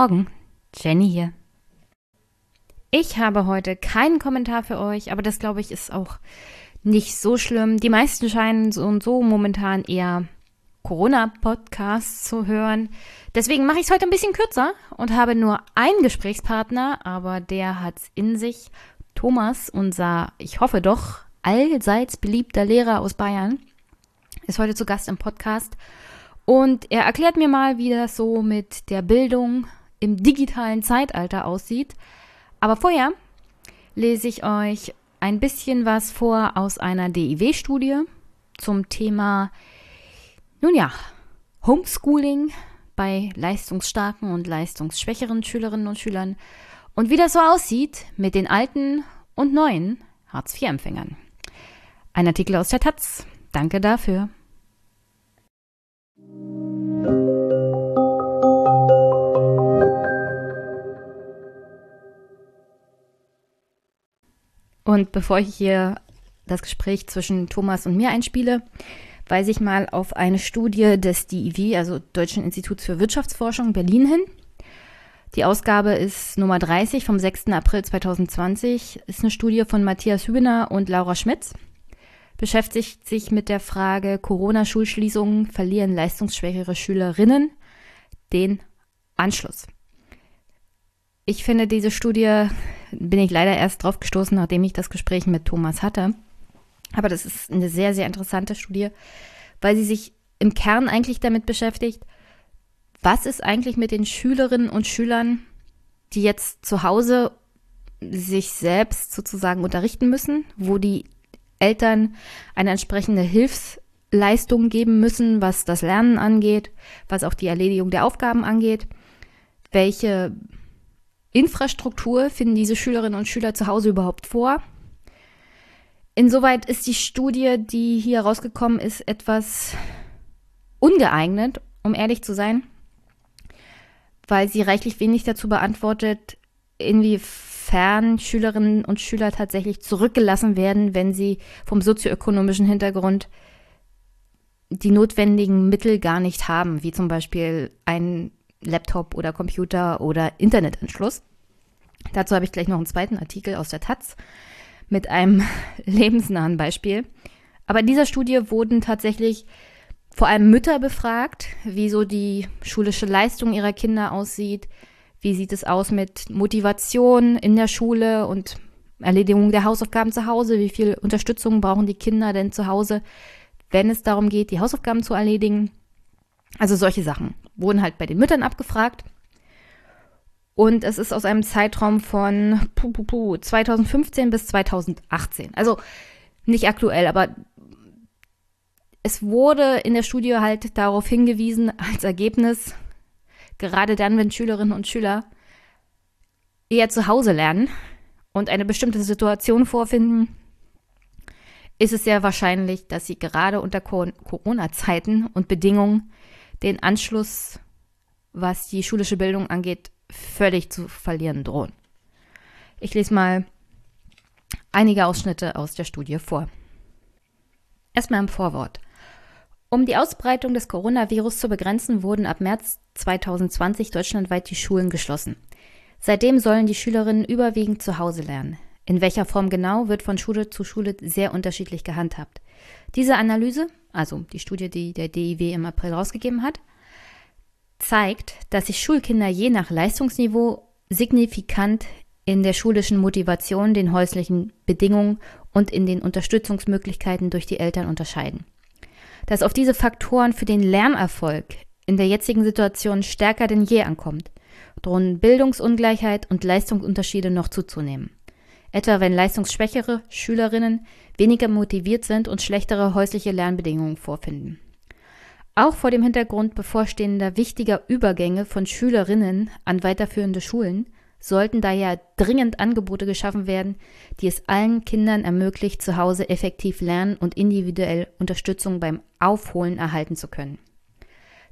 Morgen, Jenny hier. Ich habe heute keinen Kommentar für euch, aber das glaube ich ist auch nicht so schlimm. Die meisten scheinen so und so momentan eher Corona-Podcasts zu hören. Deswegen mache ich es heute ein bisschen kürzer und habe nur einen Gesprächspartner, aber der hat es in sich. Thomas, unser, ich hoffe doch, allseits beliebter Lehrer aus Bayern, ist heute zu Gast im Podcast und er erklärt mir mal, wie das so mit der Bildung im digitalen Zeitalter aussieht. Aber vorher lese ich euch ein bisschen was vor aus einer DIW-Studie zum Thema, nun ja, Homeschooling bei leistungsstarken und leistungsschwächeren Schülerinnen und Schülern und wie das so aussieht mit den alten und neuen Hartz-IV-Empfängern. Ein Artikel aus der Taz. Danke dafür. Und bevor ich hier das Gespräch zwischen Thomas und mir einspiele, weise ich mal auf eine Studie des DIW, also Deutschen Instituts für Wirtschaftsforschung Berlin hin. Die Ausgabe ist Nummer 30 vom 6. April 2020, ist eine Studie von Matthias Hübener und Laura Schmitz beschäftigt sich mit der Frage Corona-Schulschließungen verlieren leistungsschwächere Schülerinnen den Anschluss. Ich finde diese Studie, bin ich leider erst drauf gestoßen, nachdem ich das Gespräch mit Thomas hatte. Aber das ist eine sehr, sehr interessante Studie, weil sie sich im Kern eigentlich damit beschäftigt, was ist eigentlich mit den Schülerinnen und Schülern, die jetzt zu Hause sich selbst sozusagen unterrichten müssen, wo die Eltern eine entsprechende Hilfsleistung geben müssen, was das Lernen angeht, was auch die Erledigung der Aufgaben angeht. Welche Infrastruktur finden diese Schülerinnen und Schüler zu Hause überhaupt vor? Insoweit ist die Studie, die hier rausgekommen ist, etwas ungeeignet, um ehrlich zu sein, weil sie reichlich wenig dazu beantwortet, inwiefern Schülerinnen und Schüler tatsächlich zurückgelassen werden, wenn sie vom sozioökonomischen Hintergrund die notwendigen Mittel gar nicht haben, wie zum Beispiel ein Laptop oder Computer oder Internetanschluss. Dazu habe ich gleich noch einen zweiten Artikel aus der Taz mit einem lebensnahen Beispiel. Aber in dieser Studie wurden tatsächlich vor allem Mütter befragt, wie so die schulische Leistung ihrer Kinder aussieht, wie sieht es aus mit Motivation in der Schule und Erledigung der Hausaufgaben zu Hause? Wie viel Unterstützung brauchen die Kinder denn zu Hause, wenn es darum geht, die Hausaufgaben zu erledigen? Also solche Sachen wurden halt bei den Müttern abgefragt. Und es ist aus einem Zeitraum von 2015 bis 2018. Also nicht aktuell, aber es wurde in der Studie halt darauf hingewiesen als Ergebnis, Gerade dann, wenn Schülerinnen und Schüler eher zu Hause lernen und eine bestimmte Situation vorfinden, ist es sehr wahrscheinlich, dass sie gerade unter Corona-Zeiten und Bedingungen den Anschluss, was die schulische Bildung angeht, völlig zu verlieren drohen. Ich lese mal einige Ausschnitte aus der Studie vor. Erstmal im Vorwort. Um die Ausbreitung des Coronavirus zu begrenzen, wurden ab März 2020 deutschlandweit die Schulen geschlossen. Seitdem sollen die Schülerinnen überwiegend zu Hause lernen. In welcher Form genau, wird von Schule zu Schule sehr unterschiedlich gehandhabt. Diese Analyse, also die Studie, die der DIW im April rausgegeben hat, zeigt, dass sich Schulkinder je nach Leistungsniveau signifikant in der schulischen Motivation, den häuslichen Bedingungen und in den Unterstützungsmöglichkeiten durch die Eltern unterscheiden dass auf diese Faktoren für den Lernerfolg in der jetzigen Situation stärker denn je ankommt, drohen Bildungsungleichheit und Leistungsunterschiede noch zuzunehmen. Etwa wenn leistungsschwächere Schülerinnen weniger motiviert sind und schlechtere häusliche Lernbedingungen vorfinden. Auch vor dem Hintergrund bevorstehender wichtiger Übergänge von Schülerinnen an weiterführende Schulen sollten daher dringend Angebote geschaffen werden, die es allen Kindern ermöglicht, zu Hause effektiv lernen und individuell Unterstützung beim Aufholen erhalten zu können.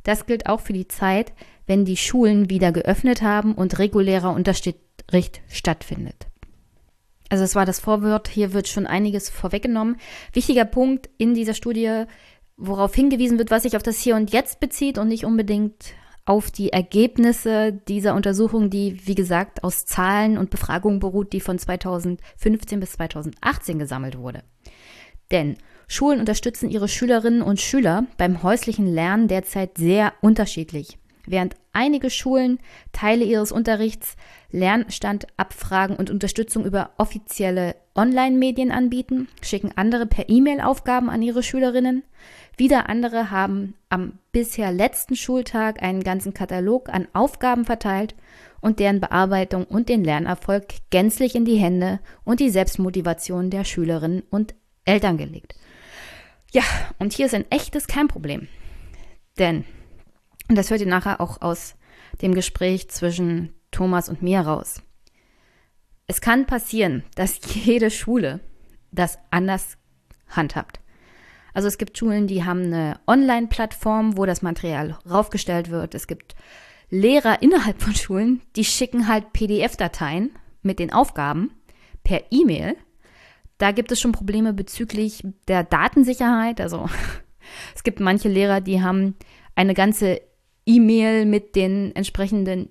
Das gilt auch für die Zeit, wenn die Schulen wieder geöffnet haben und regulärer Unterricht stattfindet. Also es war das Vorwort, hier wird schon einiges vorweggenommen. Wichtiger Punkt in dieser Studie, worauf hingewiesen wird, was sich auf das Hier und Jetzt bezieht und nicht unbedingt auf die Ergebnisse dieser Untersuchung, die, wie gesagt, aus Zahlen und Befragungen beruht, die von 2015 bis 2018 gesammelt wurde. Denn Schulen unterstützen ihre Schülerinnen und Schüler beim häuslichen Lernen derzeit sehr unterschiedlich. Während einige Schulen Teile ihres Unterrichts Lernstandabfragen und Unterstützung über offizielle Online-Medien anbieten, schicken andere per E-Mail Aufgaben an ihre Schülerinnen. Wieder andere haben am bisher letzten Schultag einen ganzen Katalog an Aufgaben verteilt und deren Bearbeitung und den Lernerfolg gänzlich in die Hände und die Selbstmotivation der Schülerinnen und Eltern gelegt. Ja, und hier ist ein echtes Kernproblem. Denn, und das hört ihr nachher auch aus dem Gespräch zwischen Thomas und mir raus. Es kann passieren, dass jede Schule das anders handhabt. Also es gibt Schulen, die haben eine Online-Plattform, wo das Material raufgestellt wird. Es gibt Lehrer innerhalb von Schulen, die schicken halt PDF-Dateien mit den Aufgaben per E-Mail. Da gibt es schon Probleme bezüglich der Datensicherheit. Also es gibt manche Lehrer, die haben eine ganze E-Mail mit den entsprechenden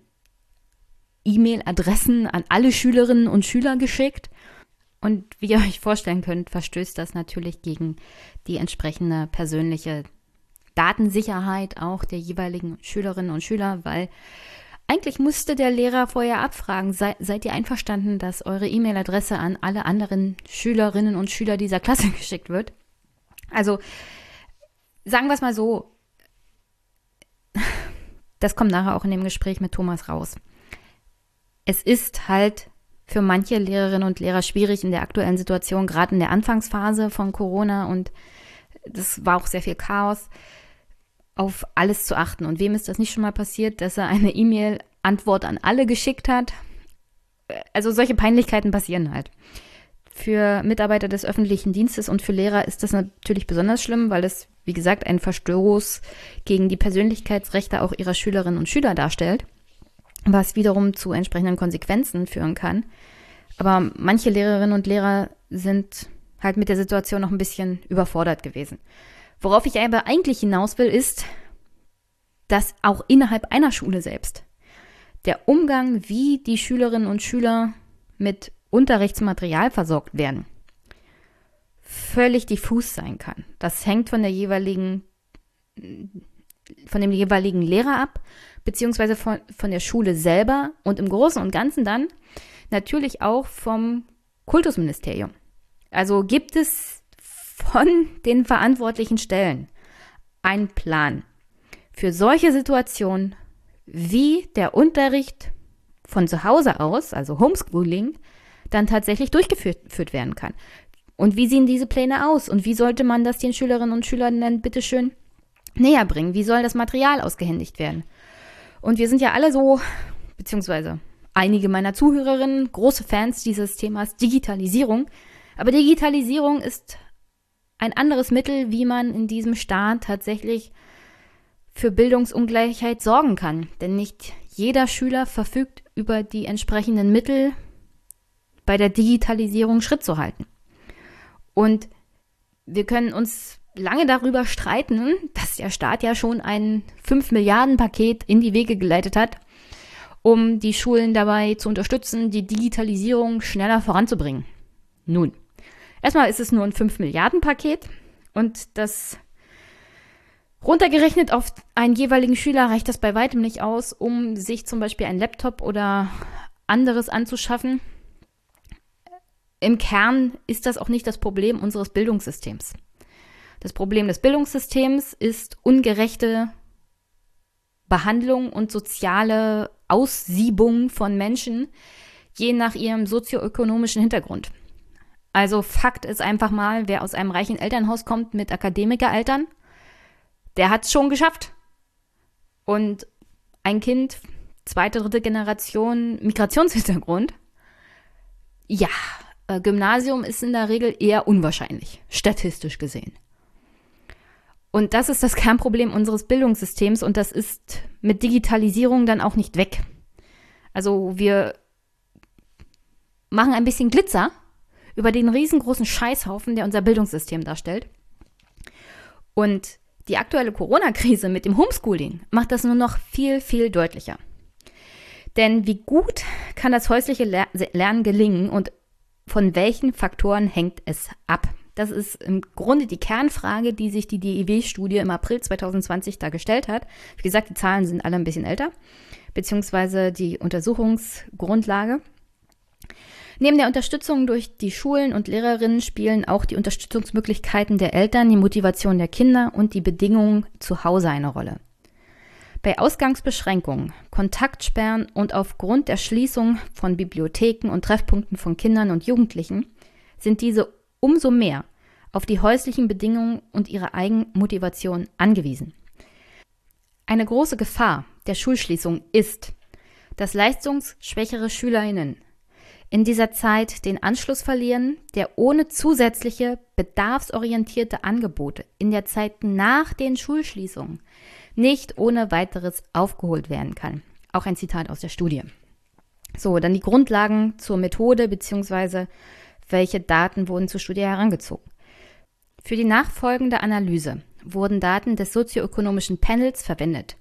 E-Mail-Adressen an alle Schülerinnen und Schüler geschickt. Und wie ihr euch vorstellen könnt, verstößt das natürlich gegen die entsprechende persönliche Datensicherheit auch der jeweiligen Schülerinnen und Schüler, weil eigentlich musste der Lehrer vorher abfragen, sei, seid ihr einverstanden, dass eure E-Mail-Adresse an alle anderen Schülerinnen und Schüler dieser Klasse geschickt wird? Also sagen wir es mal so, das kommt nachher auch in dem Gespräch mit Thomas raus es ist halt für manche Lehrerinnen und Lehrer schwierig in der aktuellen Situation, gerade in der Anfangsphase von Corona und das war auch sehr viel Chaos, auf alles zu achten. Und wem ist das nicht schon mal passiert, dass er eine E-Mail-Antwort an alle geschickt hat? Also solche Peinlichkeiten passieren halt. Für Mitarbeiter des öffentlichen Dienstes und für Lehrer ist das natürlich besonders schlimm, weil es, wie gesagt, ein Verstoß gegen die Persönlichkeitsrechte auch ihrer Schülerinnen und Schüler darstellt was wiederum zu entsprechenden Konsequenzen führen kann. Aber manche Lehrerinnen und Lehrer sind halt mit der Situation noch ein bisschen überfordert gewesen. Worauf ich aber eigentlich hinaus will, ist, dass auch innerhalb einer Schule selbst der Umgang, wie die Schülerinnen und Schüler mit Unterrichtsmaterial versorgt werden, völlig diffus sein kann. Das hängt von der jeweiligen, von dem jeweiligen Lehrer ab, beziehungsweise von, von der Schule selber und im Großen und Ganzen dann natürlich auch vom Kultusministerium. Also gibt es von den verantwortlichen Stellen einen Plan für solche Situationen, wie der Unterricht von zu Hause aus, also Homeschooling, dann tatsächlich durchgeführt werden kann. Und wie sehen diese Pläne aus? Und wie sollte man das den Schülerinnen und Schülern dann bitteschön näher bringen? Wie soll das Material ausgehändigt werden? Und wir sind ja alle so, beziehungsweise einige meiner Zuhörerinnen, große Fans dieses Themas Digitalisierung. Aber Digitalisierung ist ein anderes Mittel, wie man in diesem Staat tatsächlich für Bildungsungleichheit sorgen kann. Denn nicht jeder Schüler verfügt über die entsprechenden Mittel, bei der Digitalisierung Schritt zu halten. Und wir können uns lange darüber streiten, dass der Staat ja schon ein 5 Milliarden Paket in die Wege geleitet hat, um die Schulen dabei zu unterstützen, die Digitalisierung schneller voranzubringen. Nun, erstmal ist es nur ein 5 Milliarden Paket und das runtergerechnet auf einen jeweiligen Schüler reicht das bei weitem nicht aus, um sich zum Beispiel ein Laptop oder anderes anzuschaffen. Im Kern ist das auch nicht das Problem unseres Bildungssystems. Das Problem des Bildungssystems ist ungerechte Behandlung und soziale Aussiebung von Menschen, je nach ihrem sozioökonomischen Hintergrund. Also Fakt ist einfach mal, wer aus einem reichen Elternhaus kommt mit Akademikereltern, der hat es schon geschafft. Und ein Kind, zweite, dritte Generation Migrationshintergrund, ja, äh, Gymnasium ist in der Regel eher unwahrscheinlich, statistisch gesehen. Und das ist das Kernproblem unseres Bildungssystems und das ist mit Digitalisierung dann auch nicht weg. Also wir machen ein bisschen Glitzer über den riesengroßen Scheißhaufen, der unser Bildungssystem darstellt. Und Die aktuelle Corona-Krise mit dem Homeschooling macht das nur noch viel, viel deutlicher. Denn wie gut kann das häusliche Lernen gelingen und von welchen Faktoren hängt es ab? Das ist im Grunde die Kernfrage, die sich die DIW-Studie im April 2020 da gestellt hat. Wie gesagt, die Zahlen sind alle ein bisschen älter, beziehungsweise die Untersuchungsgrundlage. Neben der Unterstützung durch die Schulen und Lehrerinnen spielen auch die Unterstützungsmöglichkeiten der Eltern, die Motivation der Kinder und die Bedingungen zu Hause eine Rolle. Bei Ausgangsbeschränkungen, Kontaktsperren und aufgrund der Schließung von Bibliotheken und Treffpunkten von Kindern und Jugendlichen sind diese umso mehr auf die häuslichen Bedingungen und ihre Eigenmotivation angewiesen. Eine große Gefahr der Schulschließung ist, dass leistungsschwächere Schülerinnen in dieser Zeit den Anschluss verlieren, der ohne zusätzliche bedarfsorientierte Angebote in der Zeit nach den Schulschließungen nicht ohne weiteres aufgeholt werden kann. Auch ein Zitat aus der Studie. So, dann die Grundlagen zur Methode bzw. welche Daten wurden zur Studie herangezogen. Für die nachfolgende Analyse wurden Daten des sozioökonomischen Panels verwendet.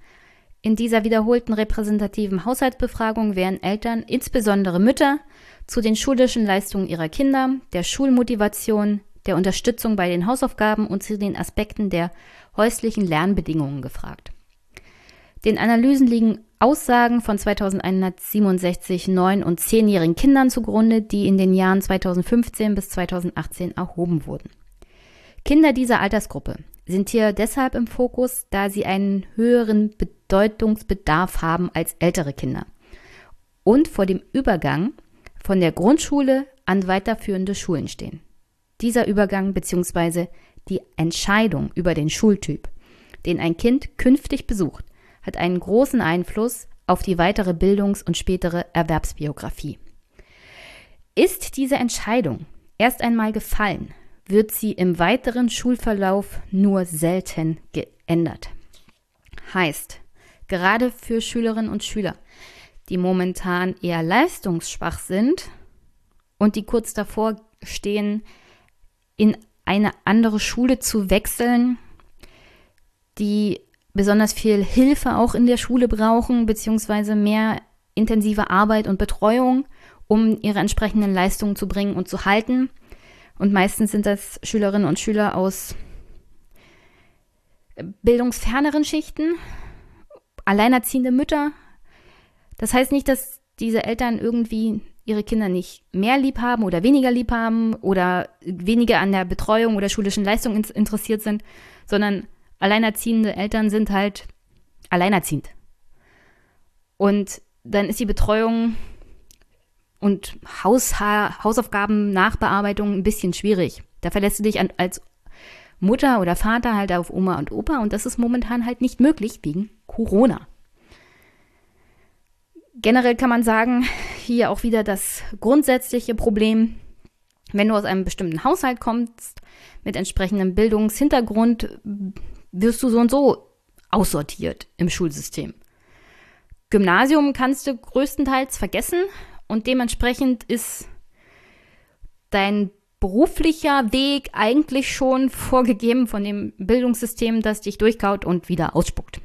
In dieser wiederholten repräsentativen Haushaltsbefragung werden Eltern, insbesondere Mütter, zu den schulischen Leistungen ihrer Kinder, der Schulmotivation, der Unterstützung bei den Hausaufgaben und zu den Aspekten der häuslichen Lernbedingungen gefragt. Den Analysen liegen Aussagen von 2167 9- und 10-jährigen Kindern zugrunde, die in den Jahren 2015 bis 2018 erhoben wurden. Kinder dieser Altersgruppe sind hier deshalb im Fokus, da sie einen höheren Bedeutungsbedarf haben als ältere Kinder und vor dem Übergang von der Grundschule an weiterführende Schulen stehen. Dieser Übergang bzw. die Entscheidung über den Schultyp, den ein Kind künftig besucht, hat einen großen Einfluss auf die weitere Bildungs- und spätere Erwerbsbiografie. Ist diese Entscheidung erst einmal gefallen, wird sie im weiteren Schulverlauf nur selten geändert. Heißt, gerade für Schülerinnen und Schüler die momentan eher leistungsschwach sind und die kurz davor stehen, in eine andere Schule zu wechseln, die besonders viel Hilfe auch in der Schule brauchen, beziehungsweise mehr intensive Arbeit und Betreuung, um ihre entsprechenden Leistungen zu bringen und zu halten. Und meistens sind das Schülerinnen und Schüler aus bildungsferneren Schichten, alleinerziehende Mütter, das heißt nicht, dass diese Eltern irgendwie ihre Kinder nicht mehr lieb haben oder weniger lieb haben oder weniger an der Betreuung oder schulischen Leistung interessiert sind, sondern alleinerziehende Eltern sind halt alleinerziehend. Und dann ist die Betreuung und Haus Hausaufgaben, Nachbearbeitung ein bisschen schwierig. Da verlässt du dich an, als Mutter oder Vater halt auf Oma und Opa und das ist momentan halt nicht möglich wegen Corona. Generell kann man sagen, hier auch wieder das grundsätzliche Problem, wenn du aus einem bestimmten Haushalt kommst, mit entsprechendem Bildungshintergrund, wirst du so und so aussortiert im Schulsystem. Gymnasium kannst du größtenteils vergessen und dementsprechend ist dein beruflicher Weg eigentlich schon vorgegeben von dem Bildungssystem, das dich durchkaut und wieder ausspuckt.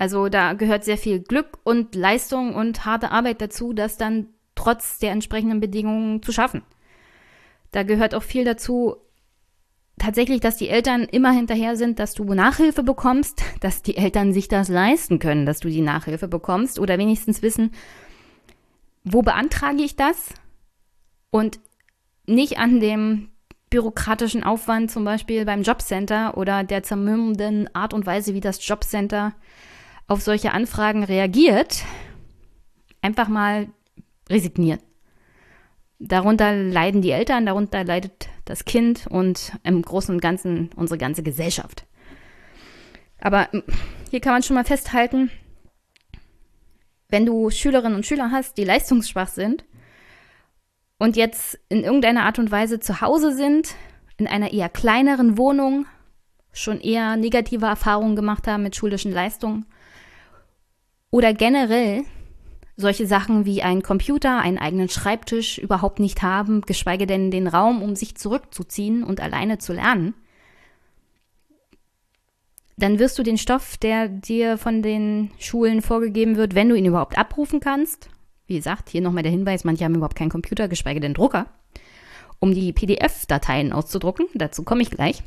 Also da gehört sehr viel Glück und Leistung und harte Arbeit dazu, das dann trotz der entsprechenden Bedingungen zu schaffen. Da gehört auch viel dazu, tatsächlich, dass die Eltern immer hinterher sind, dass du Nachhilfe bekommst, dass die Eltern sich das leisten können, dass du die Nachhilfe bekommst oder wenigstens wissen, wo beantrage ich das und nicht an dem bürokratischen Aufwand zum Beispiel beim Jobcenter oder der zermürbenden Art und Weise, wie das Jobcenter auf solche Anfragen reagiert, einfach mal resignieren. Darunter leiden die Eltern, darunter leidet das Kind und im Großen und Ganzen unsere ganze Gesellschaft. Aber hier kann man schon mal festhalten, wenn du Schülerinnen und Schüler hast, die leistungsschwach sind und jetzt in irgendeiner Art und Weise zu Hause sind, in einer eher kleineren Wohnung, schon eher negative Erfahrungen gemacht haben mit schulischen Leistungen, oder generell solche Sachen wie einen Computer, einen eigenen Schreibtisch überhaupt nicht haben, geschweige denn den Raum, um sich zurückzuziehen und alleine zu lernen, dann wirst du den Stoff, der dir von den Schulen vorgegeben wird, wenn du ihn überhaupt abrufen kannst, wie gesagt, hier nochmal der Hinweis, manche haben überhaupt keinen Computer, geschweige denn Drucker, um die PDF-Dateien auszudrucken, dazu komme ich gleich,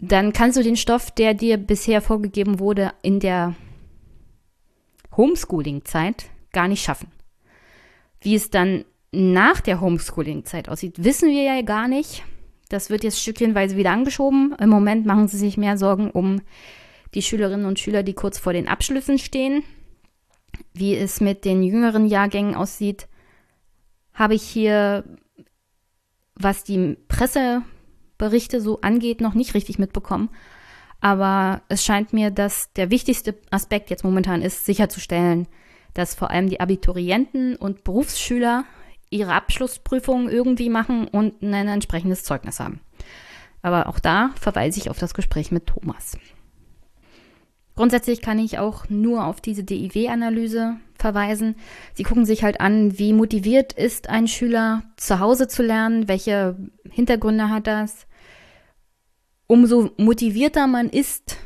dann kannst du den Stoff, der dir bisher vorgegeben wurde, in der Homeschooling-Zeit gar nicht schaffen. Wie es dann nach der Homeschooling-Zeit aussieht, wissen wir ja gar nicht. Das wird jetzt stückchenweise wieder angeschoben. Im Moment machen sie sich mehr Sorgen um die Schülerinnen und Schüler, die kurz vor den Abschlüssen stehen. Wie es mit den jüngeren Jahrgängen aussieht, habe ich hier, was die Presseberichte so angeht, noch nicht richtig mitbekommen. Aber es scheint mir, dass der wichtigste Aspekt jetzt momentan ist, sicherzustellen, dass vor allem die Abiturienten und Berufsschüler ihre Abschlussprüfungen irgendwie machen und ein entsprechendes Zeugnis haben. Aber auch da verweise ich auf das Gespräch mit Thomas. Grundsätzlich kann ich auch nur auf diese DIW-Analyse verweisen. Sie gucken sich halt an, wie motiviert ist ein Schüler zu Hause zu lernen, welche Hintergründe hat das. Umso motivierter man ist,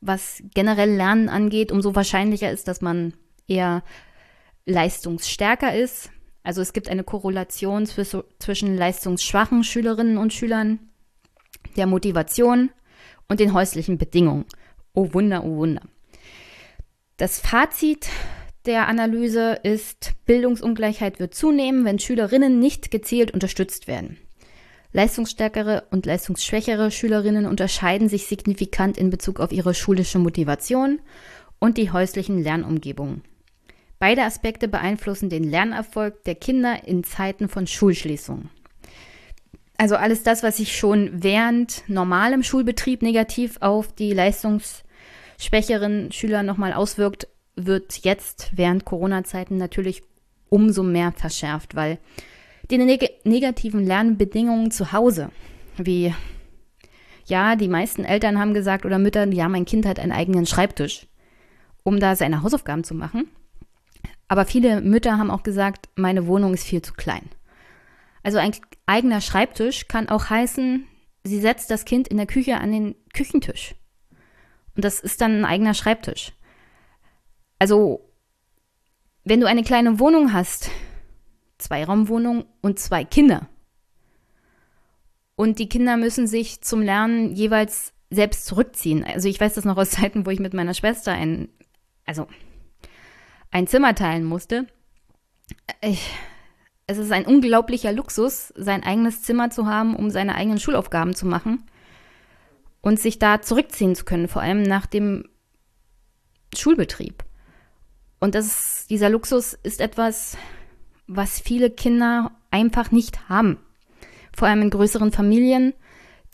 was generell Lernen angeht, umso wahrscheinlicher ist, dass man eher leistungsstärker ist. Also es gibt eine Korrelation zwischen leistungsschwachen Schülerinnen und Schülern, der Motivation und den häuslichen Bedingungen. Oh Wunder, oh Wunder. Das Fazit der Analyse ist, Bildungsungleichheit wird zunehmen, wenn Schülerinnen nicht gezielt unterstützt werden. Leistungsstärkere und leistungsschwächere Schülerinnen unterscheiden sich signifikant in Bezug auf ihre schulische Motivation und die häuslichen Lernumgebungen. Beide Aspekte beeinflussen den Lernerfolg der Kinder in Zeiten von Schulschließungen. Also alles das, was sich schon während normalem Schulbetrieb negativ auf die leistungsschwächeren Schüler nochmal auswirkt, wird jetzt während Corona-Zeiten natürlich umso mehr verschärft, weil die neg negativen Lernbedingungen zu Hause, wie ja, die meisten Eltern haben gesagt oder Mütter, ja, mein Kind hat einen eigenen Schreibtisch, um da seine Hausaufgaben zu machen. Aber viele Mütter haben auch gesagt, meine Wohnung ist viel zu klein. Also ein eigener Schreibtisch kann auch heißen, sie setzt das Kind in der Küche an den Küchentisch. Und das ist dann ein eigener Schreibtisch. Also, wenn du eine kleine Wohnung hast, Zweiraumwohnung und zwei Kinder, und die Kinder müssen sich zum Lernen jeweils selbst zurückziehen. Also ich weiß das noch aus Zeiten, wo ich mit meiner Schwester ein, also ein Zimmer teilen musste. Ich, es ist ein unglaublicher Luxus, sein eigenes Zimmer zu haben, um seine eigenen Schulaufgaben zu machen und sich da zurückziehen zu können, vor allem nach dem Schulbetrieb. Und das, dieser Luxus ist etwas, was viele Kinder einfach nicht haben. Vor allem in größeren Familien.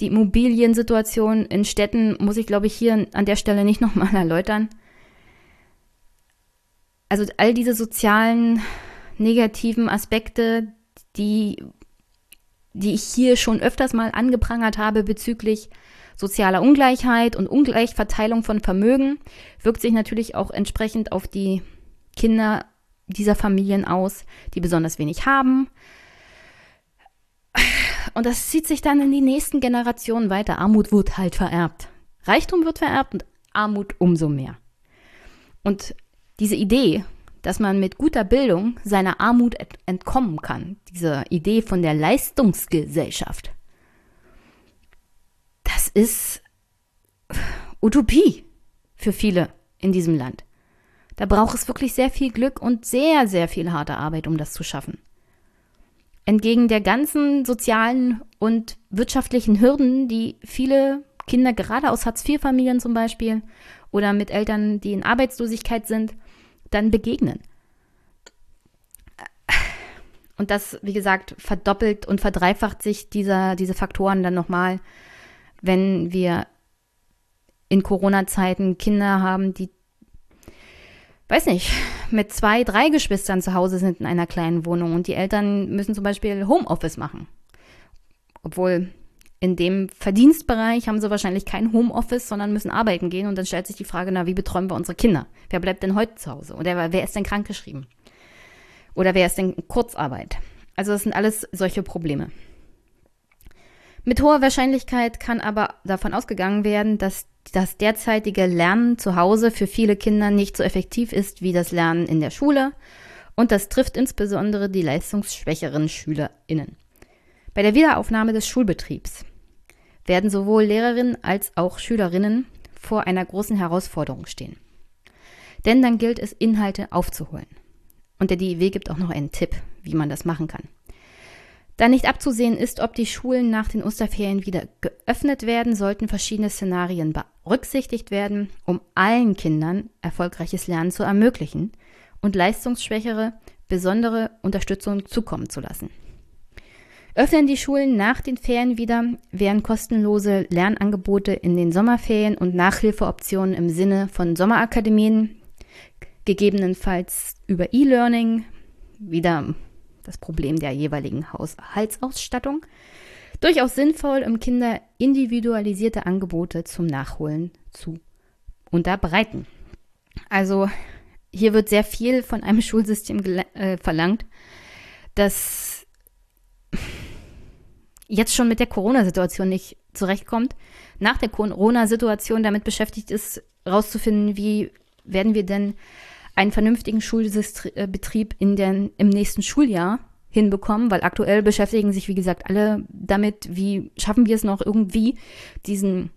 Die Immobiliensituation in Städten muss ich, glaube ich, hier an der Stelle nicht nochmal erläutern also all diese sozialen negativen Aspekte, die, die ich hier schon öfters mal angeprangert habe bezüglich sozialer Ungleichheit und Ungleichverteilung von Vermögen, wirkt sich natürlich auch entsprechend auf die Kinder dieser Familien aus, die besonders wenig haben. Und das zieht sich dann in die nächsten Generationen weiter. Armut wird halt vererbt. Reichtum wird vererbt und Armut umso mehr. Und diese Idee, dass man mit guter Bildung seiner Armut entkommen kann, diese Idee von der Leistungsgesellschaft, das ist Utopie für viele in diesem Land. Da braucht es wirklich sehr viel Glück und sehr, sehr viel harte Arbeit, um das zu schaffen. Entgegen der ganzen sozialen und wirtschaftlichen Hürden, die viele Kinder gerade aus Hartz-IV-Familien zum Beispiel oder mit Eltern, die in Arbeitslosigkeit sind, dann begegnen. Und das, wie gesagt, verdoppelt und verdreifacht sich dieser, diese Faktoren dann nochmal, wenn wir in Corona-Zeiten Kinder haben, die, weiß nicht, mit zwei, drei Geschwistern zu Hause sind in einer kleinen Wohnung und die Eltern müssen zum Beispiel Homeoffice machen. Obwohl in dem Verdienstbereich haben sie wahrscheinlich kein Homeoffice, sondern müssen arbeiten gehen. Und dann stellt sich die Frage, na, wie betreuen wir unsere Kinder? Wer bleibt denn heute zu Hause? Oder wer ist denn krankgeschrieben? Oder wer ist denn Kurzarbeit? Also das sind alles solche Probleme. Mit hoher Wahrscheinlichkeit kann aber davon ausgegangen werden, dass das derzeitige Lernen zu Hause für viele Kinder nicht so effektiv ist wie das Lernen in der Schule. Und das trifft insbesondere die leistungsschwächeren SchülerInnen. Bei der Wiederaufnahme des Schulbetriebs werden sowohl Lehrerinnen als auch Schülerinnen vor einer großen Herausforderung stehen. Denn dann gilt es, Inhalte aufzuholen. Und der DIW gibt auch noch einen Tipp, wie man das machen kann. Da nicht abzusehen ist, ob die Schulen nach den Osterferien wieder geöffnet werden, sollten verschiedene Szenarien berücksichtigt werden, um allen Kindern erfolgreiches Lernen zu ermöglichen und leistungsschwächere besondere Unterstützung zukommen zu lassen. Öffnen die Schulen nach den Ferien wieder, werden kostenlose Lernangebote in den Sommerferien und Nachhilfeoptionen im Sinne von Sommerakademien, gegebenenfalls über E-Learning, wieder das Problem der jeweiligen Haushaltsausstattung, durchaus sinnvoll, um Kinder individualisierte Angebote zum Nachholen zu unterbreiten. Also hier wird sehr viel von einem Schulsystem äh, verlangt, das jetzt schon mit der Corona-Situation nicht zurechtkommt, nach der Corona-Situation damit beschäftigt ist, herauszufinden, wie werden wir denn einen vernünftigen Schulbetrieb in den, im nächsten Schuljahr hinbekommen, weil aktuell beschäftigen sich, wie gesagt, alle damit, wie schaffen wir es noch irgendwie, diesen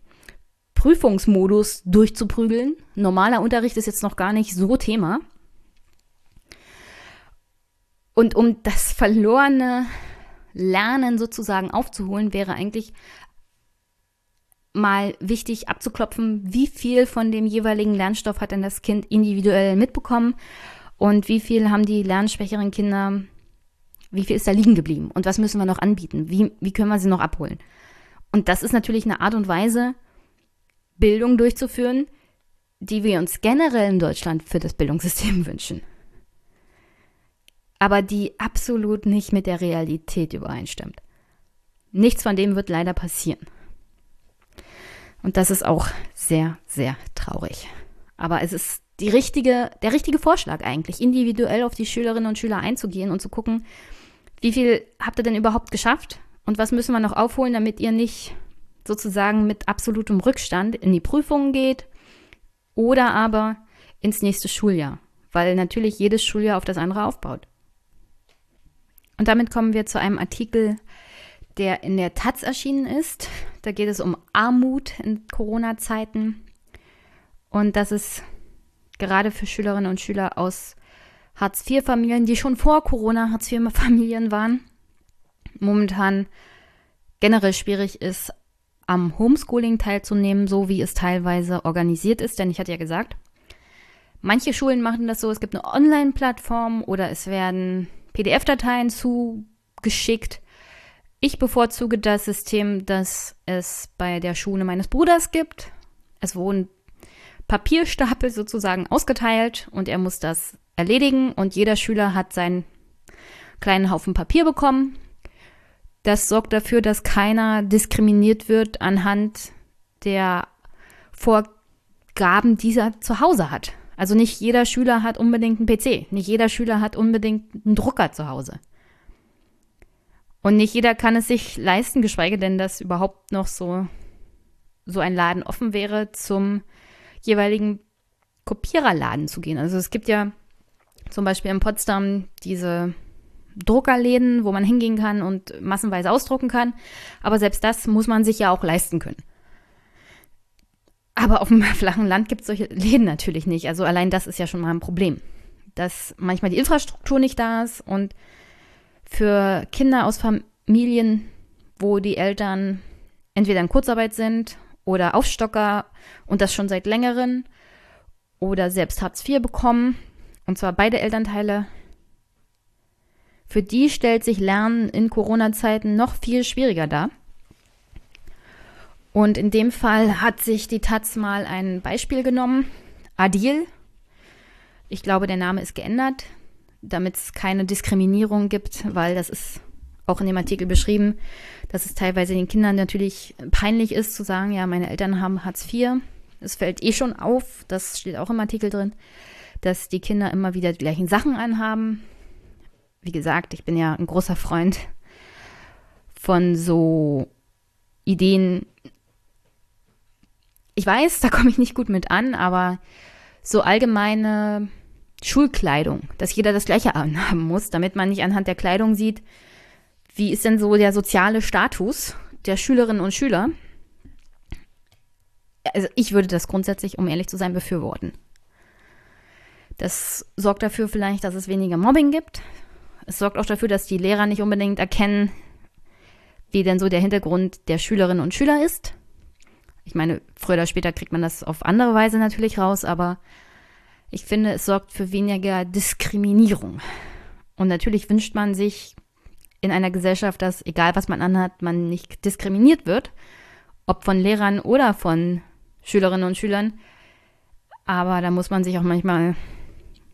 Prüfungsmodus durchzuprügeln. Normaler Unterricht ist jetzt noch gar nicht so Thema. Und um das verlorene Lernen sozusagen aufzuholen, wäre eigentlich mal wichtig abzuklopfen, wie viel von dem jeweiligen Lernstoff hat denn das Kind individuell mitbekommen und wie viel haben die lernschwächeren Kinder, wie viel ist da liegen geblieben und was müssen wir noch anbieten, wie, wie können wir sie noch abholen. Und das ist natürlich eine Art und Weise, Bildung durchzuführen, die wir uns generell in Deutschland für das Bildungssystem wünschen. Aber die absolut nicht mit der Realität übereinstimmt. Nichts von dem wird leider passieren. Und das ist auch sehr, sehr traurig. Aber es ist die richtige, der richtige Vorschlag eigentlich, individuell auf die Schülerinnen und Schüler einzugehen und zu gucken, wie viel habt ihr denn überhaupt geschafft und was müssen wir noch aufholen, damit ihr nicht sozusagen mit absolutem Rückstand in die Prüfungen geht oder aber ins nächste Schuljahr, weil natürlich jedes Schuljahr auf das andere aufbaut. Und damit kommen wir zu einem Artikel, der in der Taz erschienen ist. Da geht es um Armut in Corona-Zeiten. Und das ist gerade für Schülerinnen und Schüler aus Hartz-IV-Familien, die schon vor Corona Hartz-IV-Familien waren, momentan generell schwierig ist, am Homeschooling teilzunehmen, so wie es teilweise organisiert ist. Denn ich hatte ja gesagt, manche Schulen machen das so, es gibt eine Online-Plattform oder es werden PDF-Dateien zugeschickt ich bevorzuge das System, das es bei der Schule meines Bruders gibt. Es wurden Papierstapel sozusagen ausgeteilt und er muss das erledigen und jeder Schüler hat seinen kleinen Haufen Papier bekommen. Das sorgt dafür, dass keiner diskriminiert wird anhand der Vorgaben, die er zu Hause hat. Also nicht jeder Schüler hat unbedingt einen PC, nicht jeder Schüler hat unbedingt einen Drucker zu Hause. Und nicht jeder kann es sich leisten, geschweige denn, dass überhaupt noch so, so ein Laden offen wäre, zum jeweiligen Kopiererladen zu gehen. Also es gibt ja zum Beispiel in Potsdam diese Druckerläden, wo man hingehen kann und massenweise ausdrucken kann. Aber selbst das muss man sich ja auch leisten können. Aber auf dem flachen Land gibt es solche Läden natürlich nicht. Also allein das ist ja schon mal ein Problem. Dass manchmal die Infrastruktur nicht da ist und für Kinder aus Familien, wo die Eltern entweder in Kurzarbeit sind oder Aufstocker und das schon seit längerem oder selbst Hartz IV bekommen, und zwar beide Elternteile. Für die stellt sich Lernen in Corona-Zeiten noch viel schwieriger dar. Und in dem Fall hat sich die Taz mal ein Beispiel genommen. Adil, ich glaube, der Name ist geändert damit es keine Diskriminierung gibt, weil das ist auch in dem Artikel beschrieben, dass es teilweise den Kindern natürlich peinlich ist zu sagen, ja, meine Eltern haben Hartz IV. Es fällt eh schon auf, das steht auch im Artikel drin, dass die Kinder immer wieder die gleichen Sachen anhaben. Wie gesagt, ich bin ja ein großer Freund von so Ideen, ich weiß, da komme ich nicht gut mit an, aber so allgemeine Schulkleidung, dass jeder das gleiche anhaben muss, damit man nicht anhand der Kleidung sieht, wie ist denn so der soziale Status der Schülerinnen und Schüler. Also ich würde das grundsätzlich, um ehrlich zu sein, befürworten. Das sorgt dafür vielleicht, dass es weniger Mobbing gibt. Es sorgt auch dafür, dass die Lehrer nicht unbedingt erkennen, wie denn so der Hintergrund der Schülerinnen und Schüler ist. Ich meine, früher oder später kriegt man das auf andere Weise natürlich raus, aber ich finde, es sorgt für weniger Diskriminierung. Und natürlich wünscht man sich in einer Gesellschaft, dass egal was man anhat, man nicht diskriminiert wird, ob von Lehrern oder von Schülerinnen und Schülern. Aber da muss man sich auch manchmal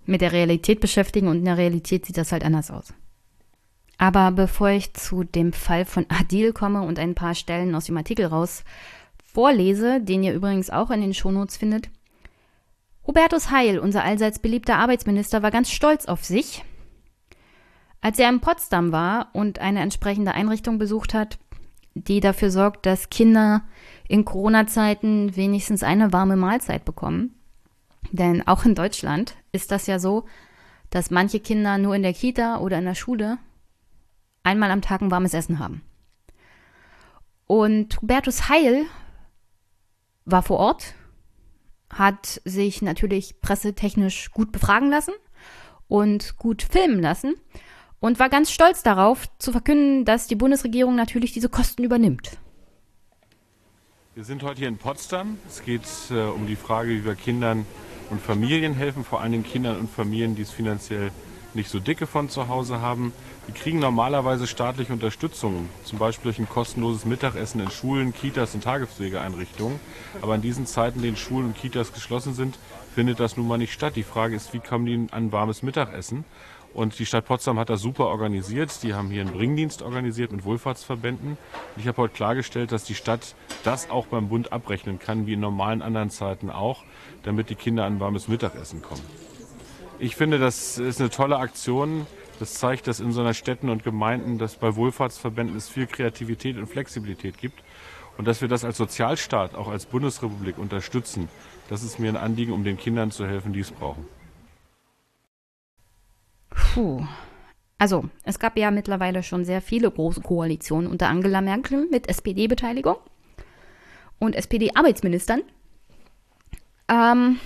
mit der Realität beschäftigen und in der Realität sieht das halt anders aus. Aber bevor ich zu dem Fall von Adil komme und ein paar Stellen aus dem Artikel raus vorlese, den ihr übrigens auch in den Shownotes findet, Hubertus Heil, unser allseits beliebter Arbeitsminister, war ganz stolz auf sich. Als er in Potsdam war und eine entsprechende Einrichtung besucht hat, die dafür sorgt, dass Kinder in Corona-Zeiten wenigstens eine warme Mahlzeit bekommen. Denn auch in Deutschland ist das ja so, dass manche Kinder nur in der Kita oder in der Schule einmal am Tag ein warmes Essen haben. Und Hubertus Heil war vor Ort hat sich natürlich pressetechnisch gut befragen lassen und gut filmen lassen und war ganz stolz darauf zu verkünden, dass die Bundesregierung natürlich diese Kosten übernimmt. Wir sind heute hier in Potsdam. Es geht äh, um die Frage, wie wir Kindern und Familien helfen, vor Dingen Kindern und Familien, die es finanziell nicht so dicke von zu Hause haben. Die kriegen normalerweise staatliche Unterstützung, zum Beispiel durch ein kostenloses Mittagessen in Schulen, Kitas und Tagespflegeeinrichtungen. Aber in diesen Zeiten, in denen Schulen und Kitas geschlossen sind, findet das nun mal nicht statt. Die Frage ist, wie kommen die an warmes Mittagessen? Und die Stadt Potsdam hat das super organisiert. Die haben hier einen Bringdienst organisiert mit Wohlfahrtsverbänden. Ich habe heute klargestellt, dass die Stadt das auch beim Bund abrechnen kann, wie in normalen anderen Zeiten auch, damit die Kinder an warmes Mittagessen kommen. Ich finde, das ist eine tolle Aktion. Das zeigt, dass in so einer Städten und Gemeinden, dass bei Wohlfahrtsverbänden es viel Kreativität und Flexibilität gibt. Und dass wir das als Sozialstaat, auch als Bundesrepublik unterstützen, das ist mir ein Anliegen, um den Kindern zu helfen, die es brauchen. Puh. Also, es gab ja mittlerweile schon sehr viele große Koalitionen unter Angela Merkel mit SPD-Beteiligung und SPD-Arbeitsministern. Ähm,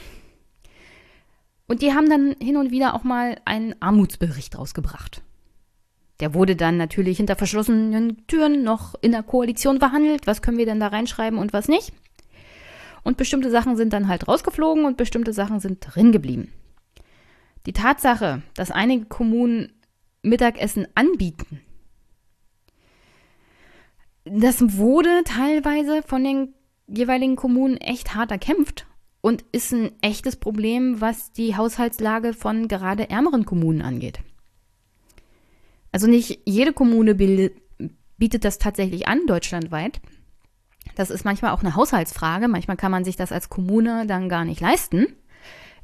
und die haben dann hin und wieder auch mal einen Armutsbericht rausgebracht. Der wurde dann natürlich hinter verschlossenen Türen noch in der Koalition verhandelt. Was können wir denn da reinschreiben und was nicht? Und bestimmte Sachen sind dann halt rausgeflogen und bestimmte Sachen sind drin geblieben. Die Tatsache, dass einige Kommunen Mittagessen anbieten, das wurde teilweise von den jeweiligen Kommunen echt hart erkämpft und ist ein echtes Problem, was die Haushaltslage von gerade ärmeren Kommunen angeht. Also nicht jede Kommune bietet das tatsächlich an, deutschlandweit. Das ist manchmal auch eine Haushaltsfrage. Manchmal kann man sich das als Kommune dann gar nicht leisten.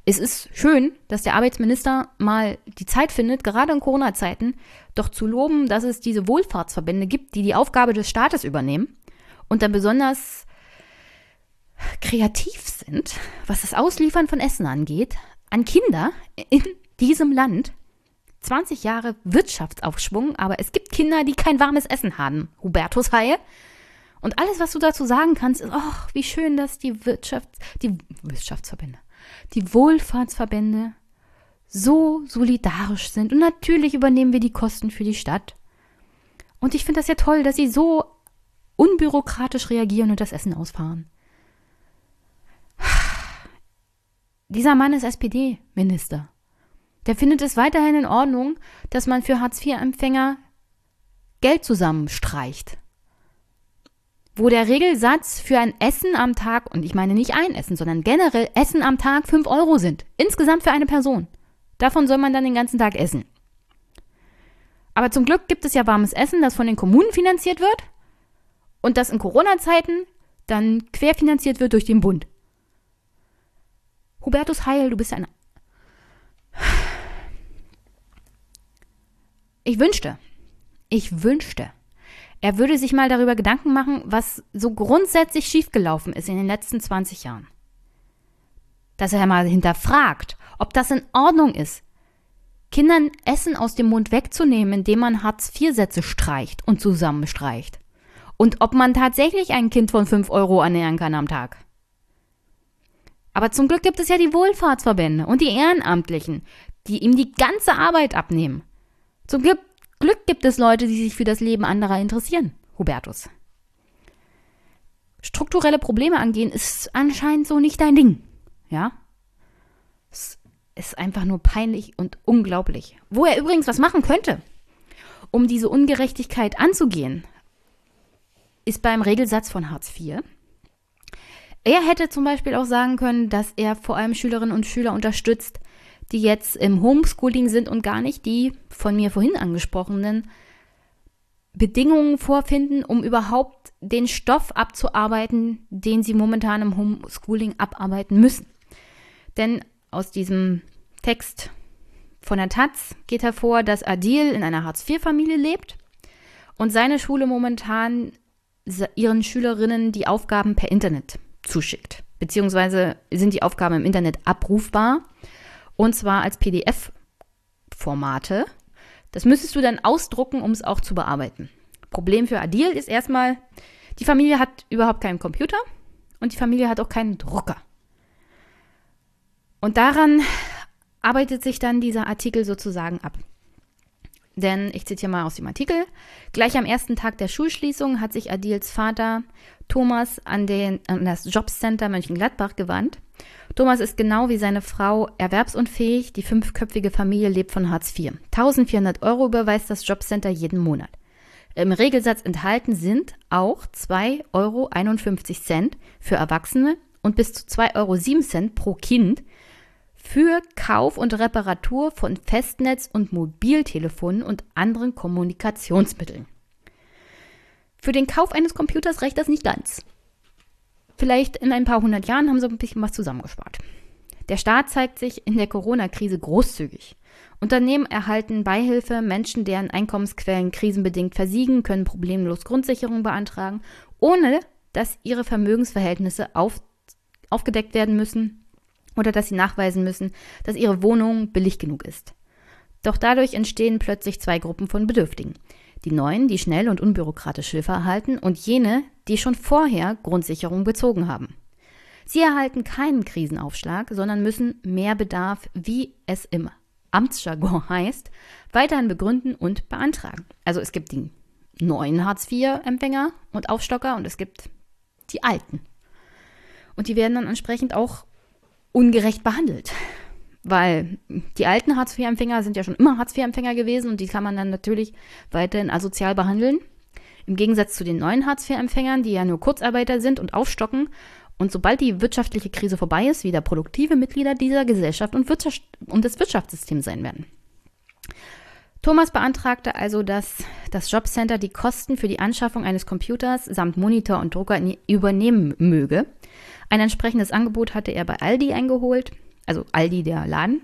Es ist schön, dass der Arbeitsminister mal die Zeit findet, gerade in Corona-Zeiten, doch zu loben, dass es diese Wohlfahrtsverbände gibt, die die Aufgabe des Staates übernehmen und dann besonders kreativ sind, was das Ausliefern von Essen angeht, an Kinder in diesem Land. 20 Jahre Wirtschaftsaufschwung, aber es gibt Kinder, die kein warmes Essen haben. Hubertus Haie. Und alles, was du dazu sagen kannst, ist, ach, wie schön, dass die Wirtschafts-, die Wirtschaftsverbände, die Wohlfahrtsverbände so solidarisch sind. Und natürlich übernehmen wir die Kosten für die Stadt. Und ich finde das ja toll, dass sie so unbürokratisch reagieren und das Essen ausfahren. Dieser Mann ist SPD-Minister. Der findet es weiterhin in Ordnung, dass man für Hartz-IV-Empfänger Geld zusammenstreicht. Wo der Regelsatz für ein Essen am Tag, und ich meine nicht ein Essen, sondern generell Essen am Tag 5 Euro sind. Insgesamt für eine Person. Davon soll man dann den ganzen Tag essen. Aber zum Glück gibt es ja warmes Essen, das von den Kommunen finanziert wird und das in Corona-Zeiten dann querfinanziert wird durch den Bund. Hubertus Heil, du bist ein. Ich wünschte, ich wünschte, er würde sich mal darüber Gedanken machen, was so grundsätzlich schiefgelaufen ist in den letzten 20 Jahren. Dass er mal hinterfragt, ob das in Ordnung ist, Kindern Essen aus dem Mund wegzunehmen, indem man Hartz-IV-Sätze streicht und zusammenstreicht. Und ob man tatsächlich ein Kind von 5 Euro ernähren kann am Tag. Aber zum Glück gibt es ja die Wohlfahrtsverbände und die Ehrenamtlichen, die ihm die ganze Arbeit abnehmen. Zum Glück, Glück gibt es Leute, die sich für das Leben anderer interessieren. Hubertus. Strukturelle Probleme angehen ist anscheinend so nicht dein Ding. Ja? Es ist einfach nur peinlich und unglaublich. Wo er übrigens was machen könnte, um diese Ungerechtigkeit anzugehen, ist beim Regelsatz von Hartz IV. Er hätte zum Beispiel auch sagen können, dass er vor allem Schülerinnen und Schüler unterstützt, die jetzt im Homeschooling sind und gar nicht die von mir vorhin angesprochenen Bedingungen vorfinden, um überhaupt den Stoff abzuarbeiten, den sie momentan im Homeschooling abarbeiten müssen. Denn aus diesem Text von der Taz geht hervor, dass Adil in einer Hartz-IV-Familie lebt und seine Schule momentan ihren Schülerinnen die Aufgaben per Internet zuschickt. Beziehungsweise sind die Aufgaben im Internet abrufbar und zwar als PDF-Formate. Das müsstest du dann ausdrucken, um es auch zu bearbeiten. Problem für Adil ist erstmal, die Familie hat überhaupt keinen Computer und die Familie hat auch keinen Drucker. Und daran arbeitet sich dann dieser Artikel sozusagen ab. Denn ich zitiere mal aus dem Artikel. Gleich am ersten Tag der Schulschließung hat sich Adils Vater Thomas an, den, an das Jobcenter Mönchengladbach gewandt. Thomas ist genau wie seine Frau erwerbsunfähig. Die fünfköpfige Familie lebt von Hartz IV. 1400 Euro überweist das Jobcenter jeden Monat. Im Regelsatz enthalten sind auch 2,51 Euro für Erwachsene und bis zu 2,07 Euro pro Kind für Kauf und Reparatur von Festnetz- und Mobiltelefonen und anderen Kommunikationsmitteln. Für den Kauf eines Computers reicht das nicht ganz. Vielleicht in ein paar hundert Jahren haben sie ein bisschen was zusammengespart. Der Staat zeigt sich in der Corona-Krise großzügig. Unternehmen erhalten Beihilfe, Menschen, deren Einkommensquellen krisenbedingt versiegen, können problemlos Grundsicherung beantragen, ohne dass ihre Vermögensverhältnisse auf, aufgedeckt werden müssen oder dass sie nachweisen müssen, dass ihre Wohnung billig genug ist. Doch dadurch entstehen plötzlich zwei Gruppen von Bedürftigen. Die Neuen, die schnell und unbürokratisch Hilfe erhalten, und jene, die schon vorher Grundsicherung bezogen haben. Sie erhalten keinen Krisenaufschlag, sondern müssen mehr Bedarf, wie es im Amtsjargon heißt, weiterhin begründen und beantragen. Also es gibt die neuen Hartz-IV-Empfänger und Aufstocker und es gibt die alten. Und die werden dann entsprechend auch ungerecht behandelt. Weil die alten Hartz-IV-Empfänger sind ja schon immer Hartz-IV-Empfänger gewesen und die kann man dann natürlich weiterhin asozial behandeln. Im Gegensatz zu den neuen Hartz-IV-Empfängern, die ja nur Kurzarbeiter sind und aufstocken und sobald die wirtschaftliche Krise vorbei ist, wieder produktive Mitglieder dieser Gesellschaft und, Wirtschaft und des Wirtschaftssystems sein werden. Thomas beantragte also, dass das Jobcenter die Kosten für die Anschaffung eines Computers samt Monitor und Drucker übernehmen möge. Ein entsprechendes Angebot hatte er bei Aldi eingeholt, also Aldi der Laden.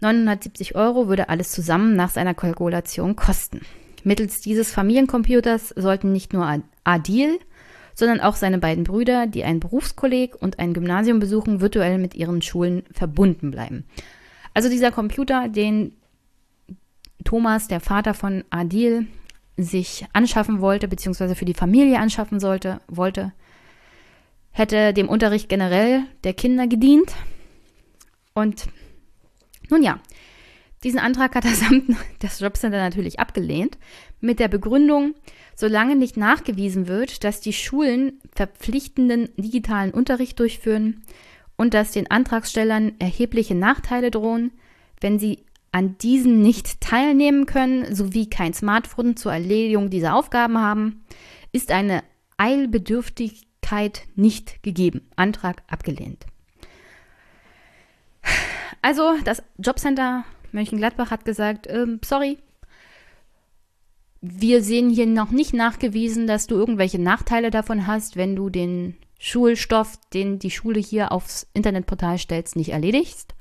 970 Euro würde alles zusammen nach seiner Kalkulation kosten. Mittels dieses Familiencomputers sollten nicht nur Adil, sondern auch seine beiden Brüder, die ein Berufskolleg und ein Gymnasium besuchen, virtuell mit ihren Schulen verbunden bleiben. Also dieser Computer, den Thomas, der Vater von Adil, sich anschaffen wollte, beziehungsweise für die Familie anschaffen sollte, wollte, hätte dem Unterricht generell der Kinder gedient. Und nun ja, diesen Antrag hat das, Amt, das Jobcenter natürlich abgelehnt, mit der Begründung, solange nicht nachgewiesen wird, dass die Schulen verpflichtenden digitalen Unterricht durchführen und dass den Antragstellern erhebliche Nachteile drohen, wenn sie an diesen nicht teilnehmen können, sowie kein Smartphone zur Erledigung dieser Aufgaben haben, ist eine eilbedürftig Möglichkeit nicht gegeben. Antrag abgelehnt. Also das Jobcenter Mönchengladbach hat gesagt, ähm, sorry, wir sehen hier noch nicht nachgewiesen, dass du irgendwelche Nachteile davon hast, wenn du den Schulstoff, den die Schule hier aufs Internetportal stellst, nicht erledigst.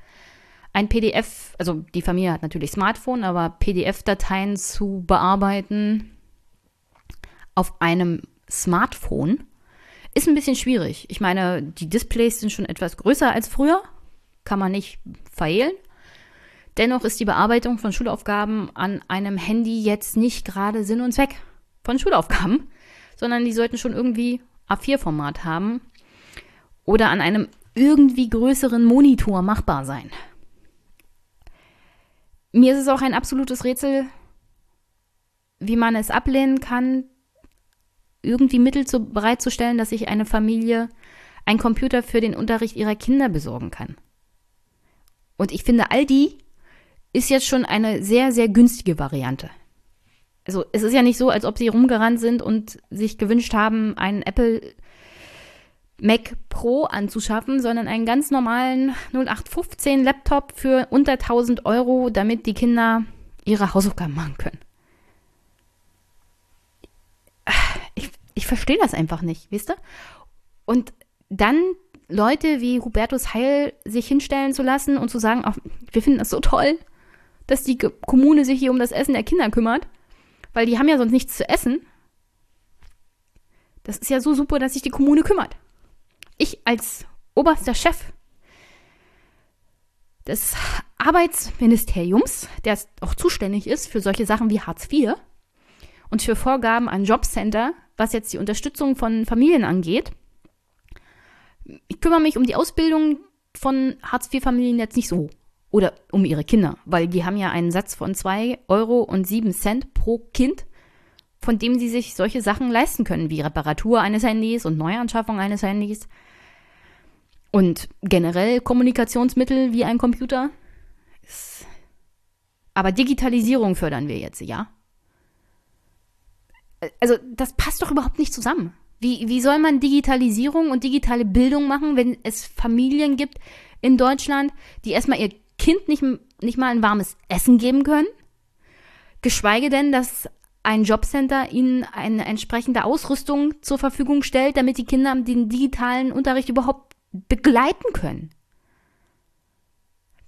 Ein PDF, also die Familie hat natürlich Smartphone, aber PDF-Dateien zu bearbeiten, auf einem Smartphone ist ein bisschen schwierig. Ich meine, die Displays sind schon etwas größer als früher, kann man nicht verhehlen. Dennoch ist die Bearbeitung von Schulaufgaben an einem Handy jetzt nicht gerade Sinn und Zweck von Schulaufgaben, sondern die sollten schon irgendwie A4-Format haben oder an einem irgendwie größeren Monitor machbar sein. Mir ist es auch ein absolutes Rätsel, wie man es ablehnen kann, irgendwie Mittel zu, bereitzustellen, dass sich eine Familie einen Computer für den Unterricht ihrer Kinder besorgen kann. Und ich finde, Aldi ist jetzt schon eine sehr, sehr günstige Variante. Also es ist ja nicht so, als ob sie rumgerannt sind und sich gewünscht haben, einen Apple Mac Pro anzuschaffen, sondern einen ganz normalen 0815 Laptop für unter 1000 Euro, damit die Kinder ihre Hausaufgaben machen können. Ich, verstehe das einfach nicht, wisst ihr? Und dann Leute wie Hubertus Heil sich hinstellen zu lassen und zu sagen, ach, wir finden das so toll, dass die Kommune sich hier um das Essen der Kinder kümmert, weil die haben ja sonst nichts zu essen. Das ist ja so super, dass sich die Kommune kümmert. Ich als oberster Chef des Arbeitsministeriums, der auch zuständig ist für solche Sachen wie Hartz IV und für Vorgaben an Jobcenter, was jetzt die Unterstützung von Familien angeht, ich kümmere mich um die Ausbildung von Hartz-IV-Familien jetzt nicht so. Oder um ihre Kinder, weil die haben ja einen Satz von 2 Euro und 7 Cent pro Kind, von dem sie sich solche Sachen leisten können, wie Reparatur eines Handys und Neuanschaffung eines Handys. Und generell Kommunikationsmittel wie ein Computer. Aber Digitalisierung fördern wir jetzt, ja? Also, das passt doch überhaupt nicht zusammen. Wie, wie soll man Digitalisierung und digitale Bildung machen, wenn es Familien gibt in Deutschland, die erstmal ihr Kind nicht, nicht mal ein warmes Essen geben können? Geschweige denn, dass ein Jobcenter ihnen eine entsprechende Ausrüstung zur Verfügung stellt, damit die Kinder den digitalen Unterricht überhaupt begleiten können.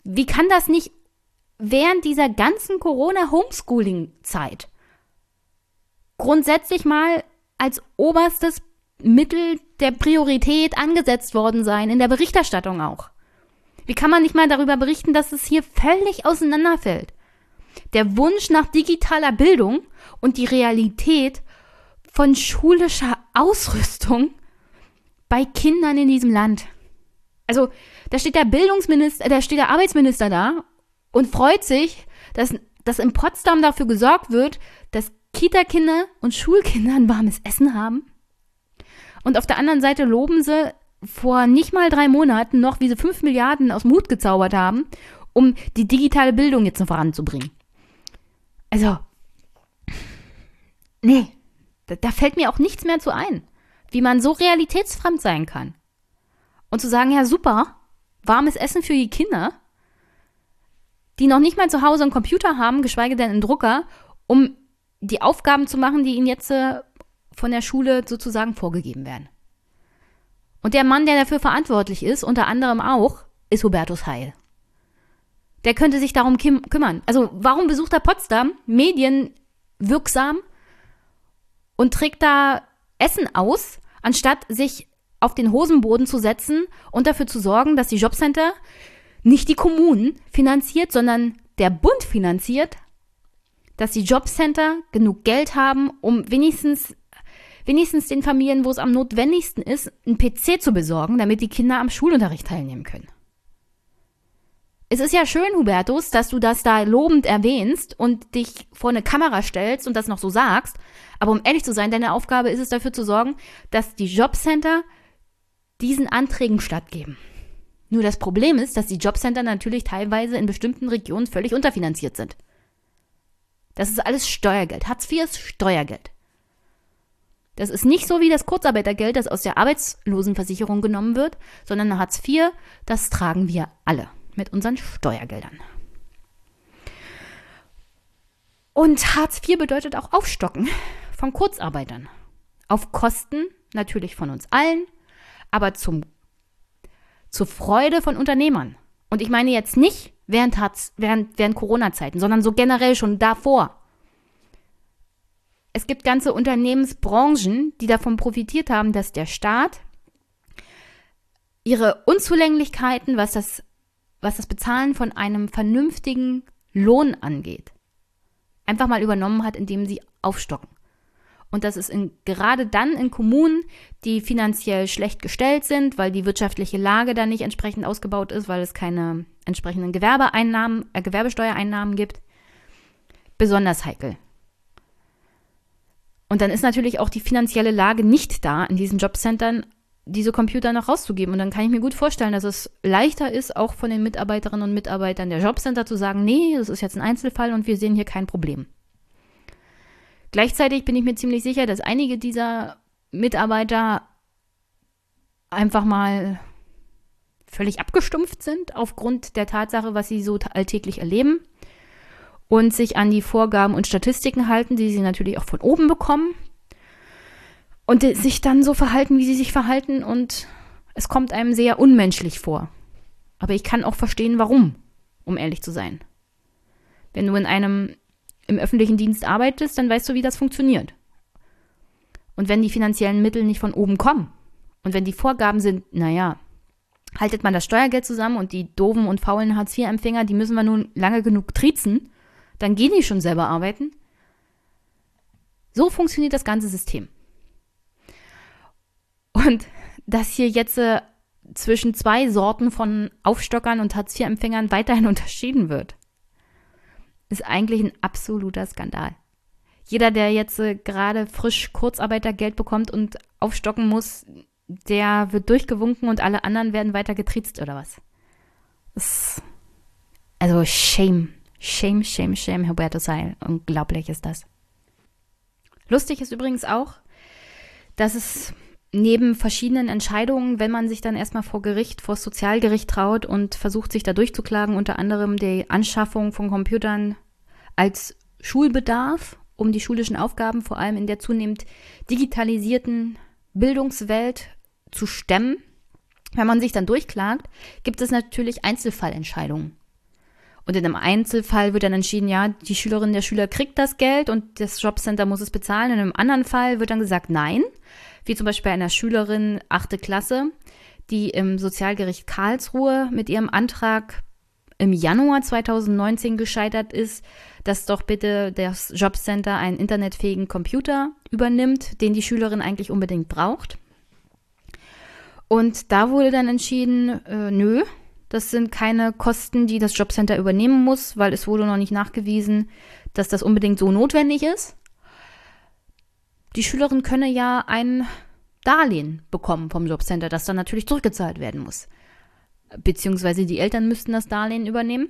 Wie kann das nicht während dieser ganzen Corona-Homeschooling-Zeit grundsätzlich mal als oberstes Mittel der Priorität angesetzt worden sein, in der Berichterstattung auch. Wie kann man nicht mal darüber berichten, dass es hier völlig auseinanderfällt? Der Wunsch nach digitaler Bildung und die Realität von schulischer Ausrüstung bei Kindern in diesem Land. Also, da steht der Bildungsminister, da steht der Arbeitsminister da und freut sich, dass, dass in Potsdam dafür gesorgt wird, dass Kita-Kinder und Schulkinder ein warmes Essen haben. Und auf der anderen Seite loben sie vor nicht mal drei Monaten noch, wie sie fünf Milliarden aus dem Hut gezaubert haben, um die digitale Bildung jetzt noch voranzubringen. Also, nee, da, da fällt mir auch nichts mehr zu ein, wie man so realitätsfremd sein kann. Und zu sagen, ja super, warmes Essen für die Kinder, die noch nicht mal zu Hause einen Computer haben, geschweige denn einen Drucker, um die Aufgaben zu machen, die ihnen jetzt äh, von der Schule sozusagen vorgegeben werden. Und der Mann, der dafür verantwortlich ist, unter anderem auch, ist Hubertus Heil. Der könnte sich darum kümmern. Also warum besucht er Potsdam medienwirksam und trägt da Essen aus, anstatt sich auf den Hosenboden zu setzen und dafür zu sorgen, dass die Jobcenter nicht die Kommunen finanziert, sondern der Bund finanziert, dass die Jobcenter genug Geld haben, um wenigstens, wenigstens den Familien, wo es am notwendigsten ist, einen PC zu besorgen, damit die Kinder am Schulunterricht teilnehmen können. Es ist ja schön, Hubertus, dass du das da lobend erwähnst und dich vor eine Kamera stellst und das noch so sagst. Aber um ehrlich zu sein, deine Aufgabe ist es dafür zu sorgen, dass die Jobcenter diesen Anträgen stattgeben. Nur das Problem ist, dass die Jobcenter natürlich teilweise in bestimmten Regionen völlig unterfinanziert sind. Das ist alles Steuergeld. Hartz IV ist Steuergeld. Das ist nicht so wie das Kurzarbeitergeld, das aus der Arbeitslosenversicherung genommen wird, sondern Hartz IV, das tragen wir alle mit unseren Steuergeldern. Und Hartz IV bedeutet auch Aufstocken von Kurzarbeitern. Auf Kosten natürlich von uns allen, aber zum, zur Freude von Unternehmern. Und ich meine jetzt nicht während, während, während Corona-Zeiten, sondern so generell schon davor. es gibt ganze Unternehmensbranchen, die davon profitiert haben, dass der Staat ihre Unzulänglichkeiten, was das, was das Bezahlen von einem vernünftigen Lohn angeht, einfach mal übernommen hat, indem sie aufstocken. Und das ist in, gerade dann in Kommunen, die finanziell schlecht gestellt sind, weil die wirtschaftliche Lage da nicht entsprechend ausgebaut ist, weil es keine entsprechenden Gewerbeeinnahmen, äh, Gewerbesteuereinnahmen gibt, besonders heikel. Und dann ist natürlich auch die finanzielle Lage nicht da, in diesen Jobcentern diese Computer noch rauszugeben. Und dann kann ich mir gut vorstellen, dass es leichter ist, auch von den Mitarbeiterinnen und Mitarbeitern der Jobcenter zu sagen, nee, das ist jetzt ein Einzelfall und wir sehen hier kein Problem. Gleichzeitig bin ich mir ziemlich sicher, dass einige dieser Mitarbeiter einfach mal völlig abgestumpft sind aufgrund der Tatsache, was sie so alltäglich erleben und sich an die Vorgaben und Statistiken halten, die sie natürlich auch von oben bekommen und sich dann so verhalten, wie sie sich verhalten und es kommt einem sehr unmenschlich vor. Aber ich kann auch verstehen, warum, um ehrlich zu sein. Wenn du in einem im öffentlichen Dienst arbeitest, dann weißt du, wie das funktioniert. Und wenn die finanziellen Mittel nicht von oben kommen und wenn die Vorgaben sind, naja, haltet man das Steuergeld zusammen und die doofen und faulen Hartz-IV-Empfänger, die müssen wir nun lange genug triezen, dann gehen die schon selber arbeiten. So funktioniert das ganze System. Und dass hier jetzt äh, zwischen zwei Sorten von Aufstockern und Hartz-IV-Empfängern weiterhin unterschieden wird ist eigentlich ein absoluter Skandal. Jeder, der jetzt äh, gerade frisch Kurzarbeitergeld bekommt und aufstocken muss, der wird durchgewunken und alle anderen werden weiter getriezt oder was? Das, also shame, shame, shame, shame, Huberto Seil. Unglaublich ist das. Lustig ist übrigens auch, dass es neben verschiedenen Entscheidungen, wenn man sich dann erstmal vor Gericht, vor Sozialgericht traut und versucht, sich da durchzuklagen, unter anderem die Anschaffung von Computern als Schulbedarf, um die schulischen Aufgaben vor allem in der zunehmend digitalisierten Bildungswelt zu stemmen. Wenn man sich dann durchklagt, gibt es natürlich Einzelfallentscheidungen. Und in einem Einzelfall wird dann entschieden, ja, die Schülerin, der Schüler kriegt das Geld und das Jobcenter muss es bezahlen. In einem anderen Fall wird dann gesagt, nein, wie zum Beispiel bei einer Schülerin achte Klasse, die im Sozialgericht Karlsruhe mit ihrem Antrag im Januar 2019 gescheitert ist, dass doch bitte das Jobcenter einen internetfähigen Computer übernimmt, den die Schülerin eigentlich unbedingt braucht. Und da wurde dann entschieden, äh, nö, das sind keine Kosten, die das Jobcenter übernehmen muss, weil es wurde noch nicht nachgewiesen, dass das unbedingt so notwendig ist die Schülerin könne ja ein Darlehen bekommen vom Jobcenter, das dann natürlich zurückgezahlt werden muss. Beziehungsweise die Eltern müssten das Darlehen übernehmen.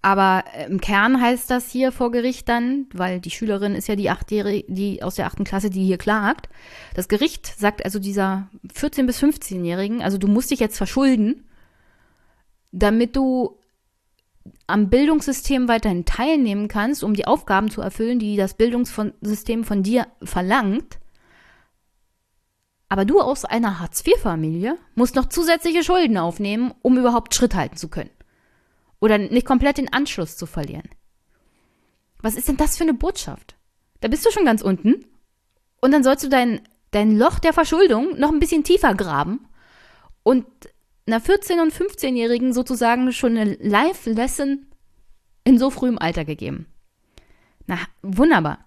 Aber äh, im Kern heißt das hier vor Gericht dann, weil die Schülerin ist ja die achtjährige, die aus der achten Klasse, die hier klagt. Das Gericht sagt also dieser 14- bis 15-Jährigen, also du musst dich jetzt verschulden, damit du am Bildungssystem weiterhin teilnehmen kannst, um die Aufgaben zu erfüllen, die das Bildungssystem von dir verlangt. Aber du aus einer Hartz-IV-Familie musst noch zusätzliche Schulden aufnehmen, um überhaupt Schritt halten zu können. Oder nicht komplett den Anschluss zu verlieren. Was ist denn das für eine Botschaft? Da bist du schon ganz unten und dann sollst du dein, dein Loch der Verschuldung noch ein bisschen tiefer graben und einer 14- und 15-Jährigen sozusagen schon eine Live-Lesson in so frühem Alter gegeben. Na, wunderbar.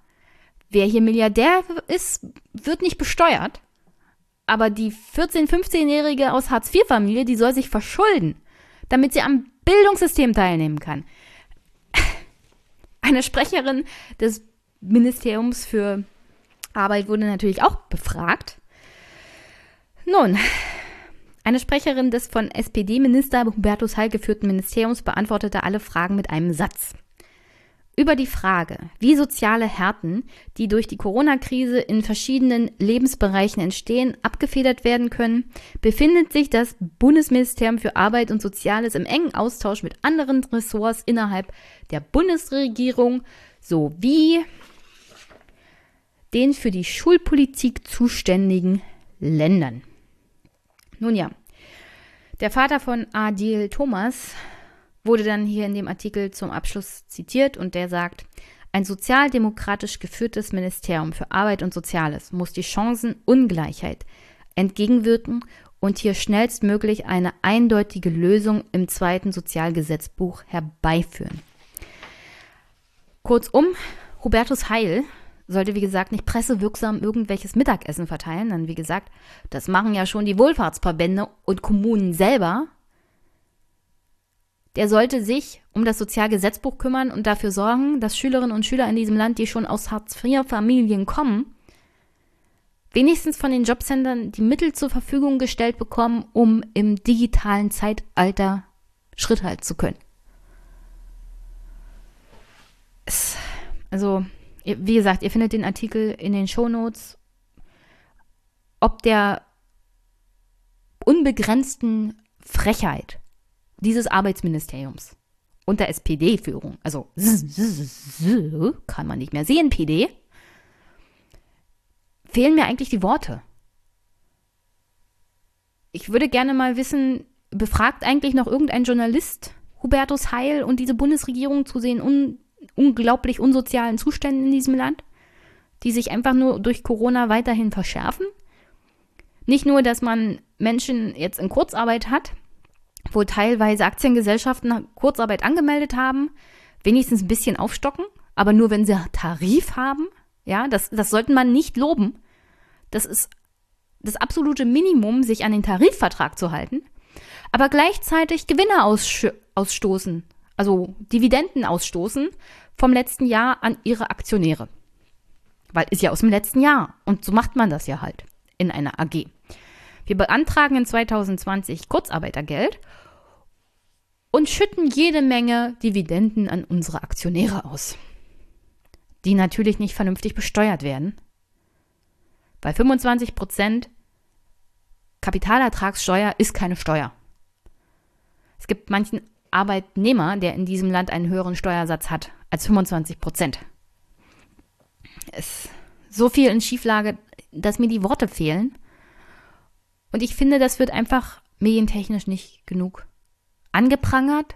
Wer hier Milliardär ist, wird nicht besteuert. Aber die 14-, 15-Jährige aus Hartz-IV-Familie, die soll sich verschulden, damit sie am Bildungssystem teilnehmen kann. Eine Sprecherin des Ministeriums für Arbeit wurde natürlich auch befragt. Nun, eine Sprecherin des von SPD-Minister Hubertus Heil geführten Ministeriums beantwortete alle Fragen mit einem Satz. Über die Frage, wie soziale Härten, die durch die Corona-Krise in verschiedenen Lebensbereichen entstehen, abgefedert werden können, befindet sich das Bundesministerium für Arbeit und Soziales im engen Austausch mit anderen Ressorts innerhalb der Bundesregierung sowie den für die Schulpolitik zuständigen Ländern. Nun ja, der Vater von Adil Thomas wurde dann hier in dem Artikel zum Abschluss zitiert und der sagt, Ein sozialdemokratisch geführtes Ministerium für Arbeit und Soziales muss die Chancenungleichheit entgegenwirken und hier schnellstmöglich eine eindeutige Lösung im zweiten Sozialgesetzbuch herbeiführen. Kurzum, Hubertus Heil sollte, wie gesagt, nicht pressewirksam irgendwelches Mittagessen verteilen, denn wie gesagt, das machen ja schon die Wohlfahrtsverbände und Kommunen selber der sollte sich um das Sozialgesetzbuch kümmern und dafür sorgen, dass Schülerinnen und Schüler in diesem Land, die schon aus Hartz-IV-Familien kommen, wenigstens von den Jobcentern die Mittel zur Verfügung gestellt bekommen, um im digitalen Zeitalter Schritt halten zu können. Also, wie gesagt, ihr findet den Artikel in den Shownotes. Ob der unbegrenzten Frechheit dieses Arbeitsministeriums unter SPD-Führung, also kann man nicht mehr sehen, PD, fehlen mir eigentlich die Worte. Ich würde gerne mal wissen, befragt eigentlich noch irgendein Journalist Hubertus Heil und diese Bundesregierung zu sehen un unglaublich unsozialen Zuständen in diesem Land, die sich einfach nur durch Corona weiterhin verschärfen? Nicht nur, dass man Menschen jetzt in Kurzarbeit hat, wo teilweise Aktiengesellschaften Kurzarbeit angemeldet haben, wenigstens ein bisschen aufstocken, aber nur wenn sie Tarif haben. Ja, das, das sollte man nicht loben. Das ist das absolute Minimum, sich an den Tarifvertrag zu halten, aber gleichzeitig Gewinne ausstoßen, also Dividenden ausstoßen vom letzten Jahr an ihre Aktionäre. Weil ist ja aus dem letzten Jahr und so macht man das ja halt in einer AG. Wir beantragen in 2020 Kurzarbeitergeld und schütten jede Menge Dividenden an unsere Aktionäre aus, die natürlich nicht vernünftig besteuert werden. Bei 25 Prozent Kapitalertragssteuer ist keine Steuer. Es gibt manchen Arbeitnehmer, der in diesem Land einen höheren Steuersatz hat als 25 Prozent. Es ist so viel in Schieflage, dass mir die Worte fehlen. Und ich finde, das wird einfach medientechnisch nicht genug angeprangert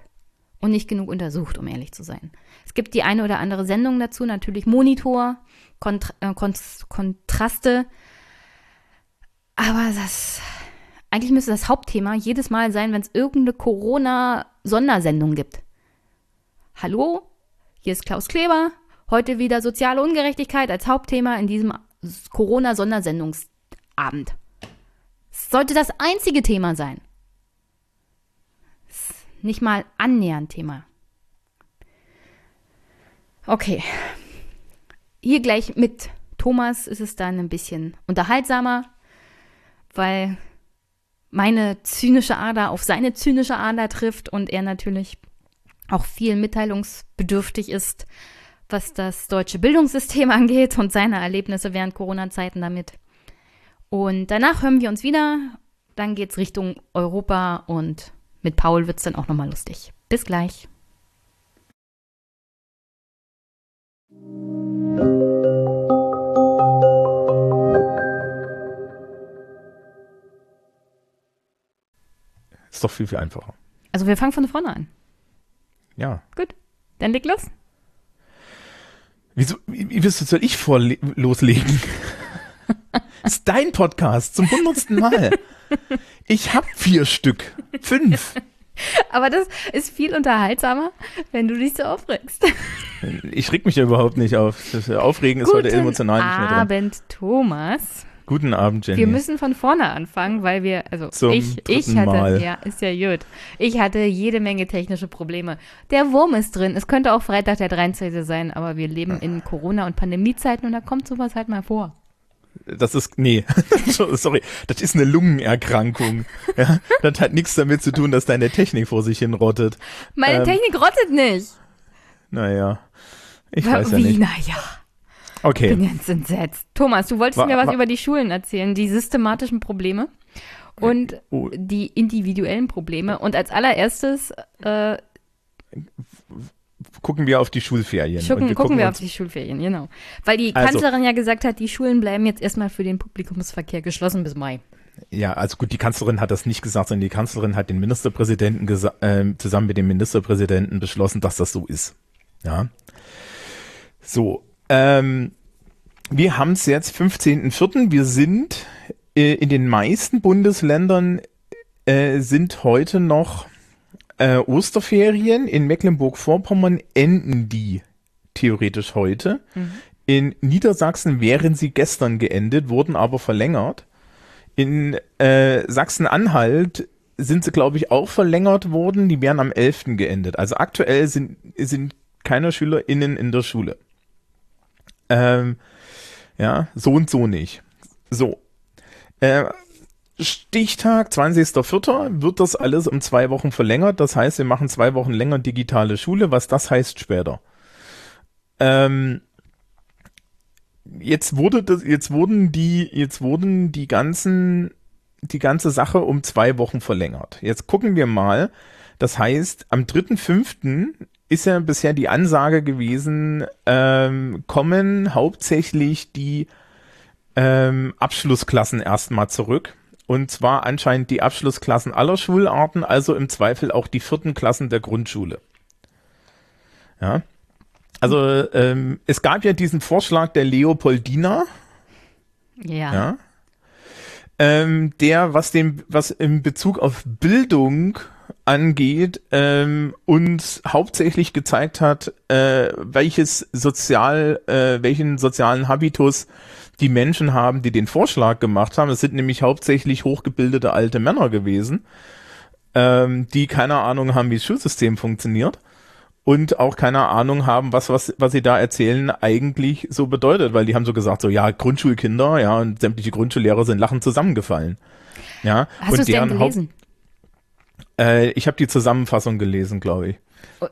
und nicht genug untersucht, um ehrlich zu sein. Es gibt die eine oder andere Sendung dazu, natürlich Monitor, Kontra äh, Kontraste. Aber das, eigentlich müsste das Hauptthema jedes Mal sein, wenn es irgendeine Corona-Sondersendung gibt. Hallo, hier ist Klaus Kleber. Heute wieder soziale Ungerechtigkeit als Hauptthema in diesem Corona-Sondersendungsabend sollte das einzige Thema sein. Nicht mal annähernd Thema. Okay. Hier gleich mit Thomas ist es dann ein bisschen unterhaltsamer, weil meine zynische Ader auf seine zynische Ader trifft und er natürlich auch viel mitteilungsbedürftig ist, was das deutsche Bildungssystem angeht und seine Erlebnisse während Corona-Zeiten damit. Und danach hören wir uns wieder. Dann geht es Richtung Europa und mit Paul wird es dann auch nochmal lustig. Bis gleich. Ist doch viel, viel einfacher. Also wir fangen von vorne an. Ja. Gut. Dann leg los. Wieso, wie, wie soll ich vor loslegen? Ist dein Podcast zum hundertsten Mal. Ich habe vier Stück. Fünf. Aber das ist viel unterhaltsamer, wenn du dich so aufregst. Ich reg mich ja überhaupt nicht auf. Das Aufregen ist heute emotional nicht mehr dran. Abend, Thomas. Guten Abend, Jenny. Wir müssen von vorne anfangen, weil wir, also Zum ich, ich hatte, Mal. ja, ist ja gut. Ich hatte jede Menge technische Probleme. Der Wurm ist drin. Es könnte auch Freitag der 13. sein, aber wir leben in Corona- und Pandemiezeiten und da kommt sowas halt mal vor. Das ist, nee, sorry, das ist eine Lungenerkrankung. Ja, das hat nichts damit zu tun, dass deine Technik vor sich hin rottet. Meine Ähm, Technik rottet nicht. Naja, ich weiß ja Wie, nicht. naja. Ich Okay, bin ganz entsetzt. Thomas, du wolltest Wa- mir was wa- über die Schulen erzählen, die systematischen Probleme und Oh. die individuellen Probleme. Und als allererstes äh, gucken wir auf die Schulferien. gucken, und gucken wir auf die Schulferien, genau. Weil die Also- Kanzlerin ja gesagt hat, die Schulen bleiben jetzt erstmal für den Publikumsverkehr geschlossen bis Mai. Ja, also gut, die Kanzlerin hat das nicht gesagt, sondern die Kanzlerin hat den Ministerpräsidenten äh, zusammen mit dem Ministerpräsidenten beschlossen, dass das so ist. Ja. So, ähm, wir haben es jetzt 15.04. Wir sind äh, in den meisten Bundesländern äh, sind heute noch äh, Osterferien. In Mecklenburg-Vorpommern enden die theoretisch heute. Mhm. In Niedersachsen wären sie gestern geendet, wurden aber verlängert. In äh, Sachsen-Anhalt sind sie, glaube ich, auch verlängert worden. Die wären am 11. geendet. Also aktuell sind, sind keine SchülerInnen in der Schule. Ähm, ja, so und so nicht. So. Äh, Stichtag 20.04. wird das alles um zwei Wochen verlängert. Das heißt, wir machen zwei Wochen länger digitale Schule. Was das heißt später. Ähm, jetzt wurde das, jetzt wurden die, jetzt wurden die ganzen, die ganze Sache um zwei Wochen verlängert. Jetzt gucken wir mal. Das heißt, am 3.5. ist ja bisher die Ansage gewesen, ähm, kommen hauptsächlich die ähm, Abschlussklassen erstmal zurück. Und zwar anscheinend die Abschlussklassen aller Schularten, also im Zweifel auch die vierten Klassen der Grundschule. Ja. Also ähm, es gab ja diesen Vorschlag der Leopoldina. Ja. ja ähm, der, was dem, was im Bezug auf Bildung angeht, ähm, uns hauptsächlich gezeigt hat, äh, welches sozial, äh, welchen sozialen Habitus die Menschen haben, die den Vorschlag gemacht haben. Es sind nämlich hauptsächlich hochgebildete alte Männer gewesen, ähm, die keine Ahnung haben, wie das Schulsystem funktioniert und auch keine Ahnung haben, was, was, was sie da erzählen, eigentlich so bedeutet, weil die haben so gesagt, so ja, Grundschulkinder, ja, und sämtliche Grundschullehrer sind lachend zusammengefallen. Ja, Hast du es denn gelesen? Äh, ich habe die Zusammenfassung gelesen, glaube ich.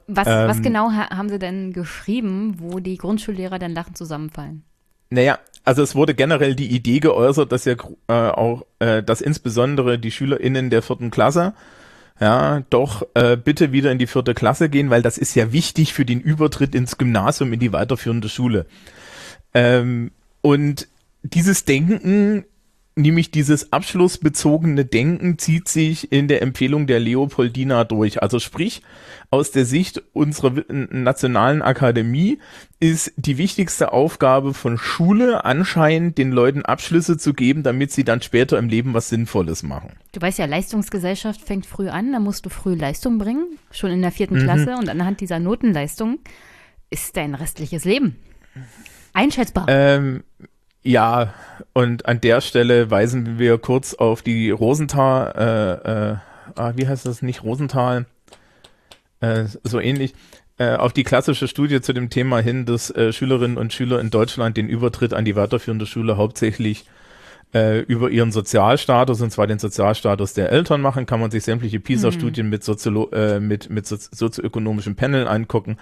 Was, ähm, was genau ha haben sie denn geschrieben, wo die Grundschullehrer dann lachend zusammenfallen? Naja, also es wurde generell die Idee geäußert, dass ja äh, auch, äh, dass insbesondere die SchülerInnen der vierten Klasse ja, doch äh, bitte wieder in die vierte Klasse gehen, weil das ist ja wichtig für den Übertritt ins Gymnasium, in die weiterführende Schule. Ähm, und dieses Denken nämlich dieses abschlussbezogene Denken zieht sich in der Empfehlung der Leopoldina durch. Also sprich, aus der Sicht unserer nationalen Akademie ist die wichtigste Aufgabe von Schule anscheinend, den Leuten Abschlüsse zu geben, damit sie dann später im Leben was Sinnvolles machen. Du weißt ja, Leistungsgesellschaft fängt früh an, da musst du früh Leistung bringen, schon in der vierten mhm. Klasse und anhand dieser Notenleistung ist dein restliches Leben einschätzbar. Ähm, ja, und an der Stelle weisen wir kurz auf die Rosenthal, äh, äh, ah, wie heißt das? Nicht, Rosenthal, äh, so ähnlich, äh, auf die klassische Studie zu dem Thema hin, dass äh, Schülerinnen und Schüler in Deutschland den Übertritt an die weiterführende Schule hauptsächlich äh, über ihren Sozialstatus, und zwar den Sozialstatus der Eltern machen, kann man sich sämtliche PISA-Studien mhm. mit, Soziolo äh, mit, mit sozi sozioökonomischen Panel angucken.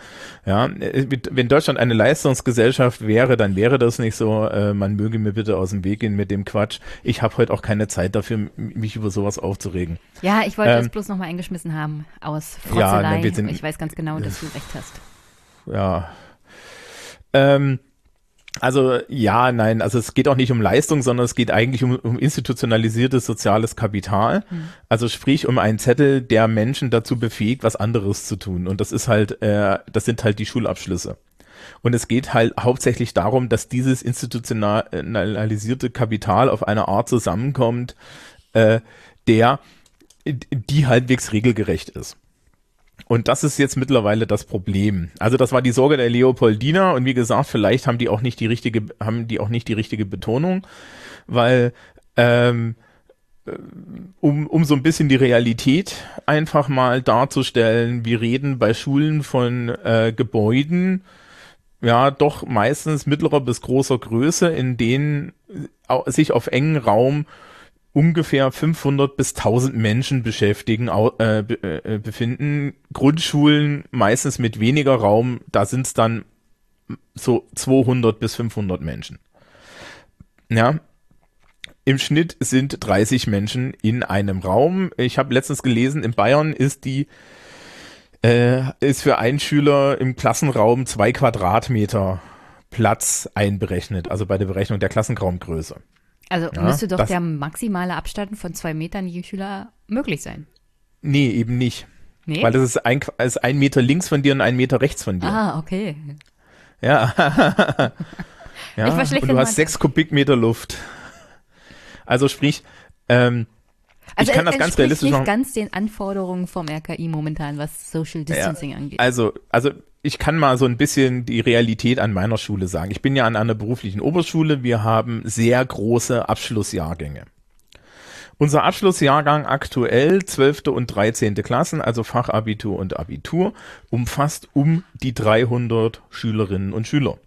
Ja, äh, wenn Deutschland eine Leistungsgesellschaft wäre, dann wäre das nicht so. Äh, man möge mir bitte aus dem Weg gehen mit dem Quatsch. Ich habe heute auch keine Zeit dafür, mich über sowas aufzuregen. Ja, ich wollte ähm, das bloß nochmal eingeschmissen haben aus Frotzelei. Ja, sind, ich weiß ganz genau, dass du recht hast. Ja. Ähm, also ja, nein, also es geht auch nicht um Leistung, sondern es geht eigentlich um, um institutionalisiertes soziales Kapital. Mhm. Also sprich um einen Zettel, der Menschen dazu befähigt, was anderes zu tun. Und das ist halt, äh, das sind halt die Schulabschlüsse. Und es geht halt hauptsächlich darum, dass dieses institutionalisierte Kapital auf eine Art zusammenkommt, äh, der die halbwegs regelgerecht ist. Und das ist jetzt mittlerweile das Problem. Also das war die Sorge der Leopoldina und wie gesagt, vielleicht haben die auch nicht die richtige, haben die auch nicht die richtige Betonung, weil ähm, äh, um, um so ein bisschen die Realität einfach mal darzustellen, wir reden bei Schulen von äh, Gebäuden, ja, doch meistens mittlerer bis großer Größe, in denen sich auf engen Raum ungefähr 500 bis 1000 Menschen beschäftigen, äh, äh, befinden. Grundschulen meistens mit weniger Raum, da sind es dann so 200 bis 500 Menschen. Ja, im Schnitt sind 30 Menschen in einem Raum. Ich habe letztens gelesen, in Bayern ist die äh, ist für einen Schüler im Klassenraum zwei Quadratmeter Platz einberechnet, also bei der Berechnung der Klassenraumgröße. Also ja, müsste doch der maximale Abstand von zwei Metern je Schüler möglich sein. Nee, eben nicht. Nee? Weil das ist ein, ist ein Meter links von dir und ein Meter rechts von dir. Ah, okay. Ja. ja. Ich Und du hast sechs Kubikmeter Luft. Also sprich, ähm, Also ich kann das ganz entspricht realistisch nicht ganz den Anforderungen vom RKI momentan, was Social Distancing angeht. Also, also ich kann mal so ein bisschen die Realität an meiner Schule sagen. Ich bin ja an einer beruflichen Oberschule. Wir haben sehr große Abschlussjahrgänge. Unser Abschlussjahrgang aktuell, 12. und 13. Klassen, also Fachabitur und Abitur, umfasst um die 300 Schülerinnen und Schüler.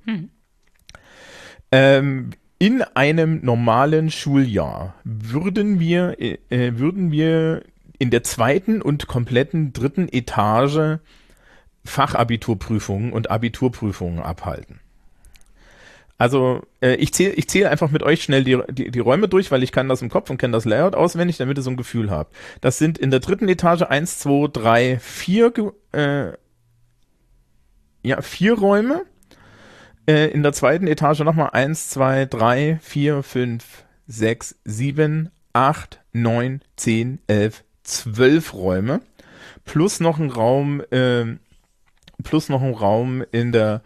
Ähm, in einem normalen Schuljahr würden wir, äh, äh, würden wir in der zweiten und kompletten dritten Etage Fachabiturprüfungen und Abiturprüfungen abhalten. Also äh, ich zähle ich zähl einfach mit euch schnell die, die, die Räume durch, weil ich kann das im Kopf und kenne das Layout auswendig, damit ihr so ein Gefühl habt. Das sind in der dritten Etage eins, zwei, drei, vier, äh, ja, vier Räume. Äh, in der zweiten Etage nochmal eins, zwei, drei, vier, fünf, sechs, sieben, acht, neun, zehn, elf, zwölf Räume. Plus noch ein Raum, ähm, plus noch ein Raum in der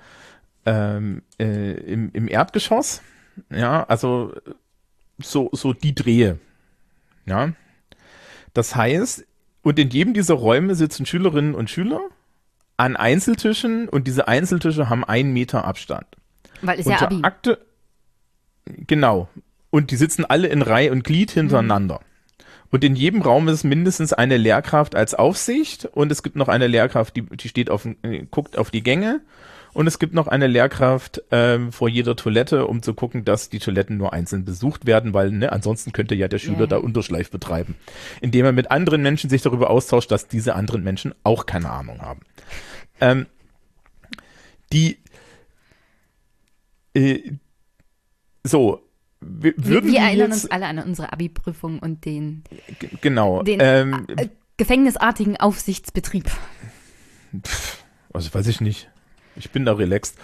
ähm, äh, im, im Erdgeschoss. Ja, also so, so die Drehe. Ja. Das heißt, und in jedem dieser Räume sitzen Schülerinnen und Schüler an Einzeltischen und diese Einzeltische haben einen Meter Abstand. Weil ist ja Unter Abi. Akte, genau. Und die sitzen alle in Reihe und Glied hintereinander. Und in jedem Raum ist mindestens eine Lehrkraft als Aufsicht und es gibt noch eine Lehrkraft, die, die steht auf, äh, guckt auf die Gänge und es gibt noch eine Lehrkraft ähm, vor jeder Toilette, um zu gucken, dass die Toiletten nur einzeln besucht werden, weil ne, ansonsten könnte ja der Schüler Ja. da Unterschleif betreiben, indem er mit anderen Menschen sich darüber austauscht, dass diese anderen Menschen auch keine Ahnung haben. Ähm, die äh, so wir, Wir, würden wir die erinnern jetzt, uns alle an unsere Abi-Prüfung und den, genau den ähm, äh, gefängnisartigen Aufsichtsbetrieb. Also weiß ich nicht. Ich bin da relaxed.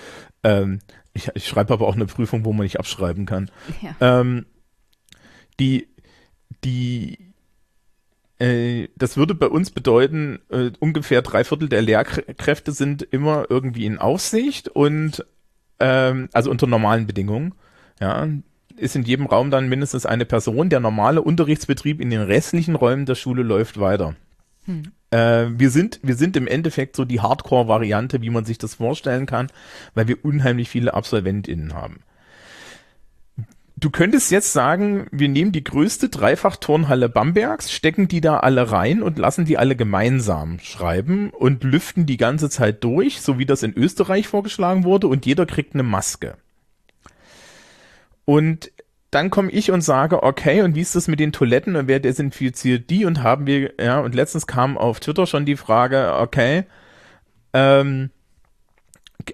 Ähm, ich, ich schreibe aber auch eine Prüfung, wo man nicht abschreiben kann. Ja. Ähm, die, die, äh, das würde bei uns bedeuten, äh, ungefähr drei Viertel der Lehrkräfte sind immer irgendwie in Aufsicht und ähm, also unter normalen Bedingungen. Ja, ist in jedem Raum dann mindestens eine Person. Der normale Unterrichtsbetrieb in den restlichen Räumen der Schule läuft weiter. Äh, wir sind, wir sind im Endeffekt so die Hardcore-Variante, wie man sich das vorstellen kann, weil wir unheimlich viele AbsolventInnen haben. Du könntest jetzt sagen, wir nehmen die größte Dreifach-Turnhalle Bambergs, stecken die da alle rein und lassen die alle gemeinsam schreiben und lüften die ganze Zeit durch, so wie das in Österreich vorgeschlagen wurde, und jeder kriegt eine Maske. Und dann komme ich und sage, okay, und wie ist das mit den Toiletten und wer desinfiziert die? Und haben wir, ja, und letztens kam auf Twitter schon die Frage, okay, ähm,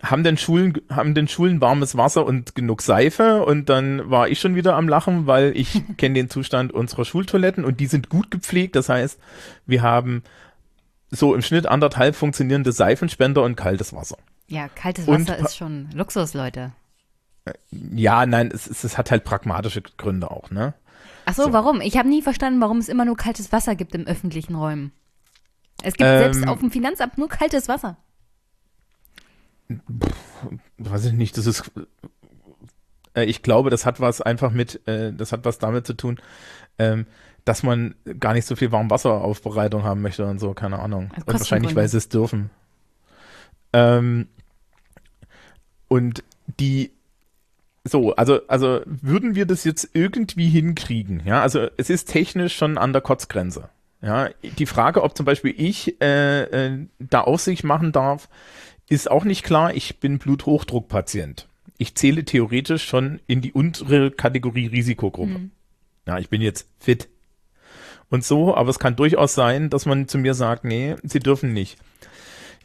haben denn Schulen, haben denn Schulen warmes Wasser und genug Seife? Und dann war ich schon wieder am Lachen, weil ich kenne den Zustand unserer Schultoiletten und die sind gut gepflegt. Das heißt, wir haben so im Schnitt anderthalb funktionierende Seifenspender und kaltes Wasser. Ja, kaltes Wasser ist schon Luxus, Leute. Ja, nein, es, es, es hat halt pragmatische Gründe auch, ne? Ach so, So. warum? Ich habe nie verstanden, warum es immer nur kaltes Wasser gibt im öffentlichen Räumen. Es gibt Ähm, selbst auf dem Finanzamt nur kaltes Wasser. weiß ich nicht, das ist, äh, ich glaube, das hat was einfach mit, äh, das hat was damit zu tun, ähm, dass man gar nicht so viel Warmwasseraufbereitung haben möchte und so, keine Ahnung. Also und wahrscheinlich, weil sie es dürfen. Ähm, und die, so, also, also würden wir das jetzt irgendwie hinkriegen, ja, also es ist technisch schon an der Kotzgrenze. Ja, die Frage, ob zum Beispiel ich äh, äh, da Aufsicht machen darf, ist auch nicht klar. Ich bin Bluthochdruckpatient. Ich zähle theoretisch schon in die untere Kategorie Risikogruppe. Ja, ich bin jetzt fit. Und so, aber es kann durchaus sein, dass man zu mir sagt, nee, sie dürfen nicht.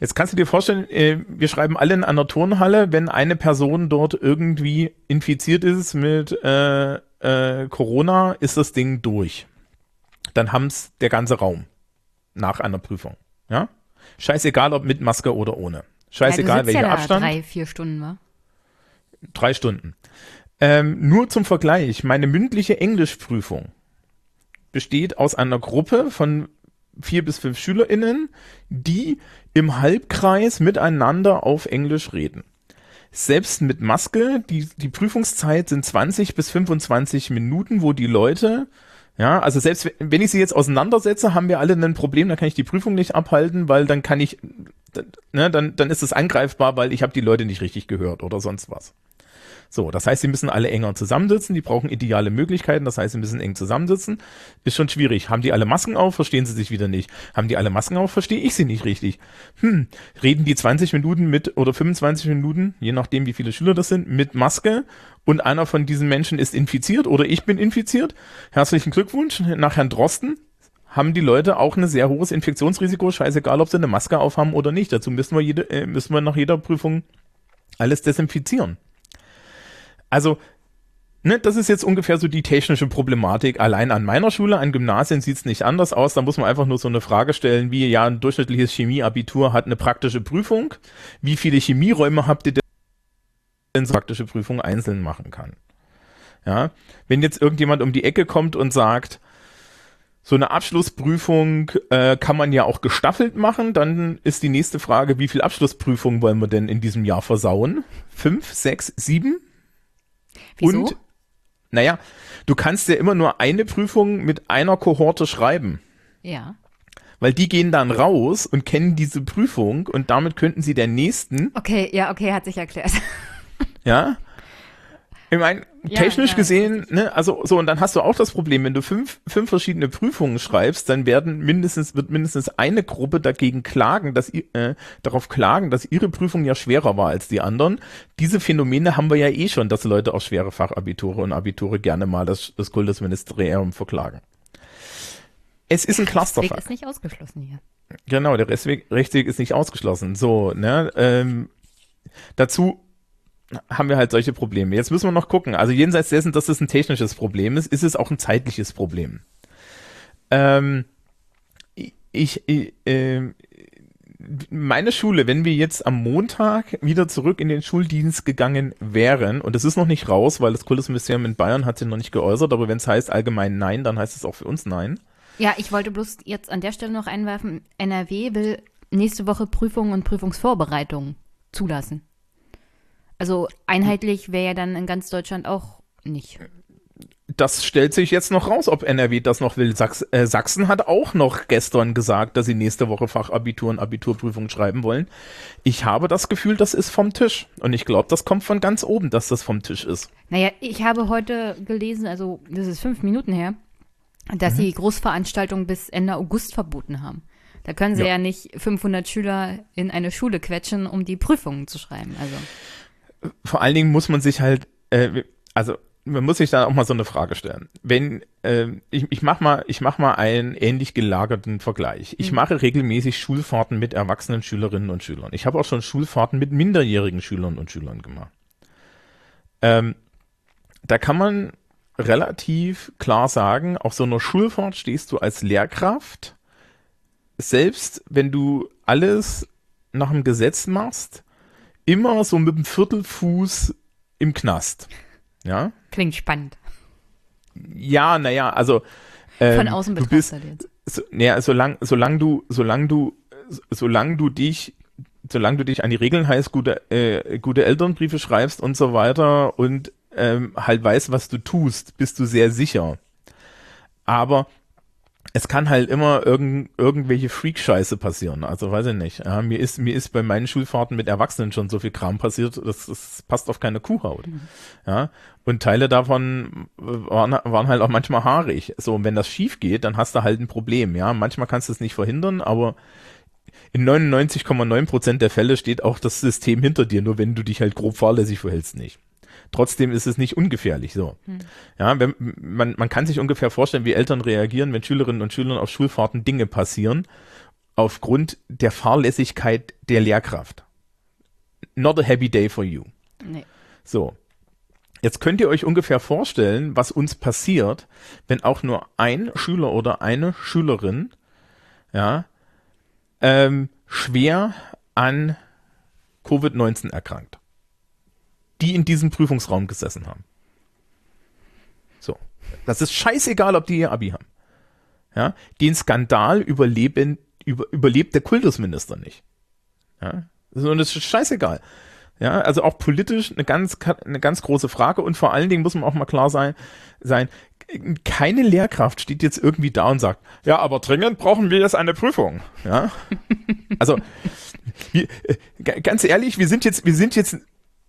Jetzt kannst du dir vorstellen, äh, wir schreiben alle in einer Turnhalle, wenn eine Person dort irgendwie infiziert ist mit äh, äh, Corona, ist das Ding durch. Dann haben's der ganze Raum nach einer Prüfung. Ja? Scheißegal, ob mit Maske oder ohne. Scheißegal, ja, welcher ja Abstand. drei, vier Stunden, wa? Drei Stunden. Ähm, nur zum Vergleich, meine mündliche Englischprüfung besteht aus einer Gruppe von vier bis fünf SchülerInnen, die im Halbkreis miteinander auf Englisch reden. selbst mit Maske, die, die Prüfungszeit sind 20 bis 25 Minuten, wo die Leute, ja, also selbst wenn ich sie jetzt auseinandersetze, haben wir alle ein Problem, dann kann ich die Prüfung nicht abhalten, weil dann kann ich, ne, dann, dann ist es angreifbar, weil ich habe die Leute nicht richtig gehört oder sonst was. So, das heißt, sie müssen alle enger zusammensitzen, die brauchen ideale Möglichkeiten, das heißt, sie müssen eng zusammensitzen. Ist schon schwierig. Haben die alle Masken auf, verstehen sie sich wieder nicht. Haben die alle Masken auf, verstehe ich sie nicht richtig. Hm, reden die 20 Minuten mit oder 25 Minuten, je nachdem, wie viele Schüler das sind, mit Maske und einer von diesen Menschen ist infiziert oder ich bin infiziert. Herzlichen Glückwunsch nach Herrn Drosten haben die Leute auch ein sehr hohes Infektionsrisiko, scheißegal, ob sie eine Maske aufhaben oder nicht. Dazu müssen wir jede, äh, müssen wir nach jeder Prüfung alles desinfizieren. Also, ne, das ist jetzt ungefähr so die technische Problematik. Allein an meiner Schule, an Gymnasien sieht's nicht anders aus. Da muss man einfach nur so eine Frage stellen, wie ja ein durchschnittliches Chemieabitur hat eine praktische Prüfung. Wie viele Chemieräume habt ihr denn so praktische Prüfung einzeln machen kann? Ja, wenn jetzt irgendjemand um die Ecke kommt und sagt, so eine Abschlussprüfung äh, kann man ja auch gestaffelt machen. Dann ist die nächste Frage, wie viel Abschlussprüfungen wollen wir denn in diesem Jahr versauen? Fünf, sechs, sieben? Wieso? Und, naja, du kannst ja immer nur eine Prüfung mit einer Kohorte schreiben. Ja. Weil die gehen dann raus und kennen diese Prüfung und damit könnten sie der nächsten, Okay, ja, okay, hat sich erklärt. ja. Ich meine, Ja, technisch ja, gesehen, ne, also so, und dann hast du auch das Problem, wenn du fünf, fünf verschiedene Prüfungen schreibst, dann werden mindestens, wird mindestens eine Gruppe dagegen klagen, dass äh, darauf klagen, dass ihre Prüfung ja schwerer war als die anderen. Diese Phänomene haben wir ja eh schon, dass Leute auf schwere Fachabiture und Abiture gerne mal das, das Kultusministerium verklagen. Es ist ein Clusterfuck. ist nicht ausgeschlossen hier. Genau, der Rechtsweg, Rechtsweg ist nicht ausgeschlossen. So, ne, ähm, dazu haben wir halt solche Probleme. Jetzt müssen wir noch gucken. Also jenseits dessen, dass es ein technisches Problem ist, ist es auch ein zeitliches Problem. Ähm, ich, ich ähm, meine Schule, wenn wir jetzt am Montag wieder zurück in den Schuldienst gegangen wären, und das ist noch nicht raus, weil das Kultusministerium in Bayern hat sich noch nicht geäußert, aber wenn es heißt allgemein nein, dann heißt es auch für uns nein. Ja, ich wollte bloß jetzt an der Stelle noch einwerfen, NRW will nächste Woche Prüfungen und Prüfungsvorbereitungen zulassen. Also einheitlich wäre ja dann in ganz Deutschland auch nicht. das stellt sich jetzt noch raus, ob NRW das noch will. Sachs, äh, Sachsen hat auch noch gestern gesagt, dass sie nächste Woche Fachabitur und Abiturprüfung schreiben wollen. Ich habe das Gefühl, das ist vom Tisch. Und ich glaube, das kommt von ganz oben, dass das vom Tisch ist. Naja, ich habe heute gelesen, also das ist fünf Minuten her, dass sie Großveranstaltungen bis Ende August verboten haben. Da können sie ja. Ja. nicht 500 Schüler in eine Schule quetschen, um die Prüfungen zu schreiben. Also Vor allen Dingen muss man sich halt, äh, also man muss sich da auch mal so eine Frage stellen. Wenn äh, ich, ich mache mal, ich mache mal einen ähnlich gelagerten Vergleich. Ich mache regelmäßig Schulfahrten mit erwachsenen Schülerinnen und Schülern. Ich habe auch schon Schulfahrten mit minderjährigen Schülern und Schülern gemacht. Ähm, da kann man relativ klar sagen, auf so einer Schulfahrt stehst du als Lehrkraft, selbst wenn du alles nach dem Gesetz machst, immer so mit dem Viertelfuß im Knast. Ja? klingt spannend. Ja, naja, also ähm, Von außen betrachtet jetzt. so, naja, solange solang du, solange du, solange du dich, solange du dich an die Regeln heißt, gute, äh, gute Elternbriefe schreibst und so weiter und ähm, halt weißt, was du tust, bist du sehr sicher. Aber es kann halt immer irgend, irgendwelche Freak-Scheiße passieren. Also weiß ich nicht. Ja, mir ist mir ist bei meinen Schulfahrten mit Erwachsenen schon so viel Kram passiert, das, das passt auf keine Kuhhaut. Ja, und Teile davon waren, waren halt auch manchmal haarig. So, und wenn das schief geht, dann hast du halt ein Problem. Ja, manchmal kannst du es nicht verhindern, aber in 99,9 Prozent der Fälle steht auch das System hinter dir, nur wenn du dich halt grob fahrlässig verhältst nicht. Trotzdem ist es nicht ungefährlich so. Ja, wenn, man, man kann sich ungefähr vorstellen, wie Eltern reagieren, wenn Schülerinnen und Schülern auf Schulfahrten Dinge passieren, aufgrund der Fahrlässigkeit der Lehrkraft. Not a happy day for you. Nee. So. Jetzt könnt ihr euch ungefähr vorstellen, was uns passiert, wenn auch nur ein Schüler oder eine Schülerin, ja, ähm, schwer an Covid-19 erkrankt. Die in diesem Prüfungsraum gesessen haben. So. Das ist scheißegal, ob die ihr Abi haben. Ja, den Skandal überleben, über, überlebt der Kultusminister nicht. Ja, und das ist scheißegal. Ja, also auch politisch eine ganz, eine ganz große Frage und vor allen Dingen muss man auch mal klar sein, sein, keine Lehrkraft steht jetzt irgendwie da und sagt, ja, aber dringend brauchen wir jetzt eine Prüfung. Ja, also wir, äh, ganz ehrlich, wir sind jetzt, wir sind jetzt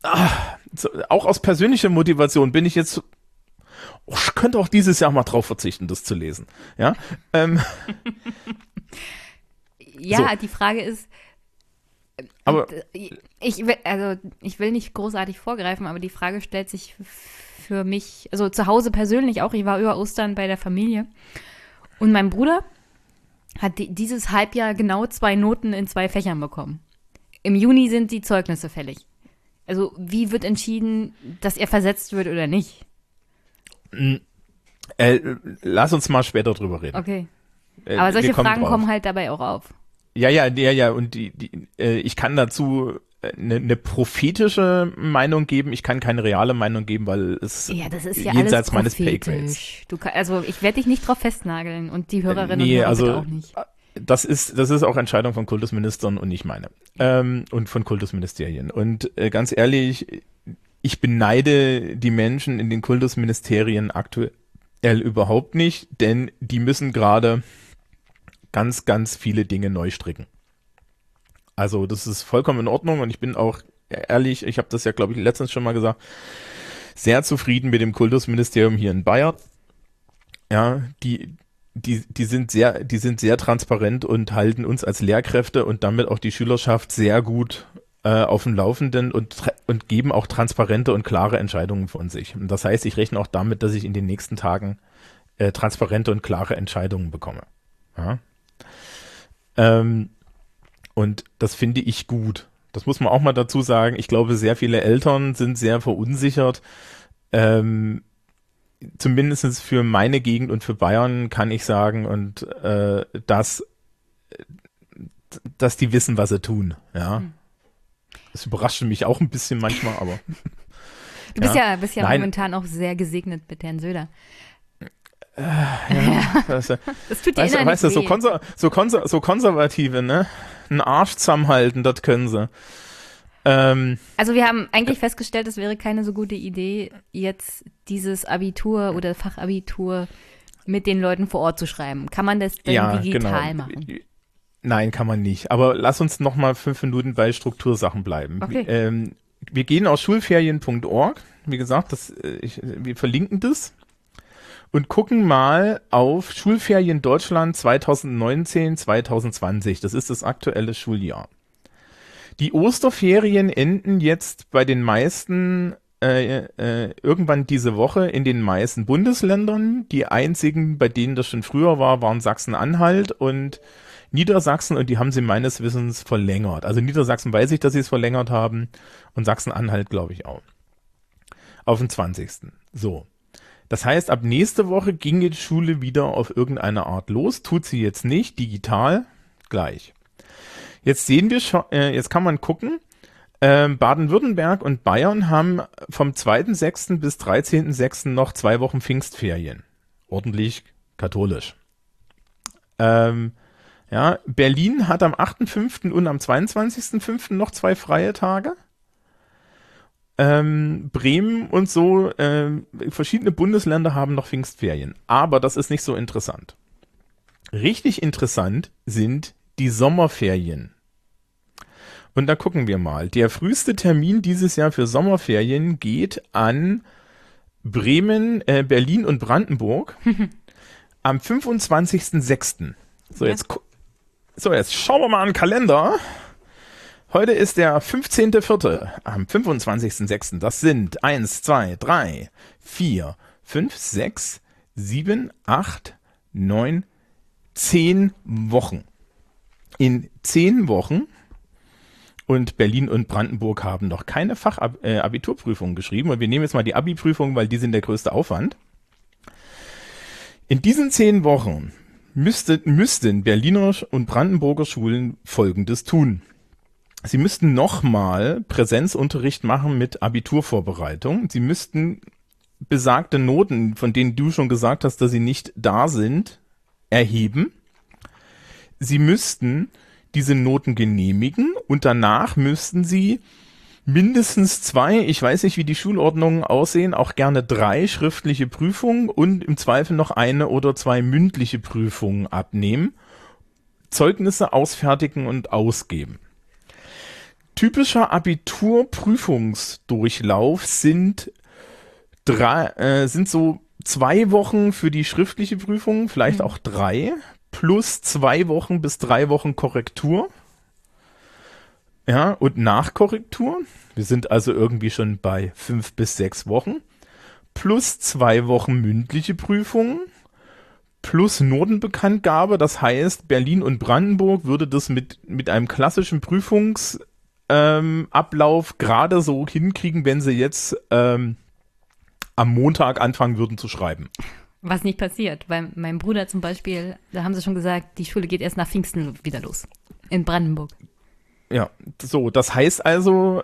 ach, so, auch aus persönlicher Motivation bin ich jetzt oh, ich könnte auch dieses Jahr mal drauf verzichten, das zu lesen. Ja, ähm, ja so. die Frage ist, aber ich will, also ich will nicht großartig vorgreifen, aber die Frage stellt sich für mich, also zu Hause persönlich auch. Ich war über Ostern bei der Familie und mein Bruder hat die, dieses Halbjahr genau zwei Noten in zwei Fächern bekommen. Im Juni sind die Zeugnisse fällig. Also wie wird entschieden, dass er versetzt wird oder nicht? Äh, lass uns mal später drüber reden. Okay. Äh, Aber solche kommen Fragen drauf. kommen halt dabei auch auf. Ja, ja, ja, ja. Und die, die, äh, ich kann dazu eine, eine prophetische Meinung geben. Ich kann keine reale Meinung geben, weil es ja, das ist ja jenseits meines Paygrades. Du kann, also ich werde dich nicht drauf festnageln und die Hörerinnen nee, und Hörer also, auch nicht. Das ist, das ist auch Entscheidung von Kultusministern und nicht meine. Ähm, und von Kultusministerien. Und äh, ganz ehrlich, ich beneide die Menschen in den Kultusministerien aktuell überhaupt nicht, denn die müssen gerade ganz, ganz viele Dinge neu stricken. Also das ist vollkommen in Ordnung und ich bin auch ehrlich, ich habe das ja, glaube ich, letztens schon mal gesagt, sehr zufrieden mit dem Kultusministerium hier in Bayern. Ja, die, die, die sind sehr, die sind sehr transparent und halten uns als Lehrkräfte und damit auch die Schülerschaft sehr gut äh, auf dem Laufenden und, und geben auch transparente und klare Entscheidungen von sich. Und das heißt, ich rechne auch damit, dass ich in den nächsten Tagen äh, transparente und klare Entscheidungen bekomme. Ja? Ähm, und das finde ich gut. Das muss man auch mal dazu sagen. Ich glaube, sehr viele Eltern sind sehr verunsichert. Ähm, zumindest für meine Gegend und für Bayern kann ich sagen, und äh, dass, dass die wissen, was sie tun. Ja. Hm. Das überrascht mich auch ein bisschen manchmal, aber. Du bist ja, ja bist ja momentan auch sehr gesegnet mit Herrn Söder. Äh, ja, das, das tut dir weißt, weißt du, so, konser so, konser so konservative, ne? Ein Arsch zusammenhalten, das können sie. Ähm, also wir haben eigentlich festgestellt, es wäre keine so gute Idee, jetzt dieses Abitur oder Fachabitur mit den Leuten vor Ort zu schreiben. Kann man das denn ja, digital genau. machen? Nein, kann man nicht. Aber lass uns noch mal fünf Minuten bei Struktursachen bleiben. Okay. Ähm, wir gehen aus schulferien.org. Wie gesagt, das, äh, ich, wir verlinken das und gucken mal auf Schulferien Deutschland 2019, 2020. Das ist das aktuelle Schuljahr. Die Osterferien enden jetzt bei den meisten äh, äh, irgendwann diese Woche in den meisten Bundesländern. Die einzigen, bei denen das schon früher war, waren Sachsen-Anhalt und Niedersachsen und die haben sie meines Wissens verlängert. Also Niedersachsen weiß ich, dass sie es verlängert haben und Sachsen-Anhalt glaube ich auch. Auf den 20. So. Das heißt, ab nächste Woche ging die Schule wieder auf irgendeine Art los. Tut sie jetzt nicht, digital, gleich. Jetzt sehen wir schon, äh, jetzt kann man gucken, äh, Baden-Württemberg und Bayern haben vom 2.6. bis 13.6. noch zwei Wochen Pfingstferien. Ordentlich katholisch. Ähm, ja, Berlin hat am 8.5. und am 22.5. noch zwei freie Tage ähm, Bremen und so, äh, verschiedene Bundesländer haben noch Pfingstferien. Aber das ist nicht so interessant. Richtig interessant sind die Sommerferien. Und da gucken wir mal. Der früheste Termin dieses Jahr für Sommerferien geht an Bremen, äh, Berlin und Brandenburg am 25.06. So, ja. jetzt, so, jetzt schauen wir mal an den Kalender. Heute ist der 15.04. am 25.06. Das sind 1, 2, 3, 4, 5, 6, 7, 8, 9, 10 Wochen. In 10 Wochen und Berlin und Brandenburg haben noch keine Fachabiturprüfung äh, geschrieben. Und wir nehmen jetzt mal die Abi-Prüfung, weil die sind der größte Aufwand. In diesen 10 Wochen müsste, müssten Berliner und Brandenburger Schulen Folgendes tun. Sie müssten nochmal Präsenzunterricht machen mit Abiturvorbereitung. Sie müssten besagte Noten, von denen du schon gesagt hast, dass sie nicht da sind, erheben. Sie müssten diese Noten genehmigen und danach müssten sie mindestens zwei, ich weiß nicht, wie die Schulordnungen aussehen, auch gerne drei schriftliche Prüfungen und im Zweifel noch eine oder zwei mündliche Prüfungen abnehmen, Zeugnisse ausfertigen und ausgeben. Typischer Abiturprüfungsdurchlauf sind drei, äh, sind so zwei Wochen für die schriftliche Prüfung, vielleicht mhm. auch drei, plus zwei Wochen bis drei Wochen Korrektur. Ja, und Nachkorrektur. Wir sind also irgendwie schon bei fünf bis sechs Wochen. Plus zwei Wochen mündliche Prüfungen. Plus Notenbekanntgabe. Das heißt, Berlin und Brandenburg würde das mit, mit einem klassischen Prüfungsablauf ähm, gerade so hinkriegen, wenn sie jetzt ähm, am Montag anfangen würden zu schreiben. Was nicht passiert, weil mein Bruder zum Beispiel, da haben sie schon gesagt, die Schule geht erst nach Pfingsten wieder los. In Brandenburg. Ja, so, das heißt also,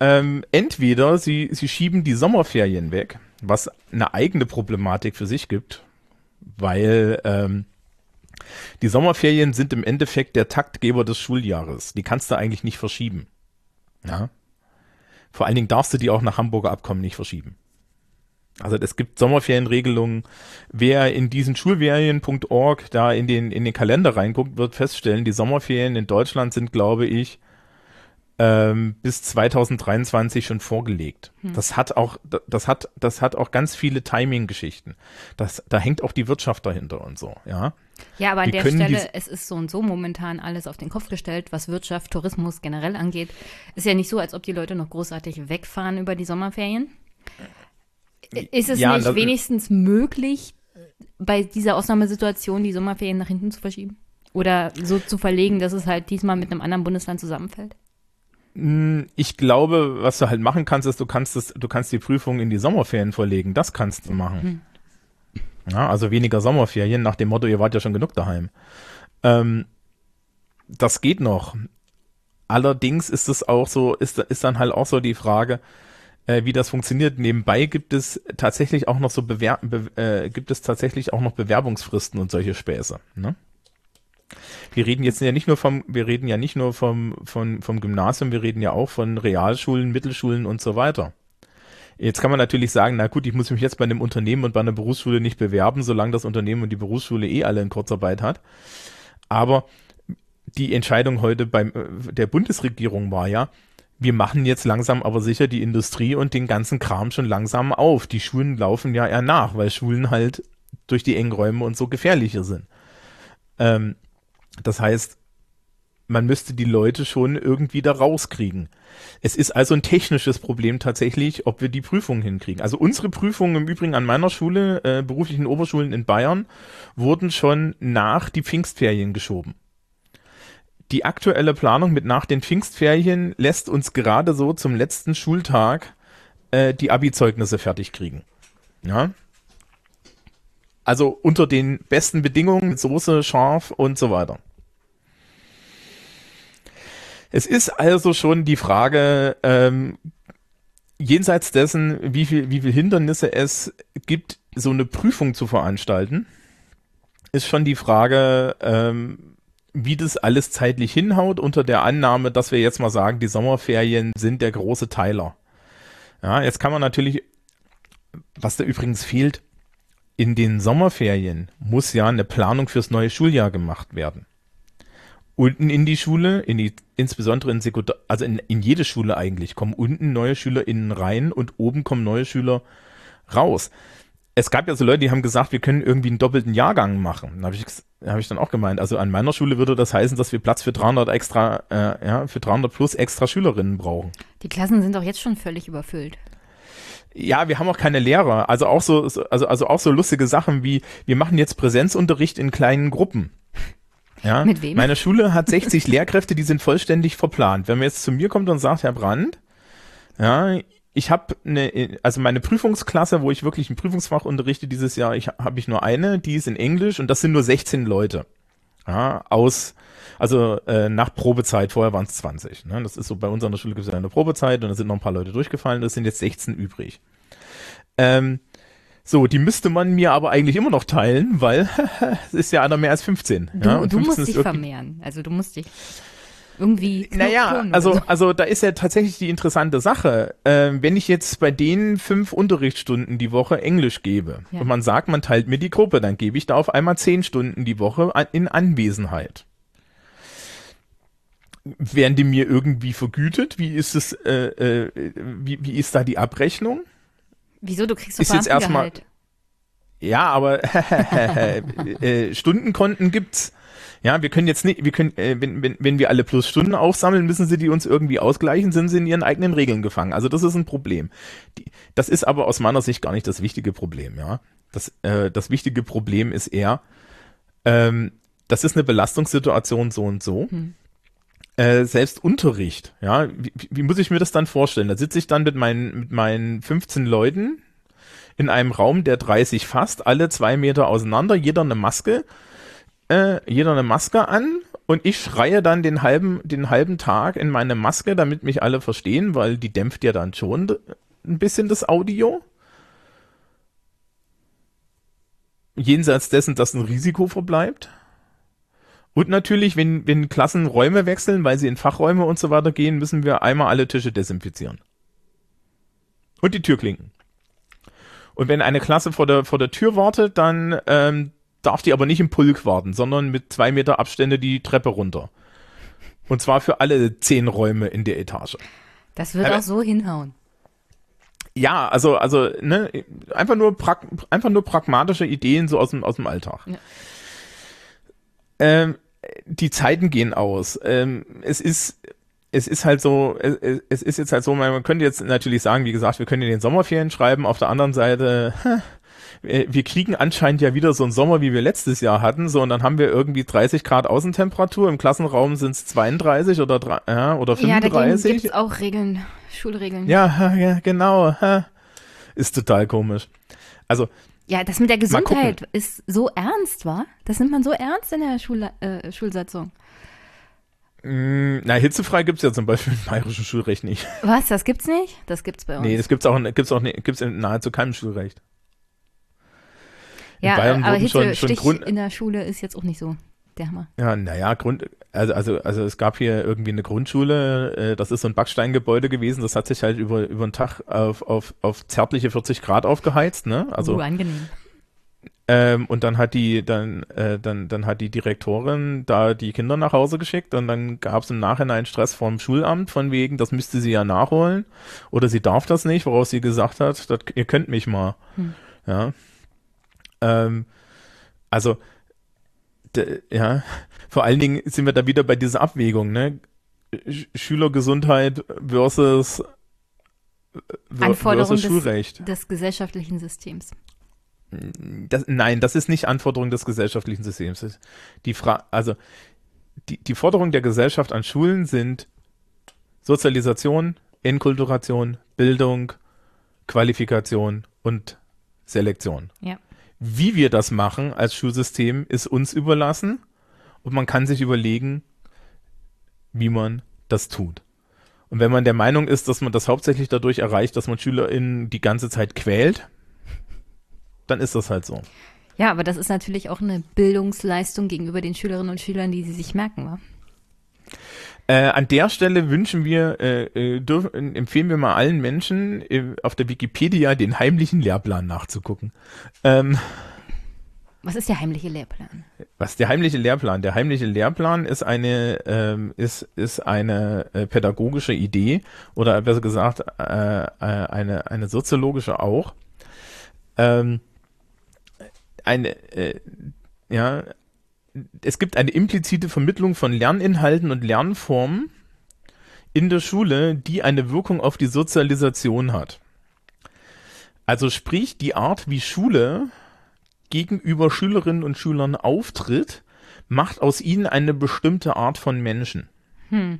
ähm, entweder sie, sie schieben die Sommerferien weg, was eine eigene Problematik für sich gibt, weil ähm, die Sommerferien sind im Endeffekt der Taktgeber des Schuljahres. Die kannst du eigentlich nicht verschieben. Ja. Vor allen Dingen darfst du die auch nach Hamburger Abkommen nicht verschieben. Also es gibt Sommerferienregelungen. Wer in diesen Schulferien.org da in den, in den Kalender reinguckt, wird feststellen, die Sommerferien in Deutschland sind, glaube ich, ähm, bis 2023 schon vorgelegt. Hm. Das hat auch, das hat, das hat auch ganz viele Timing-Geschichten. Das, da hängt auch die Wirtschaft dahinter und so, ja. Ja, aber an Wir der Stelle, es ist so und so momentan alles auf den Kopf gestellt, was Wirtschaft, Tourismus generell angeht. Ist ja nicht so, als ob die Leute noch großartig wegfahren über die Sommerferien. Ist es ja, nicht wenigstens möglich, bei dieser Ausnahmesituation die Sommerferien nach hinten zu verschieben? Oder so zu verlegen, dass es halt diesmal mit einem anderen Bundesland zusammenfällt? Hm, ich glaube, was du halt machen kannst, ist, du kannst das, du kannst die Prüfung in die Sommerferien verlegen. Das kannst du machen. Hm. Ja, also weniger Sommerferien, nach dem Motto, ihr wart ja schon genug daheim. Ähm, das geht noch. Allerdings ist es auch so, ist, ist dann halt auch so die Frage, äh, wie das funktioniert. Nebenbei gibt es tatsächlich auch noch so Bewer be äh, gibt es tatsächlich auch noch Bewerbungsfristen und solche Späße. Ne? Wir reden jetzt ja nicht nur vom, wir reden ja nicht nur vom, vom, vom Gymnasium, wir reden ja auch von Realschulen, Mittelschulen und so weiter. Jetzt kann man natürlich sagen, na gut, ich muss mich jetzt bei einem Unternehmen und bei einer Berufsschule nicht bewerben, solange das Unternehmen und die Berufsschule eh alle in Kurzarbeit hat. Aber die Entscheidung heute beim äh, der Bundesregierung war ja, wir machen jetzt langsam aber sicher die Industrie und den ganzen Kram schon langsam auf. Die Schulen laufen ja eher nach, weil Schulen halt durch die engen Räume und so gefährlicher sind. Ähm, das heißt, man müsste die Leute schon irgendwie da rauskriegen. Es ist also ein technisches Problem tatsächlich, ob wir die Prüfungen hinkriegen. Also unsere Prüfungen im Übrigen an meiner Schule, äh, beruflichen Oberschulen in Bayern, wurden schon nach die Pfingstferien geschoben die aktuelle Planung mit nach den Pfingstferien lässt uns gerade so zum letzten Schultag äh, die Abi-Zeugnisse fertig kriegen. Ja. Also unter den besten Bedingungen Soße, scharf und so weiter. Es ist also schon die Frage, ähm, jenseits dessen, wie viel, wie viel Hindernisse es gibt, so eine Prüfung zu veranstalten, ist schon die Frage, ähm, wie das alles zeitlich hinhaut, unter der Annahme, dass wir jetzt mal sagen, die Sommerferien sind der große Teiler. Ja, jetzt kann man natürlich, was da übrigens fehlt, in den Sommerferien muss ja eine Planung fürs neue Schuljahr gemacht werden. Unten in die Schule, in die, insbesondere in Sekundar, also in, in jede Schule eigentlich, kommen unten neue SchülerInnen rein und oben kommen neue Schüler raus es gab ja so Leute, die haben gesagt, wir können irgendwie einen doppelten Jahrgang machen. Da habe ich, hab ich dann auch gemeint. Also an meiner Schule würde das heißen, dass wir Platz für 300 extra, äh, ja, für 300 plus extra Schülerinnen brauchen. Die Klassen sind doch jetzt schon völlig überfüllt. Ja, wir haben auch keine Lehrer. Also auch so, also, also auch so lustige Sachen wie, wir machen jetzt Präsenzunterricht in kleinen Gruppen. Ja, Mit wem? Meine Schule hat 60 Lehrkräfte, die sind vollständig verplant. Wenn man jetzt zu mir kommt und sagt, Herr Brandt, ja, ich habe eine, also meine Prüfungsklasse, wo ich wirklich ein Prüfungsfach unterrichte dieses Jahr, ich habe ich nur eine, die ist in Englisch und das sind nur 16 Leute. Ja, aus, also äh, nach Probezeit, vorher waren es 20. Ne? Das ist so, bei uns an der Schule gibt es ja eine Probezeit und da sind noch ein paar Leute durchgefallen, das sind jetzt 16 übrig. Ähm, so, die müsste man mir aber eigentlich immer noch teilen, weil es ist ja einer mehr als 15. Du, ja, und du musst dich vermehren. Also du musst dich. Irgendwie. Naja, also, so. also da ist ja tatsächlich die interessante Sache. Ähm, wenn ich jetzt bei denen fünf Unterrichtsstunden die Woche Englisch gebe Ja. und man sagt, man teilt mir die Gruppe, dann gebe ich da auf einmal zehn Stunden die Woche an, in Anwesenheit. Werden die mir irgendwie vergütet? Wie ist es, äh, äh, wie, wie ist da die Abrechnung? Wieso? Du kriegst doch ist jetzt erstmal-. Ja, aber äh, Stundenkonten gibt's. Ja, wir können jetzt nicht, wir können, äh, wenn, wenn, wenn wir alle plus Stunden aufsammeln, müssen sie die uns irgendwie ausgleichen, sind sie in ihren eigenen Regeln gefangen. Also das ist ein Problem. Die, das ist aber aus meiner Sicht gar nicht das wichtige Problem, ja. Das, äh, das wichtige Problem ist eher, ähm, das ist eine Belastungssituation so und so. Hm. Äh, selbst Unterricht, ja, wie, wie muss ich mir das dann vorstellen? Da sitze ich dann mit meinen, mit meinen 15 Leuten in einem Raum, der 30 fasst, alle zwei Meter auseinander, jeder eine Maske, äh, jeder eine Maske an und ich schreie dann den halben, den halben Tag in meine Maske, damit mich alle verstehen, weil die dämpft ja dann schon ein bisschen das Audio. Jenseits dessen, dass ein Risiko verbleibt. Und natürlich, wenn, wenn Klassen Räume wechseln, weil sie in Fachräume und so weiter gehen, müssen wir einmal alle Tische desinfizieren. Und die Türklinken. Und wenn eine Klasse vor der, vor der Tür wartet, dann ähm, darf die aber nicht im Pulk warten, sondern mit zwei Meter Abstände die Treppe runter. Und zwar für alle zehn Räume in der Etage. Das wird Aber- auch so hinhauen. Ja, also, also, ne, einfach nur, einfach nur pragmatische Ideen so aus dem, aus dem Alltag. Ja. Ähm, die Zeiten gehen aus. Ähm, es ist, es ist halt so, es, es ist jetzt halt so, man könnte jetzt natürlich sagen, wie gesagt, wir können in den Sommerferien schreiben, auf der anderen Seite, äh, wir kriegen anscheinend ja wieder so einen Sommer, wie wir letztes Jahr hatten, so, und dann haben wir irgendwie 30 Grad Außentemperatur, im Klassenraum sind es 32 oder, drei- ja, oder Ja, dagegen 35. gibt es auch Regeln, Schulregeln. Ja, ja, genau. Ist total komisch. Also, Ja, das mit der. Gesundheit ist so ernst, war? Das nimmt man so ernst in der Schul äh, Schulsatzung. mh, na, hitzefrei gibt's ja zum Beispiel im bayerischen Schulrecht nicht. Was, das gibt's nicht? Das gibt's bei uns. Nee, das gibt's auch, gibt's auch gibt's in nahezu keinem Schulrecht. In ja, Bayern aber Hitze, schon- schon Stich Grund- in der Schule ist jetzt auch nicht so der Hammer. Ja, naja, Grund, also, also, also es gab hier irgendwie eine Grundschule, äh, das ist so ein Backsteingebäude gewesen, das hat sich halt über, über den Tag auf, auf, auf zärtliche 40 Grad aufgeheizt, ne? Also, uh, angenehm. Ähm, und dann hat die, dann, äh, dann, dann hat die Direktorin da die Kinder nach Hause geschickt und dann gab es im Nachhinein Stress vom Schulamt von wegen, das müsste sie ja nachholen oder sie darf das nicht, woraus sie gesagt hat, das, ihr könnt mich mal. Hm. Ja. Ähm, also, ja, vor allen Dingen sind wir da wieder bei dieser Abwägung, ne? Sch Schülergesundheit versus, äh, versus des- Schulrecht. Des gesellschaftlichen Systems. Das, nein, das ist nicht Anforderung des gesellschaftlichen Systems. Die Fra also die, die Forderungen der Gesellschaft an Schulen sind Sozialisation, Enkulturation, Bildung, Qualifikation und Selektion. Ja. Wie wir das machen als Schulsystem, ist uns überlassen und man kann sich überlegen, wie man das tut. Und wenn man der Meinung ist, dass man das hauptsächlich dadurch erreicht, dass man SchülerInnen die ganze Zeit quält, dann ist das halt so. Ja, aber das ist natürlich auch eine Bildungsleistung gegenüber den Schülerinnen und Schülern, die sie sich merken, wa? Äh, an der Stelle wünschen wir, äh, äh, dürfen, empfehlen wir mal allen Menschen äh, auf der Wikipedia den heimlichen Lehrplan nachzugucken. Ähm, Was ist der heimliche Lehrplan? was ist der heimliche Lehrplan? Der heimliche Lehrplan ist eine ähm, ist ist eine äh, pädagogische Idee oder besser gesagt äh, äh, eine eine soziologische auch. Ähm, eine äh, ja es gibt eine implizite Vermittlung von Lerninhalten und Lernformen in der Schule, die eine Wirkung auf die Sozialisation hat. Also sprich, die Art, wie Schule gegenüber Schülerinnen und Schülern auftritt, macht aus ihnen eine bestimmte Art von Menschen. Hm.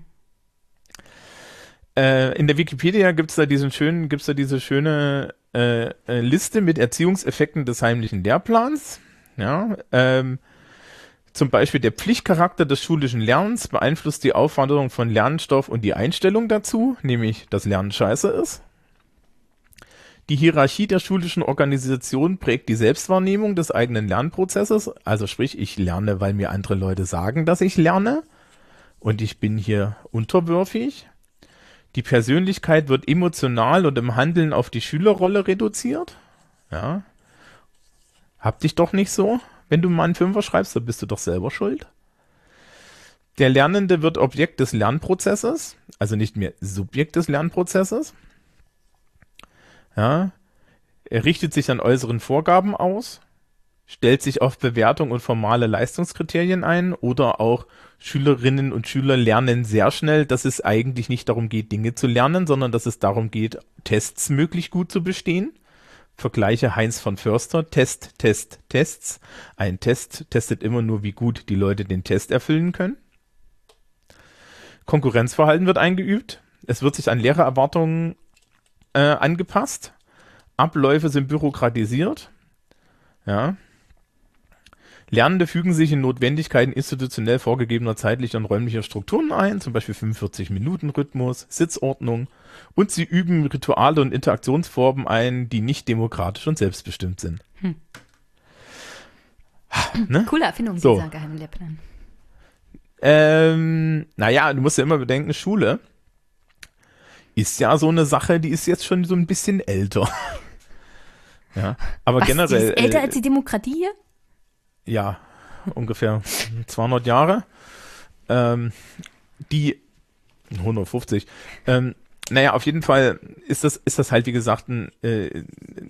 Äh, in der Wikipedia gibt's da diesen schönen, gibt's da diese schöne äh, äh, Liste mit Erziehungseffekten des heimlichen Lehrplans. Ja, ähm, zum Beispiel der Pflichtcharakter des schulischen Lernens beeinflusst die Aufwanderung von Lernstoff und die Einstellung dazu, nämlich dass Lernen scheiße ist. Die Hierarchie der schulischen Organisation prägt die Selbstwahrnehmung des eigenen Lernprozesses, also sprich, ich lerne, weil mir andere Leute sagen, dass ich lerne, und ich bin hier unterwürfig. Die Persönlichkeit wird emotional und im Handeln auf die Schülerrolle reduziert. Ja. Hab dich doch nicht so. Wenn du mal einen Fünfer schreibst, dann bist du doch selber schuld. Der Lernende wird Objekt des Lernprozesses, also nicht mehr Subjekt des Lernprozesses. Ja. Er richtet sich an äußeren Vorgaben aus, stellt sich auf Bewertung und formale Leistungskriterien ein oder auch Schülerinnen und Schüler lernen sehr schnell, dass es eigentlich nicht darum geht, Dinge zu lernen, sondern dass es darum geht, Tests möglich gut zu bestehen. Vergleiche Heinz von Förster, Test, Test, Tests. Ein Test testet immer nur, wie gut die Leute den Test erfüllen können. Konkurrenzverhalten wird eingeübt. Es wird sich an Lehrererwartungen äh, angepasst. Abläufe sind bürokratisiert. Ja. Lernende fügen sich in Notwendigkeiten institutionell vorgegebener zeitlicher und räumlicher Strukturen ein, zum Beispiel 45 Minuten Rhythmus, Sitzordnung und sie üben Rituale und Interaktionsformen ein, die nicht demokratisch und selbstbestimmt sind. Hm. Ne? Coole Erfindung, so. dieser geheime Lehrplan. Ähm, naja, du musst ja immer bedenken, Schule ist ja so eine Sache, die ist jetzt schon so ein bisschen älter. ja, aber Was, generell. ist älter äh, als die Demokratie hier? Ja, ungefähr 200 Jahre. Ähm, die 150. Ähm, naja, auf jeden Fall ist das, ist das halt, wie gesagt, ein, äh,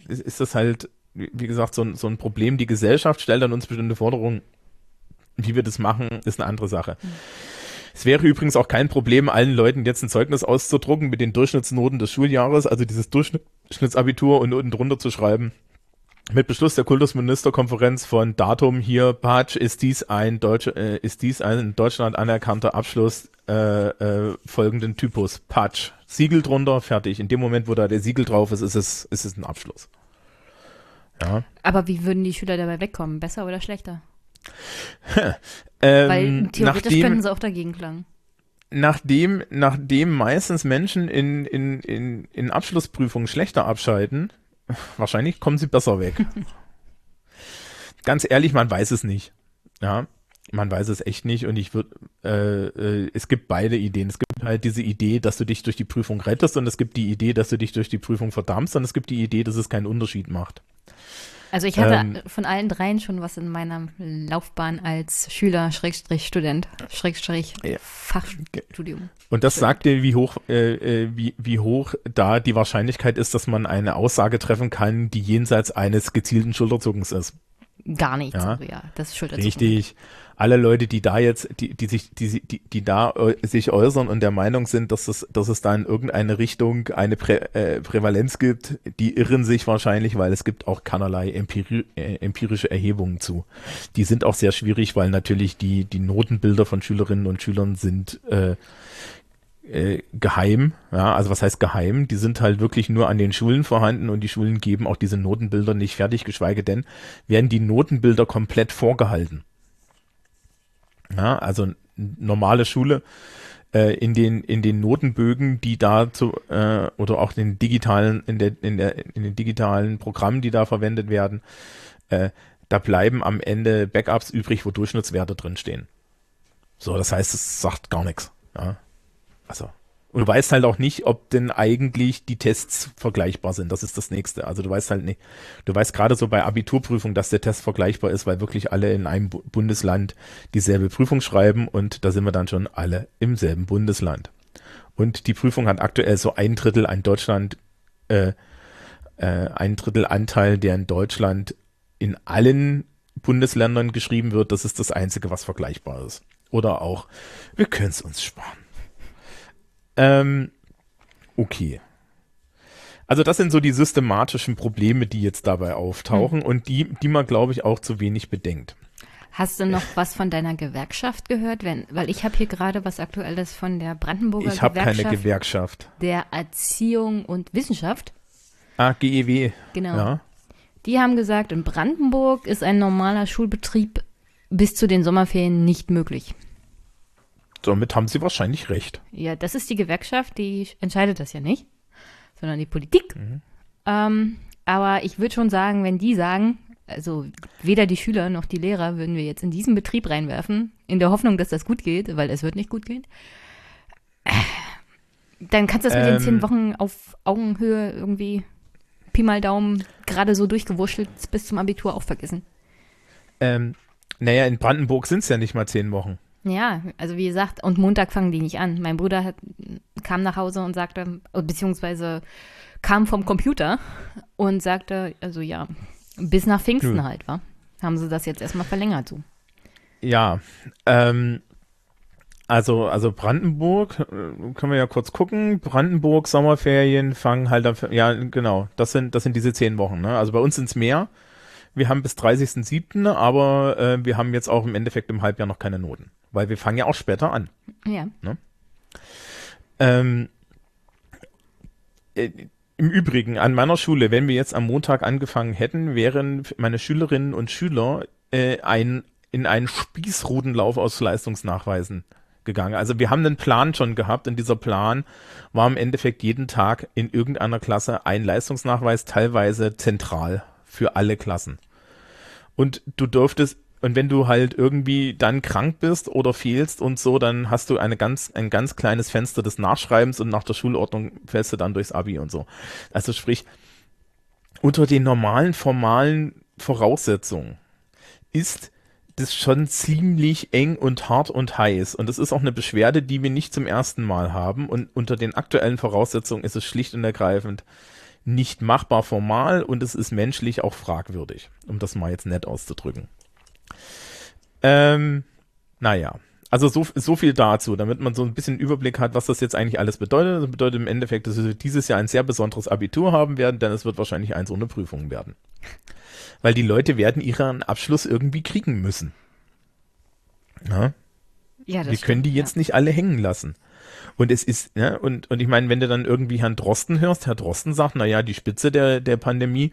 ist das halt, wie gesagt, so ein, so ein Problem. Die Gesellschaft stellt an uns bestimmte Forderungen. Wie wir das machen, ist eine andere Sache. Mhm. Es wäre übrigens auch kein Problem, allen Leuten jetzt ein Zeugnis auszudrucken mit den Durchschnittsnoten des Schuljahres, also dieses Durchschnittsabitur und unten drunter zu schreiben. Mit Beschluss der Kultusministerkonferenz von Datum hier, Patsch, ist dies ein deutsche, äh, ist dies ein in Deutschland anerkannter Abschluss äh, äh, folgenden Typus. Patsch. Siegel drunter, fertig. In dem Moment, wo da der Siegel drauf ist, ist es, ist es ein Abschluss. Ja. Aber wie würden die Schüler dabei wegkommen? Besser oder schlechter? ähm, Weil theoretisch nachdem, könnten sie auch dagegen klagen. Nachdem, nachdem meistens Menschen in, in, in, in Abschlussprüfungen schlechter abschalten, wahrscheinlich kommen sie besser weg. Ganz ehrlich, man weiß es nicht. Ja, man weiß es echt nicht und ich würde, äh, äh, es gibt beide Ideen. Es gibt halt diese Idee, dass du dich durch die Prüfung rettest und es gibt die Idee, dass du dich durch die Prüfung verdammst und es gibt die Idee, dass es keinen Unterschied macht. Also ich hatte ähm, von allen dreien schon was in meiner Laufbahn als Schüler, Schrägstrich Student, Schrägstrich ja. Fachstudium. Und das sagt dir, wie hoch, äh, äh, wie, wie hoch da die Wahrscheinlichkeit ist, dass man eine Aussage treffen kann, die jenseits eines gezielten Schulterzuckens ist. Gar nichts, ja, ja das ist Schulterzucken. Richtig alle Leute, die da jetzt, die, die sich, die, die, die da äh, sich äußern und der Meinung sind, dass es, dass es da in irgendeine Richtung eine Prä, äh, Prävalenz gibt, die irren sich wahrscheinlich, weil es gibt auch keinerlei empiri äh, empirische Erhebungen zu. Die sind auch sehr schwierig, weil natürlich die, die Notenbilder von Schülerinnen und Schülern sind äh, äh, geheim, ja, also was heißt geheim? Die sind halt wirklich nur an den Schulen vorhanden und die Schulen geben auch diese Notenbilder nicht fertig, geschweige denn werden die Notenbilder komplett vorgehalten. Ja, also normale Schule äh, in den in den Notenbögen, die da zu äh, oder auch den digitalen in der in der in den digitalen Programmen, die da verwendet werden, äh, da bleiben am Ende Backups übrig, wo Durchschnittswerte drinstehen. So, das heißt, es sagt gar nichts. Ja. Also und du weißt halt auch nicht, ob denn eigentlich die Tests vergleichbar sind. Das ist das nächste. Also du weißt halt nicht. Du weißt gerade so bei Abiturprüfung, dass der Test vergleichbar ist, weil wirklich alle in einem Bundesland dieselbe Prüfung schreiben und da sind wir dann schon alle im selben Bundesland. Und die Prüfung hat aktuell so ein Drittel an Deutschland, äh, äh, ein Drittel Anteil, der in Deutschland in allen Bundesländern geschrieben wird. Das ist das Einzige, was vergleichbar ist. Oder auch, wir können es uns sparen. Ähm, okay. Also das sind so die systematischen Probleme, die jetzt dabei auftauchen hm. und die, die man, glaube ich, auch zu wenig bedenkt. Hast du noch was von deiner Gewerkschaft gehört? Wenn, weil ich habe hier gerade was Aktuelles von der Brandenburger ich Gewerkschaft. Ich habe keine Gewerkschaft. Der Erziehung und Wissenschaft. Ah, GEW. Genau. Ja. Die haben gesagt, in Brandenburg ist ein normaler Schulbetrieb bis zu den Sommerferien nicht möglich. Damit haben sie wahrscheinlich recht. Ja, das ist die Gewerkschaft, die entscheidet das ja nicht, sondern die Politik. Mhm. Ähm, aber ich würde schon sagen, wenn die sagen, Also weder die Schüler noch die Lehrer würden wir jetzt in diesen Betrieb reinwerfen, in der Hoffnung, dass das gut geht, weil es wird nicht gut gehen. Dann kannst du das mit den zehn Ähm. Wochen auf Augenhöhe irgendwie Pi mal Daumen gerade so durchgewurschtelt bis zum Abitur auch vergessen. Ähm, naja, in Brandenburg sind es ja nicht mal zehn Wochen. Ja, also wie gesagt, und Montag fangen die nicht an. Mein Bruder hat, kam nach Hause und sagte, beziehungsweise kam vom Computer und sagte, also ja, bis nach Pfingsten halt, wa? Haben sie das jetzt erstmal verlängert so. Ja, ähm, also, also Brandenburg, äh, können wir ja kurz gucken. Brandenburg, Sommerferien fangen halt, ja, genau, das sind, das sind diese zehn Wochen, ne? Also bei uns sind es mehr. Wir haben bis 30.07., aber äh, wir haben jetzt auch im Endeffekt im Halbjahr noch keine Noten, weil wir fangen ja auch später an. Ja. Ähm, äh, Im Übrigen, an meiner Schule, wenn wir jetzt am Montag angefangen hätten, wären meine Schülerinnen und Schüler äh, ein, in einen Spießrutenlauf aus Leistungsnachweisen gegangen. Also wir haben einen Plan schon gehabt und dieser Plan war im Endeffekt jeden Tag in irgendeiner Klasse ein Leistungsnachweis, teilweise zentral für alle Klassen. Und du durftest, und wenn du halt irgendwie dann krank bist oder fehlst und so, dann hast du eine ganz, ein ganz kleines Fenster des Nachschreibens und nach der Schulordnung fällst du dann durchs Abi und so. Also sprich, unter den normalen formalen Voraussetzungen ist das schon ziemlich eng und hart und heiß. Und das ist auch eine Beschwerde, die wir nicht zum ersten Mal haben. Und unter den aktuellen Voraussetzungen ist es schlicht und ergreifend nicht machbar formal und es ist menschlich auch fragwürdig, um das mal jetzt nett auszudrücken. Ähm, naja, also so, so viel dazu, damit man so ein bisschen Überblick hat, was das jetzt eigentlich alles bedeutet. Das bedeutet im Endeffekt, dass wir dieses Jahr ein sehr besonderes Abitur haben werden, denn es wird wahrscheinlich eins ohne Prüfungen werden. Weil die Leute werden ihren Abschluss irgendwie kriegen müssen. Ja? Ja, das Wir können die jetzt nicht alle hängen lassen. Und es ist, ne, und, und ich meine, wenn du dann irgendwie Herrn Drosten hörst, Herr Drosten sagt, na ja, die Spitze der, der Pandemie,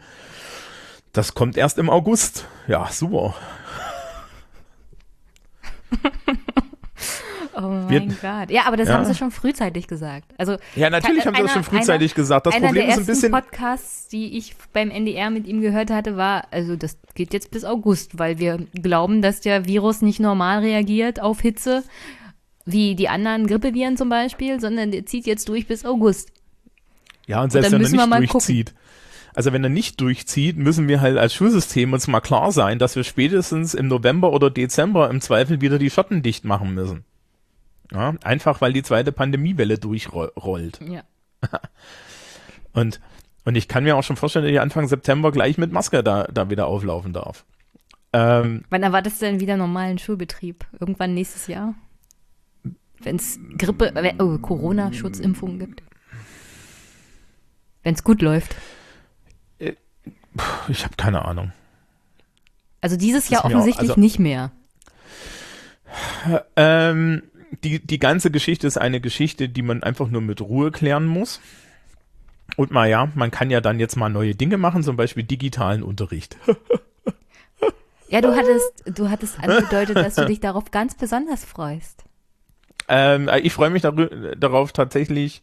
das kommt erst im August. Ja, super. Oh Wir- mein Gott. Ja, aber das Ja. haben sie schon frühzeitig gesagt. Also Ja, natürlich haben sie das einer- schon frühzeitig gesagt. Das einer Problem der ist ein bisschen, Podcasts, die ich beim NDR mit ihm gehört hatte, war, also das geht jetzt bis August, weil wir glauben, dass der Virus nicht normal reagiert auf Hitze, wie die anderen Grippeviren zum Beispiel, sondern der zieht jetzt durch bis August. ja, und selbst dann wenn er nicht durchzieht. Also wenn er nicht durchzieht, müssen wir halt als Schulsystem uns mal klar sein, dass wir spätestens im November oder Dezember im Zweifel wieder die Schotten dicht machen müssen. Ja, einfach weil die zweite Pandemiewelle durchrollt. Ja. Und, und ich kann mir auch schon vorstellen, dass ich Anfang September gleich mit Maske da, da wieder auflaufen darf. Ähm, Wann erwartest du denn wieder normalen Schulbetrieb? Irgendwann nächstes Jahr? Wenn es Grippe, äh, oh, Corona-Schutzimpfungen gibt? Wenn es gut läuft. ich habe keine Ahnung. Also dieses Jahr mir auch- offensichtlich also- nicht mehr. Ähm, die, die ganze Geschichte ist eine Geschichte, die man einfach nur mit Ruhe klären muss. Und mal ja, man kann ja dann jetzt mal neue Dinge machen, zum Beispiel digitalen Unterricht. Ja, du hattest, du hattest angedeutet, dass du dich darauf ganz besonders freust. Ähm, ich freue mich darauf tatsächlich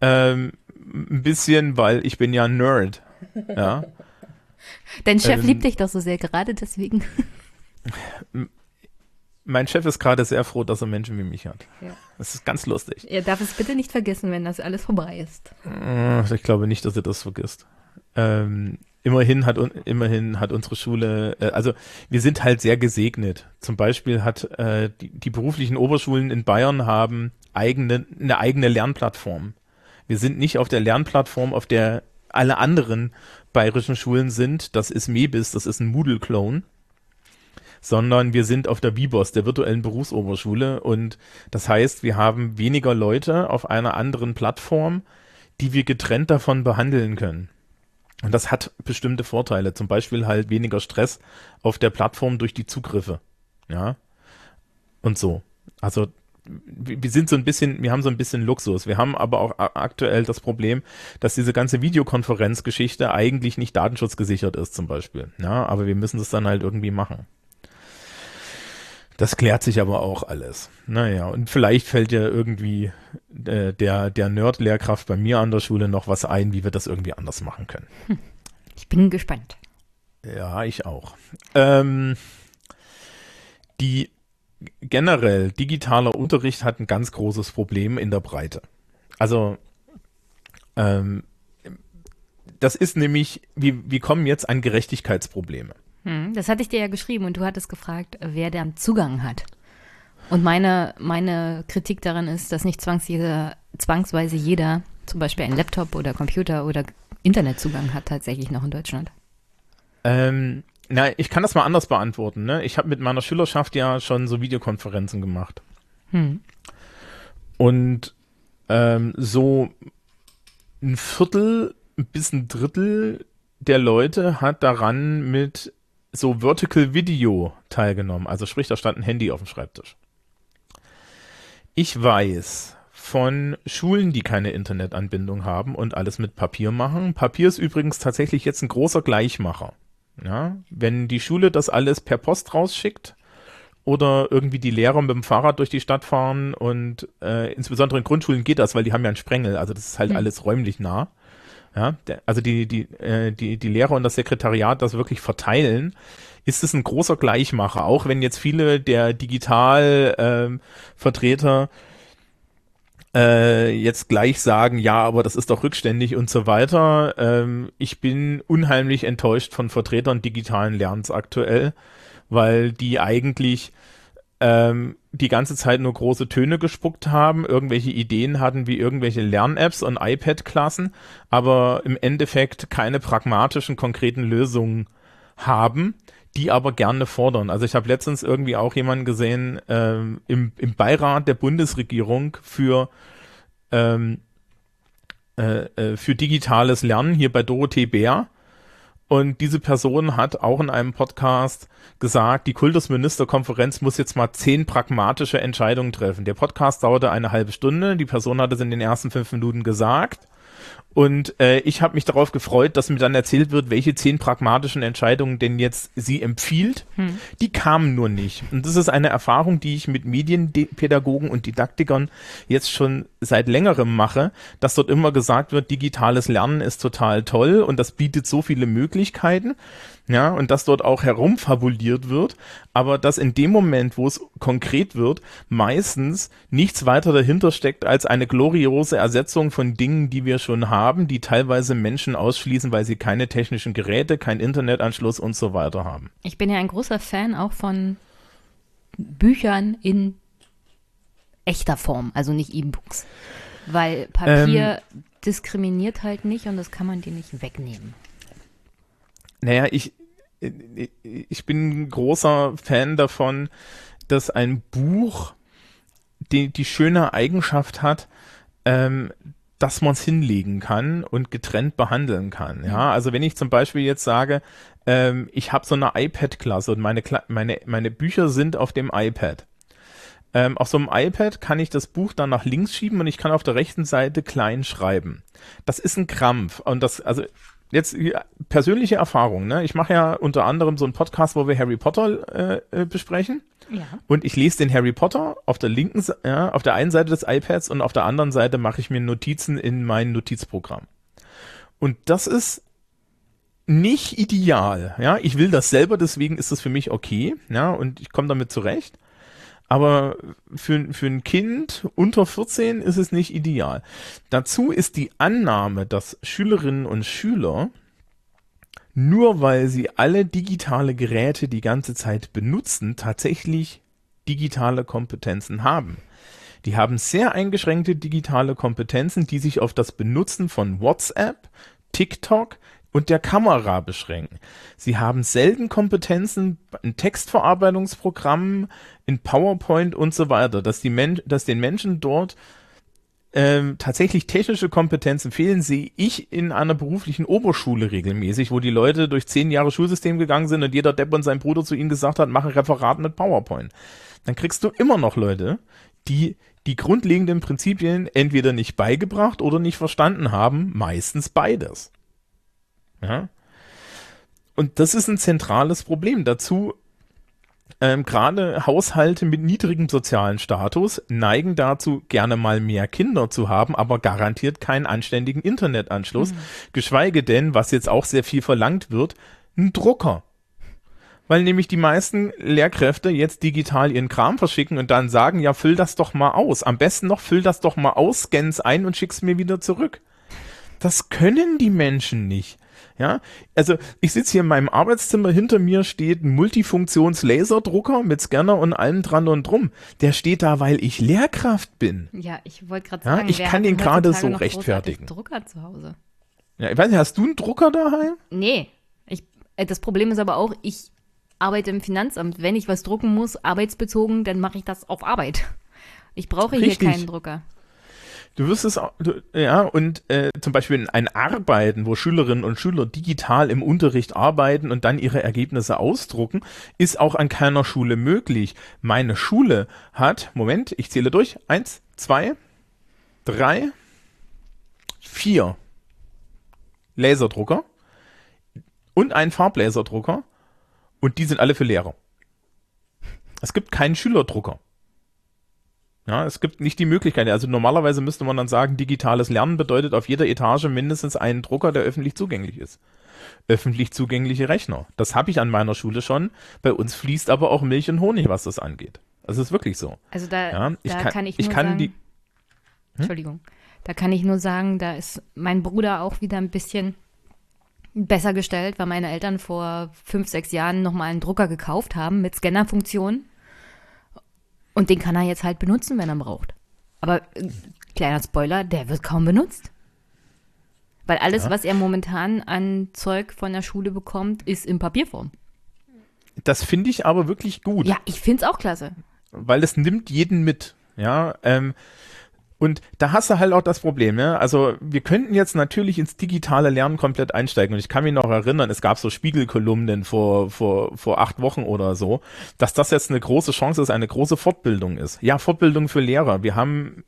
ähm, ein bisschen, weil ich bin ja ein Nerd. Ja. Dein Chef Ähm, liebt dich doch so sehr, gerade deswegen. Mein Chef ist gerade sehr froh, dass er Menschen wie mich hat. Ja. Das ist ganz lustig. Er darf es bitte nicht vergessen, wenn das alles vorbei ist. Äh, Ich glaube nicht, dass er das vergisst. Ähm, immerhin hat immerhin hat unsere Schule, äh, also wir sind halt sehr gesegnet. Zum Beispiel hat äh, die, die beruflichen Oberschulen in Bayern haben eigene eine eigene Lernplattform. Wir sind nicht auf der Lernplattform, auf der alle anderen bayerischen Schulen sind. Das ist Mebis, das ist ein Moodle-Clone. Sondern wir sind auf der Bibos, der virtuellen Berufsoberschule. Und das heißt, wir haben weniger Leute auf einer anderen Plattform, die wir getrennt davon behandeln können. Und das hat bestimmte Vorteile, zum Beispiel halt weniger Stress auf der Plattform durch die Zugriffe. Ja. Und so. Also wir sind so ein bisschen, wir haben so ein bisschen Luxus. Wir haben aber auch aktuell das Problem, dass diese ganze Videokonferenzgeschichte eigentlich nicht datenschutzgesichert ist, zum Beispiel. Ja, aber wir müssen das dann halt irgendwie machen. Das klärt sich aber auch alles. Naja, und vielleicht fällt ja irgendwie äh, der, der Nerd-Lehrkraft bei mir an der Schule noch was ein, wie wir das irgendwie anders machen können. Ich bin gespannt. Ja, ich auch. Ähm, die generell digitaler Unterricht hat ein ganz großes Problem in der Breite. Also ähm, das ist nämlich, wir, wir kommen jetzt an Gerechtigkeitsprobleme. Hm, das hatte ich dir ja geschrieben und du hattest gefragt, wer dann Zugang hat. Und meine, meine Kritik daran ist, dass nicht zwangsweise, zwangsweise jeder zum Beispiel einen Laptop oder Computer oder Internetzugang hat tatsächlich noch in Deutschland. Ähm, na, ich kann das mal anders beantworten. Ne? Ich habe mit meiner Schülerschaft ja schon so Videokonferenzen gemacht. Hm. Und ähm, so ein Viertel bis ein Drittel der Leute hat daran mit so Vertical Video teilgenommen. Also sprich, da stand ein Handy auf dem Schreibtisch. Ich weiß von Schulen, die keine Internetanbindung haben und alles mit Papier machen. Papier ist übrigens tatsächlich jetzt ein großer Gleichmacher. Ja, wenn die Schule das alles per Post rausschickt oder irgendwie die Lehrer mit dem Fahrrad durch die Stadt fahren und äh, insbesondere in Grundschulen geht das, weil die haben ja einen Sprengel, also das ist halt mhm. alles räumlich nah. Ja, also die, die, äh, die, die Lehrer und das Sekretariat das wirklich verteilen, ist es ein großer Gleichmacher, auch wenn jetzt viele der Digitalvertreter ähm, äh, jetzt gleich sagen, ja, aber das ist doch rückständig und so weiter. Ähm, ich bin unheimlich enttäuscht von Vertretern digitalen Lernens aktuell, weil die eigentlich ähm, die ganze Zeit nur große Töne gespuckt haben, irgendwelche Ideen hatten wie irgendwelche Lern-Apps und iPad-Klassen, aber im Endeffekt keine pragmatischen, konkreten Lösungen haben, die aber gerne fordern. Also ich habe letztens irgendwie auch jemanden gesehen ähm, im, im Beirat der Bundesregierung für ähm, äh, äh, für digitales Lernen hier bei Dorothee Bär und diese Person hat auch in einem Podcast gesagt, die Kultusministerkonferenz muss jetzt mal zehn pragmatische Entscheidungen treffen. Der Podcast dauerte eine halbe Stunde. Die Person hat es in den ersten fünf Minuten gesagt. Und äh, ich habe mich darauf gefreut, dass mir dann erzählt wird, welche zehn pragmatischen Entscheidungen denn jetzt sie empfiehlt. Hm. Die kamen nur nicht. Und das ist eine Erfahrung, die ich mit Medienpädagogen und Didaktikern jetzt schon seit längerem mache, dass dort immer gesagt wird, digitales Lernen ist total toll und das bietet so viele Möglichkeiten ja, und dass dort auch herumfabuliert wird, aber dass in dem Moment, wo es konkret wird, meistens nichts weiter dahinter steckt als eine gloriose Ersetzung von Dingen, die wir schon haben, die teilweise Menschen ausschließen, weil sie keine technischen Geräte, keinen Internetanschluss und so weiter haben. Ich bin ja ein großer Fan auch von Büchern in echter Form, also nicht E-Books, weil Papier ähm, diskriminiert halt nicht und das kann man dir nicht wegnehmen. Naja, ich, ich bin ein großer Fan davon, dass ein Buch die, die schöne Eigenschaft hat, ähm, dass man es hinlegen kann und getrennt behandeln kann. Ja, also wenn ich zum Beispiel jetzt sage, ähm, ich habe so eine iPad-Klasse und meine, meine, meine Bücher sind auf dem iPad. Ähm, auf so einem iPad kann ich das Buch dann nach links schieben und ich kann auf der rechten Seite klein schreiben. Das ist ein Krampf und das, also jetzt persönliche Erfahrung, ne? Ich mache ja unter anderem so einen Podcast, wo wir Harry Potter äh, äh, besprechen. Ja. Und ich lese den Harry Potter auf der linken, ja, auf der einen Seite des iPads und auf der anderen Seite mache ich mir Notizen in mein Notizprogramm. Und das ist nicht ideal, ja. Ich will das selber, deswegen ist das für mich okay, ja, und ich komme damit zurecht. Aber für, für ein Kind unter 14 ist es nicht ideal. Dazu ist die Annahme, dass Schülerinnen und Schüler nur weil sie alle digitale Geräte die ganze Zeit benutzen, tatsächlich digitale Kompetenzen haben. Die haben sehr eingeschränkte digitale Kompetenzen, die sich auf das Benutzen von WhatsApp, TikTok, und der Kamera beschränken. Sie haben selten Kompetenzen in Textverarbeitungsprogrammen, in PowerPoint und so weiter, dass, die Men dass den Menschen dort ähm, tatsächlich technische Kompetenzen fehlen, sehe ich in einer beruflichen Oberschule regelmäßig, wo die Leute durch zehn Jahre Schulsystem gegangen sind und jeder Depp und sein Bruder zu ihnen gesagt hat, mach ein Referat mit PowerPoint. Dann kriegst du immer noch Leute, die die grundlegenden Prinzipien entweder nicht beigebracht oder nicht verstanden haben, meistens beides. Ja? Und das ist ein zentrales Problem. Dazu ähm, gerade Haushalte mit niedrigem sozialen Status neigen dazu, gerne mal mehr Kinder zu haben, aber garantiert keinen anständigen Internetanschluss. Mhm. Geschweige denn, was jetzt auch sehr viel verlangt wird, Ein Drucker. Weil nämlich die meisten Lehrkräfte jetzt digital ihren Kram verschicken und dann sagen, ja, füll das doch mal aus. Am besten noch, füll das doch mal aus, scann's ein und schick's mir wieder zurück. Das können die Menschen nicht. Ja, also ich sitze hier in meinem Arbeitszimmer, hinter mir steht ein Multifunktions-Laserdrucker mit Scanner und allem dran und drum. Der steht da, weil ich Lehrkraft bin. Ja, ich wollte gerade Ja, sagen, ich wer kann den gerade so rechtfertigen. Drucker zu Hause. Ja, ich weiß nicht, hast du einen Drucker daheim? Nee, ich, äh, das Problem ist aber auch, ich arbeite im Finanzamt. Wenn ich was drucken muss, arbeitsbezogen, dann mache ich das auf Arbeit. Ich brauche hier Richtig. keinen Drucker. Du wirst es, auch- du, ja, und äh, zum Beispiel ein Arbeiten, wo Schülerinnen und Schüler digital im Unterricht arbeiten und dann ihre Ergebnisse ausdrucken, ist auch an keiner Schule möglich. Meine Schule hat, Moment, ich zähle durch, eins, zwei, drei, vier Laserdrucker und einen Farblaserdrucker und die sind alle für Lehrer. Es gibt keinen Schülerdrucker. Ja, es gibt nicht die Möglichkeit. Also normalerweise müsste man dann sagen, digitales Lernen bedeutet auf jeder Etage mindestens einen Drucker, der öffentlich zugänglich ist. Öffentlich zugängliche Rechner. Das habe ich an meiner Schule schon. Bei uns fließt aber auch Milch und Honig, was das angeht. Das ist wirklich so. Also da, Ja, ich da kann- kann, ich ich nur kann sagen, die- Hm? Entschuldigung, da kann ich nur sagen, da ist mein Bruder auch wieder ein bisschen besser gestellt, weil meine Eltern vor fünf, sechs Jahren nochmal einen Drucker gekauft haben mit Scannerfunktion. Und den kann er jetzt halt benutzen, wenn er braucht. Aber äh, kleiner Spoiler, der wird kaum benutzt. Weil alles, Ja. was er momentan an Zeug von der Schule bekommt, ist in Papierform. Das finde ich aber wirklich gut. Ja, ich finde es auch klasse. weil es nimmt jeden mit. Ja, ähm, und da hast du halt auch das Problem, ne? Also wir könnten jetzt natürlich ins digitale Lernen komplett einsteigen. Und ich kann mich noch erinnern, es gab so Spiegelkolumnen vor, vor, vor acht Wochen oder so, dass das jetzt eine große Chance ist, eine große Fortbildung ist. Ja, Fortbildung für Lehrer. Wir haben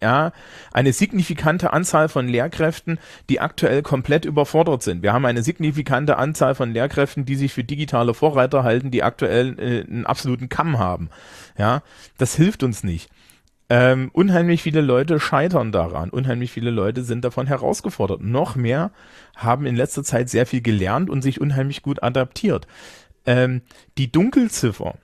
ja, eine signifikante Anzahl von Lehrkräften, die aktuell komplett überfordert sind. Wir haben eine signifikante Anzahl von Lehrkräften, die sich für digitale Vorreiter halten, die aktuell äh, einen absoluten Kamm haben. Ja, das hilft uns nicht. Ähm, unheimlich viele Leute scheitern daran. Unheimlich viele Leute sind davon herausgefordert. Noch mehr haben in letzter Zeit sehr viel gelernt und sich unheimlich gut adaptiert. Ähm, die Dunkelziffer,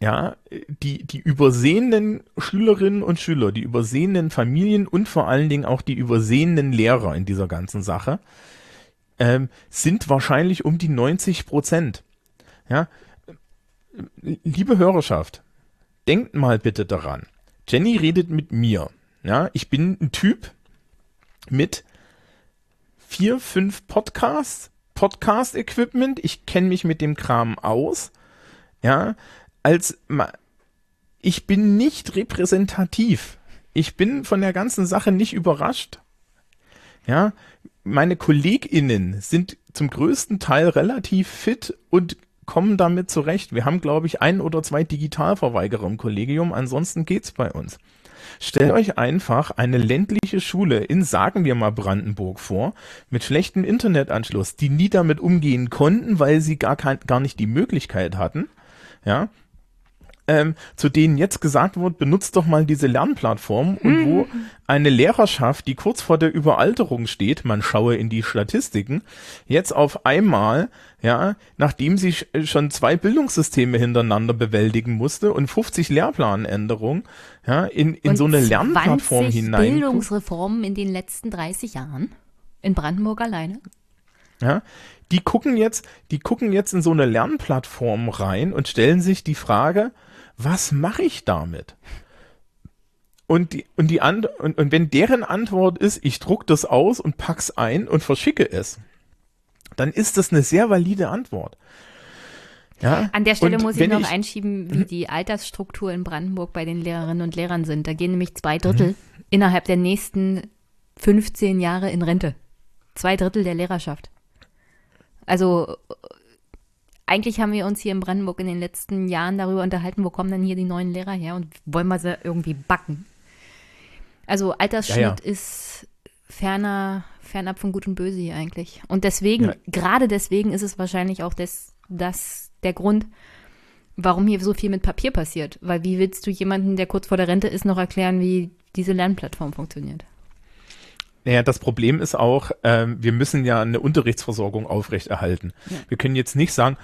ja, die, die übersehenen Schülerinnen und Schüler, die übersehenen Familien und vor allen Dingen auch die übersehenen Lehrer in dieser ganzen Sache, ähm, sind wahrscheinlich um die 90 Prozent. Ja, liebe Hörerschaft, denkt mal bitte daran. Jenny redet mit mir. Ja, ich bin ein Typ mit vier, fünf Podcasts, Podcast-Equipment. Ich kenne mich mit dem Kram aus. Ja, als ich bin nicht repräsentativ. Ich bin von der ganzen Sache nicht überrascht. Ja, meine KollegInnen sind zum größten Teil relativ fit und kommen damit zurecht. Wir haben, glaube ich, ein oder zwei Digitalverweigerer im Kollegium. Ansonsten geht's bei uns. Stellt euch einfach eine ländliche Schule in, sagen wir mal, Brandenburg vor, mit schlechtem Internetanschluss, die nie damit umgehen konnten, weil sie gar, kein, gar nicht die Möglichkeit hatten. Ja, ähm, zu denen jetzt gesagt wird, benutzt doch mal diese Lernplattform und wo eine Lehrerschaft, die kurz vor der Überalterung steht, man schaue in die Statistiken, jetzt auf einmal, ja, nachdem sie sch- schon zwei Bildungssysteme hintereinander bewältigen musste und 50 Lehrplanänderungen, ja, in, in Und so eine Lernplattform 20 hinein. Bildungsreformen in den letzten 30 Jahren in Brandenburg alleine. Ja, die gucken jetzt, die gucken jetzt in so eine Lernplattform rein und stellen sich die Frage, was mache ich damit? Und die, und die Ant und, und wenn deren Antwort ist, ich druck das aus und pack's ein und verschicke es, dann ist das eine sehr valide Antwort. Ja, An der Stelle und muss ich noch einschieben, wie die Altersstruktur in Brandenburg bei den Lehrerinnen und Lehrern sind. Da gehen nämlich zwei Drittel innerhalb der nächsten 15 Jahre in Rente. Zwei Drittel der Lehrerschaft. Also eigentlich haben wir uns hier in Brandenburg in den letzten Jahren darüber unterhalten, wo kommen denn hier die neuen Lehrer her und wollen wir sie irgendwie backen. Also Altersschnitt Ja, ja. ist ferner, fernab von Gut und Böse hier eigentlich. Und deswegen, Ja. gerade deswegen ist es wahrscheinlich auch das, das der Grund, warum hier so viel mit Papier passiert. Weil wie willst du jemanden, der kurz vor der Rente ist, noch erklären, wie diese Lernplattform funktioniert? Naja, das Problem ist auch, ähm, wir müssen ja eine Unterrichtsversorgung aufrechterhalten. Ja. Wir können jetzt nicht sagen,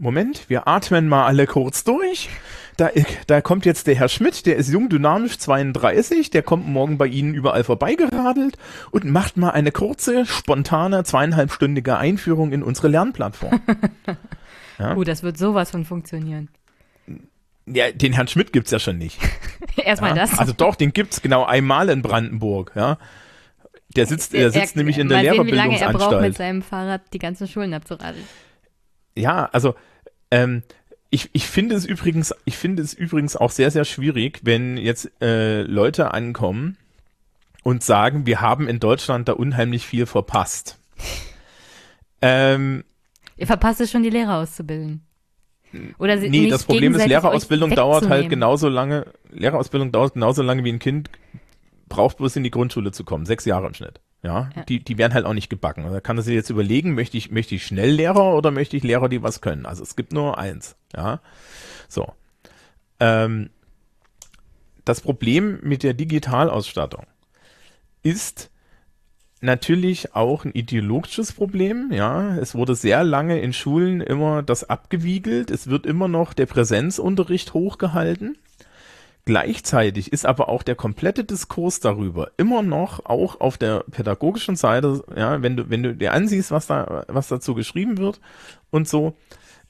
Moment, wir atmen mal alle kurz durch. Da, da kommt jetzt der Herr Schmidt, der ist jung, dynamisch, 32, der kommt morgen bei Ihnen überall vorbeigeradelt und macht mal eine kurze, spontane, zweieinhalbstündige Einführung in unsere Lernplattform. ja? Oh, das wird sowas von funktionieren. Ja, den Herrn Schmidt gibt's ja schon nicht. Erstmal ja? das. Also doch, den gibt's genau einmal in Brandenburg, ja. Der sitzt, der sitzt er, nämlich in der Lehrerbildungsanstalt. Wie lange er braucht mit seinem Fahrrad die ganzen Schulen abzuradeln. Ja, also ähm, ich, ich finde es übrigens, ich finde es übrigens auch sehr, sehr schwierig, wenn jetzt äh, Leute ankommen und sagen, wir haben in Deutschland da unheimlich viel verpasst. ähm, Ihr verpasst es schon, die Lehrer auszubilden. Oder sie nee, das Problem ist, Lehrerausbildung dauert halt genauso lange, Lehrerausbildung dauert genauso lange wie ein Kind braucht bloß in die Grundschule zu kommen. Sechs Jahre im Schnitt. Ja, ja. Die, die werden halt auch nicht gebacken. Da kann er sich jetzt überlegen, möchte ich, möchte ich schnell Lehrer oder möchte ich Lehrer, die was können? Also es gibt nur eins. Ja, so. Ähm, das Problem mit der Digitalausstattung ist natürlich auch ein ideologisches Problem. Ja, es wurde sehr lange in Schulen immer das abgewiegelt. Es wird immer noch der Präsenzunterricht hochgehalten. Gleichzeitig ist aber auch der komplette Diskurs darüber immer noch auch auf der pädagogischen Seite, ja, wenn du, wenn du dir ansiehst, was da, was dazu geschrieben wird und so,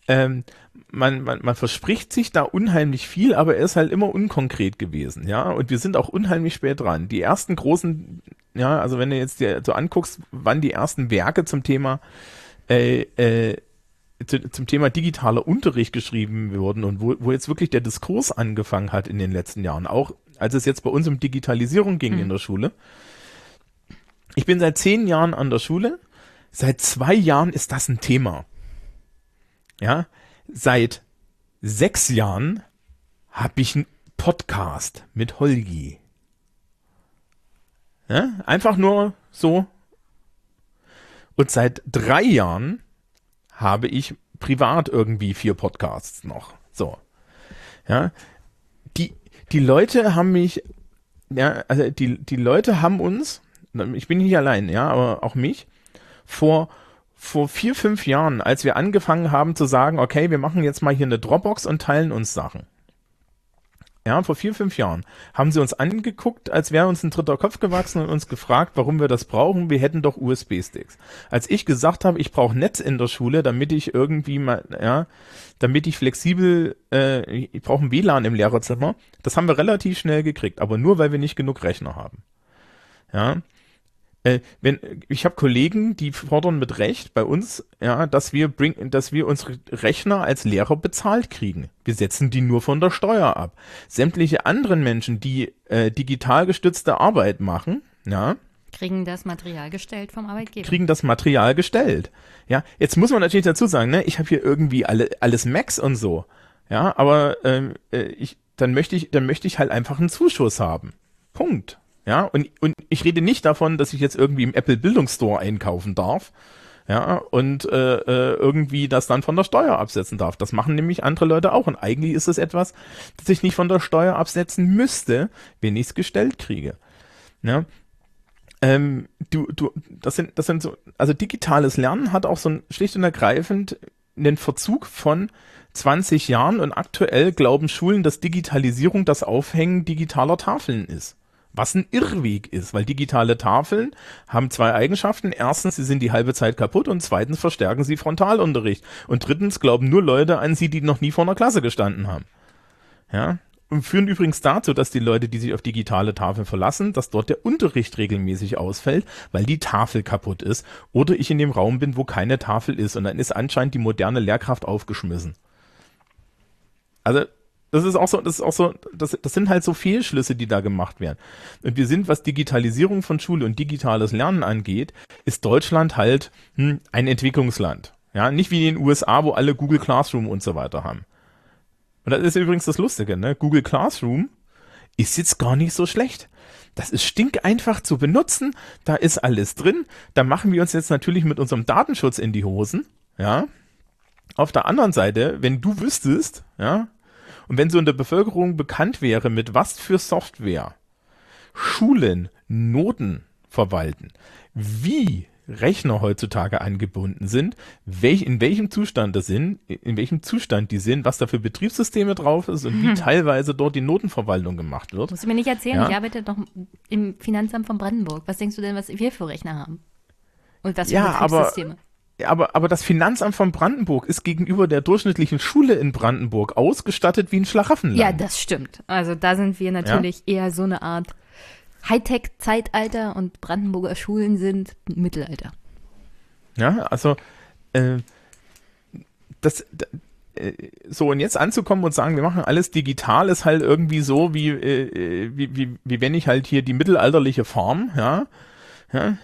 ähm, man, man, man verspricht sich da unheimlich viel, aber er ist halt immer unkonkret gewesen, ja, und wir sind auch unheimlich spät dran. Die ersten großen, ja, also wenn du jetzt dir so anguckst, wann die ersten Werke zum Thema äh, äh, zu, zum Thema digitaler Unterricht geschrieben wurden und wo, wo jetzt wirklich der Diskurs angefangen hat in den letzten Jahren, auch als es jetzt bei uns um Digitalisierung ging mhm. in der Schule. Ich bin seit zehn Jahren an der Schule. Seit zwei Jahren ist das ein Thema. Ja, seit sechs Jahren habe ich einen Podcast mit Holgi. Ja, einfach nur so. Und seit drei Jahren habe ich privat irgendwie vier Podcasts noch. So. Ja. Die, die Leute haben mich, ja, also die, die Leute haben uns, ich bin nicht allein, ja, aber auch mich, vor, vor vier, fünf Jahren, als wir angefangen haben zu sagen, okay, wir machen jetzt mal hier eine Dropbox und teilen uns Sachen ja, vor vier, fünf Jahren, haben sie uns angeguckt, als wäre uns ein dritter Kopf gewachsen und uns gefragt, warum wir das brauchen. Wir hätten doch USB-Sticks. Als ich gesagt habe, ich brauche Netz in der Schule, damit ich irgendwie mal, ja, damit ich flexibel, äh, ich brauche ein WLAN im Lehrerzimmer, das haben wir relativ schnell gekriegt, aber nur, weil wir nicht genug Rechner haben. Ja, äh, wenn ich habe Kollegen, die fordern mit Recht bei uns, ja, dass wir bring, dass wir unsere Rechner als Lehrer bezahlt kriegen. Wir setzen die nur von der Steuer ab. Sämtliche anderen Menschen, die äh, digital gestützte Arbeit machen, ja, kriegen das Material gestellt vom Arbeitgeber. Kriegen das Material gestellt. Ja, jetzt muss man natürlich dazu sagen, ne, ich habe hier irgendwie alle alles Macs und so. Ja, aber ähm, äh, ich dann möchte ich dann möchte ich halt einfach einen Zuschuss haben. Punkt. Ja, und, und ich rede nicht davon, dass ich jetzt irgendwie im Apple Bildungsstore einkaufen darf. Ja, und äh, äh, irgendwie das dann von der Steuer absetzen darf. Das machen nämlich andere Leute auch. Und eigentlich ist es etwas, das ich nicht von der Steuer absetzen müsste, wenn ich es gestellt kriege. Ja. Ähm, du, du, das sind, das sind so, also digitales Lernen hat auch so ein schlicht und ergreifend einen Verzug von 20 Jahren und aktuell glauben Schulen, dass Digitalisierung das Aufhängen digitaler Tafeln ist. Was ein Irrweg ist, weil digitale Tafeln haben zwei Eigenschaften. Erstens, sie sind die halbe Zeit kaputt und zweitens verstärken sie Frontalunterricht. Und drittens glauben nur Leute an sie, die noch nie vor einer Klasse gestanden haben. Ja. Und führen übrigens dazu, dass die Leute, die sich auf digitale Tafeln verlassen, dass dort der Unterricht regelmäßig ausfällt, weil die Tafel kaputt ist oder ich in dem Raum bin, wo keine Tafel ist und dann ist anscheinend die moderne Lehrkraft aufgeschmissen. Also das ist auch so, das ist auch so, das, das sind halt so Fehlschlüsse, die da gemacht werden. Und wir sind, was Digitalisierung von Schule und digitales Lernen angeht, ist Deutschland halt hm, ein Entwicklungsland. Ja, nicht wie in den USA, wo alle Google Classroom und so weiter haben. Und das ist übrigens das Lustige, ne? Google Classroom ist jetzt gar nicht so schlecht. Das ist stinkeinfach zu benutzen. Da ist alles drin. Da machen wir uns jetzt natürlich mit unserem Datenschutz in die Hosen. Ja. Auf der anderen Seite, wenn du wüsstest, ja, und wenn so in der Bevölkerung bekannt wäre, mit was für Software Schulen Noten verwalten. Wie Rechner heutzutage angebunden sind, welch, in welchem Zustand das sind, in welchem Zustand die sind, was da für Betriebssysteme drauf ist und hm. wie teilweise dort die Notenverwaltung gemacht wird. Musst du mir nicht erzählen, ja? ich arbeite doch im Finanzamt von Brandenburg. Was denkst du denn, was wir für Rechner haben? Und was für ja, Betriebssysteme? Aber aber, aber das Finanzamt von Brandenburg ist gegenüber der durchschnittlichen Schule in Brandenburg ausgestattet wie ein Schlaraffenland. Ja, das stimmt. Also da sind wir natürlich ja? eher so eine Art Hightech-Zeitalter und Brandenburger Schulen sind Mittelalter. Ja, also äh, das, äh, so und jetzt anzukommen und sagen, wir machen alles digital, ist halt irgendwie so, wie, äh, wie, wie, wie wenn ich halt hier die mittelalterliche Farm, ja, ja,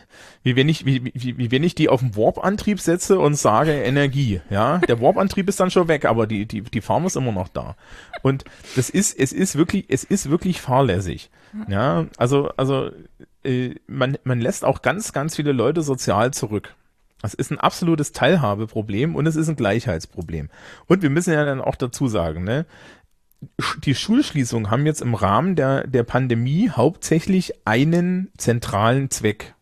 wie wenn ich, wie, wie, wie wenn ich die auf den Warp-Antrieb setze und sage Energie, ja. Der Warp-Antrieb ist dann schon weg, aber die, die, die Farm ist immer noch da. Und das ist, es ist wirklich, es ist wirklich fahrlässig. Ja, also, also, äh, man, man lässt auch ganz, ganz viele Leute sozial zurück. Das ist ein absolutes Teilhabeproblem und es ist ein Gleichheitsproblem. Und wir müssen ja dann auch dazu sagen, ne, die Schulschließungen haben jetzt im Rahmen der, der Pandemie hauptsächlich einen zentralen Zweck.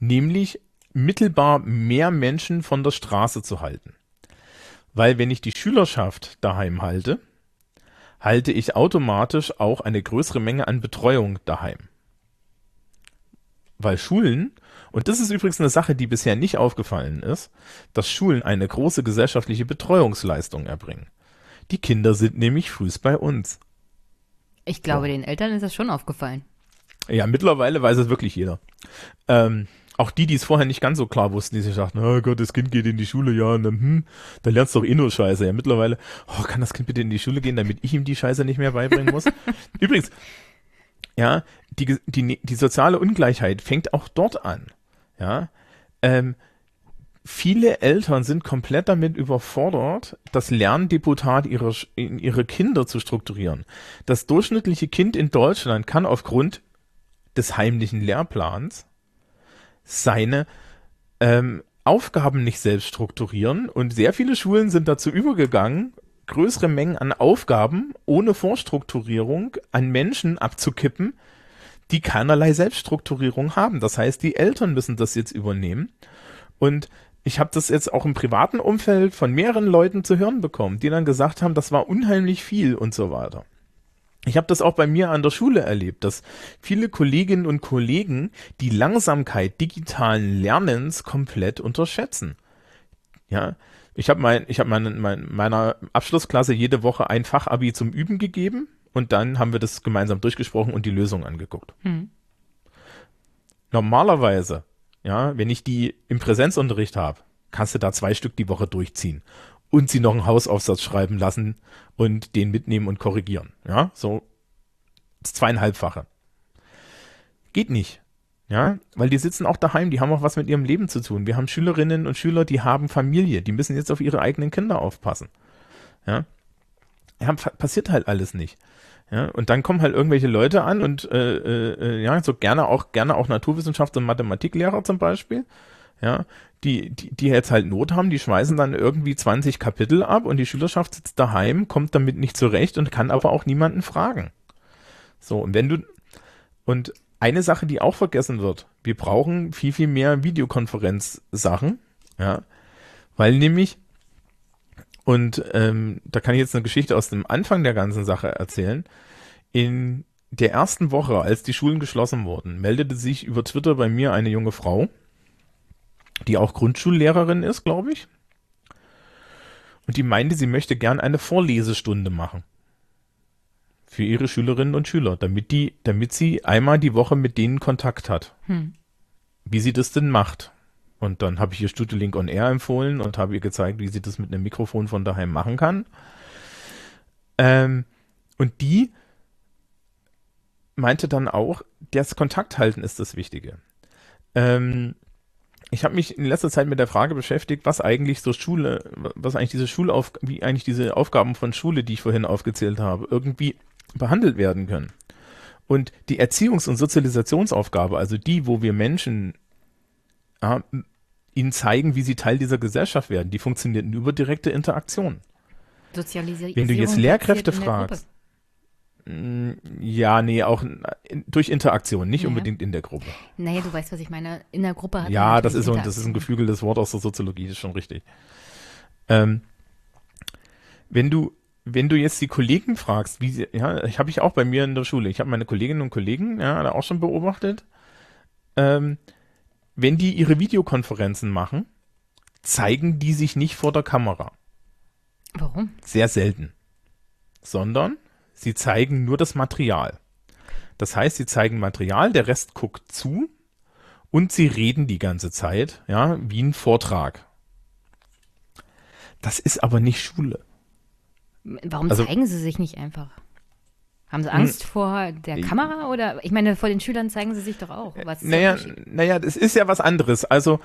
Nämlich mittelbar mehr Menschen von der Straße zu halten. Weil wenn ich die Schülerschaft daheim halte, halte ich automatisch auch eine größere Menge an Betreuung daheim. Weil Schulen, und das ist übrigens eine Sache, die bisher nicht aufgefallen ist, dass Schulen eine große gesellschaftliche Betreuungsleistung erbringen. Die Kinder sind nämlich frühst bei uns. Ich glaube, so. den Eltern ist das schon aufgefallen. Ja, mittlerweile weiß es wirklich jeder. Ähm, auch die, die es vorher nicht ganz so klar wussten, die sich dachten, oh Gott, das Kind geht in die Schule, ja, und dann, hm, dann lernst du doch eh nur Scheiße. Ja, mittlerweile, oh, kann das Kind bitte in die Schule gehen, damit ich ihm die Scheiße nicht mehr beibringen muss? Übrigens, ja, die, die, die soziale Ungleichheit fängt auch dort an. Ja, ähm, viele Eltern sind komplett damit überfordert, das Lerndeputat ihrer, ihre Kinder zu strukturieren. Das durchschnittliche Kind in Deutschland kann aufgrund des heimlichen Lehrplans seine ähm, Aufgaben nicht selbst strukturieren und sehr viele Schulen sind dazu übergegangen, größere Mengen an Aufgaben ohne Vorstrukturierung an Menschen abzukippen, die keinerlei Selbststrukturierung haben. Das heißt, die Eltern müssen das jetzt übernehmen und ich habe das jetzt auch im privaten Umfeld von mehreren Leuten zu hören bekommen, die dann gesagt haben, das war unheimlich viel und so weiter. Ich habe das auch bei mir an der Schule erlebt, dass viele Kolleginnen und Kollegen die Langsamkeit digitalen Lernens komplett unterschätzen. Ja, ich habe mein, ich habe mein, mein, meiner Abschlussklasse jede Woche ein Fachabi zum Üben gegeben und dann haben wir das gemeinsam durchgesprochen und die Lösung angeguckt. Hm. Normalerweise ja, wenn ich die im Präsenzunterricht habe, kannst du da zwei Stück die Woche durchziehen und sie noch einen Hausaufsatz schreiben lassen und den mitnehmen und korrigieren. Ja, so das zweieinhalbfache. Geht nicht. Ja, weil die sitzen auch daheim, die haben auch was mit ihrem Leben zu tun. Wir haben Schülerinnen und Schüler, die haben Familie, die müssen jetzt auf ihre eigenen Kinder aufpassen. Ja, ja passiert halt alles nicht. Ja, und dann kommen halt irgendwelche Leute an und äh, äh, äh, ja, so gerne auch, gerne auch Naturwissenschafts- und Mathematiklehrer zum Beispiel, ja, die, die, die jetzt halt Not haben, die schmeißen dann irgendwie 20 Kapitel ab und die Schülerschaft sitzt daheim, kommt damit nicht zurecht und kann aber auch niemanden fragen. So, und wenn du, und eine Sache, die auch vergessen wird, wir brauchen viel, viel mehr Videokonferenz-Sachen, ja, weil nämlich und ähm, da kann ich jetzt eine Geschichte aus dem Anfang der ganzen Sache erzählen. In der ersten Woche, als die Schulen geschlossen wurden, meldete sich über Twitter bei mir eine junge Frau, die auch Grundschullehrerin ist, glaube ich. Und die meinte, sie möchte gern eine Vorlesestunde machen. Für ihre Schülerinnen und Schüler, damit die, damit sie einmal die Woche mit denen Kontakt hat. Hm. Wie sie das denn macht. Und dann habe ich ihr Studio Link on Air empfohlen und habe ihr gezeigt, wie sie das mit einem Mikrofon von daheim machen kann. Ähm, und die meinte dann auch, das Kontakthalten ist das Wichtige. Ähm, ich habe mich in letzter Zeit mit der Frage beschäftigt, was eigentlich so Schule, was eigentlich diese Schulauf, wie eigentlich diese Aufgaben von Schule, die ich vorhin aufgezählt habe, irgendwie behandelt werden können. Und die Erziehungs- und Sozialisationsaufgabe, also die, wo wir Menschen ja, ihnen zeigen, wie sie Teil dieser Gesellschaft werden. Die funktionieren über direkte Interaktion. Sozialisierung. Wenn du jetzt Lehrkräfte fragst, Ja, nee, auch in, durch Interaktion, nicht Ja. unbedingt in der Gruppe. Naja, du weißt, was ich meine. In der Gruppe hat Ja, das ist so, das ist ein geflügeltes Wort aus der Soziologie, das ist schon richtig. Ähm, wenn du, wenn du jetzt die Kollegen fragst, wie sie, ja, ich habe ich auch bei mir in der Schule, ich habe meine Kolleginnen und Kollegen, ja, da auch schon beobachtet, ähm, wenn die ihre Videokonferenzen machen, zeigen die sich nicht vor der Kamera. Warum? Sehr selten. Sondern sie zeigen nur das Material. Das heißt, sie zeigen Material, der Rest guckt zu und sie reden die ganze Zeit, ja, wie ein Vortrag. Das ist aber nicht Schule. Warum Also- zeigen sie sich nicht einfach? Haben sie Angst vor der Kamera oder? Ich meine, vor den Schülern zeigen sie sich doch auch. Was Naja, naja, das ist ja was anderes. Also,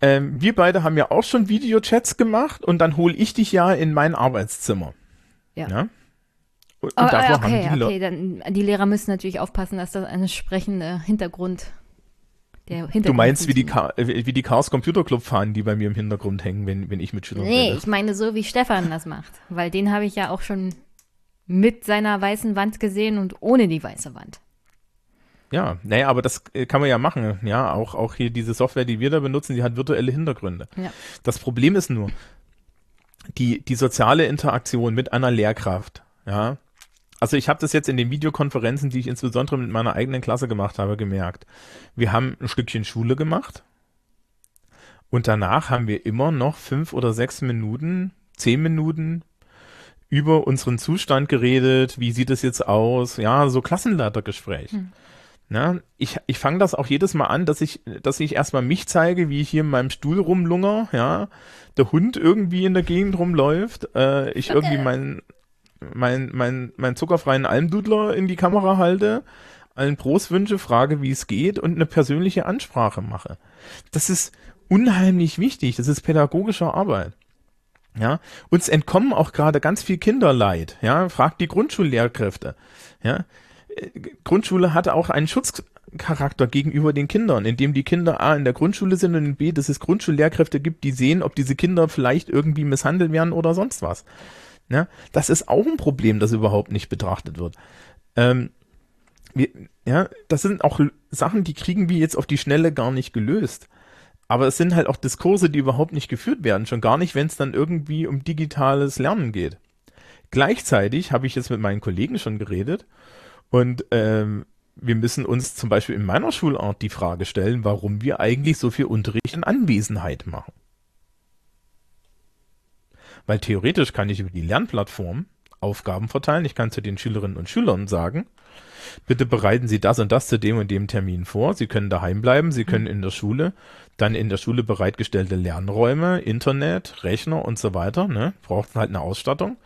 ähm, wir beide haben ja auch schon Videochats gemacht und dann hole ich dich ja in mein Arbeitszimmer. Ja. Und, und Oh, davor okay, haben die okay, dann die Lehrer müssen natürlich aufpassen, dass das ein entsprechender Hintergrund der Hintergrund Du meinst, wie die. Ka äh, wie die Chaos Computer Club Fahnen, die bei mir im Hintergrund hängen, wenn, wenn ich mit Schülern Nee, rede. ich meine so, wie Stefan das macht. Weil den habe ich ja auch schon mit seiner weißen Wand gesehen und ohne die weiße Wand. Ja, naja, aber das äh, kann man ja machen. Ja, auch, auch hier diese Software, die wir da benutzen, die hat virtuelle Hintergründe. Ja. Das Problem ist nur, die, die soziale Interaktion mit einer Lehrkraft, ja. Also ich habe das jetzt in den Videokonferenzen, die ich insbesondere mit meiner eigenen Klasse gemacht habe, gemerkt. Wir haben ein Stückchen Schule gemacht und danach haben wir immer noch fünf oder sechs Minuten, zehn Minuten über unseren Zustand geredet, wie sieht es jetzt aus, ja, so Klassenleitergespräch. Ja, ich, ich fange das auch jedes Mal an, dass ich, dass ich erstmal mich zeige, wie ich hier in meinem Stuhl rumlunger, ja, der Hund irgendwie in der Gegend rumläuft, äh, ich irgendwie mein, mein, mein, mein zuckerfreien Almdudler in die Kamera halte, allen Prost wünsche, frage, wie es geht und eine persönliche Ansprache mache. Das ist unheimlich wichtig, das ist pädagogische Arbeit. Ja, uns entkommen auch gerade ganz viel Kinderleid. Ja, fragt die Grundschullehrkräfte. Ja, Grundschule hat auch einen Schutzcharakter gegenüber den Kindern, indem die Kinder A in der Grundschule sind und B, dass es Grundschullehrkräfte gibt, die sehen, ob diese Kinder vielleicht irgendwie misshandelt werden oder sonst was. Ja, das ist auch ein Problem, das überhaupt nicht betrachtet wird. Ähm, wir, ja, das sind auch Sachen, die kriegen wir jetzt auf die Schnelle gar nicht gelöst. Aber es sind halt auch Diskurse, die überhaupt nicht geführt werden, schon gar nicht, wenn es dann irgendwie um digitales Lernen geht. Gleichzeitig habe ich jetzt mit meinen Kollegen schon geredet und ähm, wir müssen uns zum Beispiel in meiner Schulart die Frage stellen, warum wir eigentlich so viel Unterricht in Anwesenheit machen. Weil theoretisch kann ich über die Lernplattform Aufgaben verteilen. Ich kann zu den Schülerinnen und Schülern sagen, bitte bereiten Sie das und das zu dem und dem Termin vor. Sie können daheim bleiben, Sie können in der Schule dann in der Schule bereitgestellte Lernräume, Internet, Rechner und so weiter, ne, braucht halt eine Ausstattung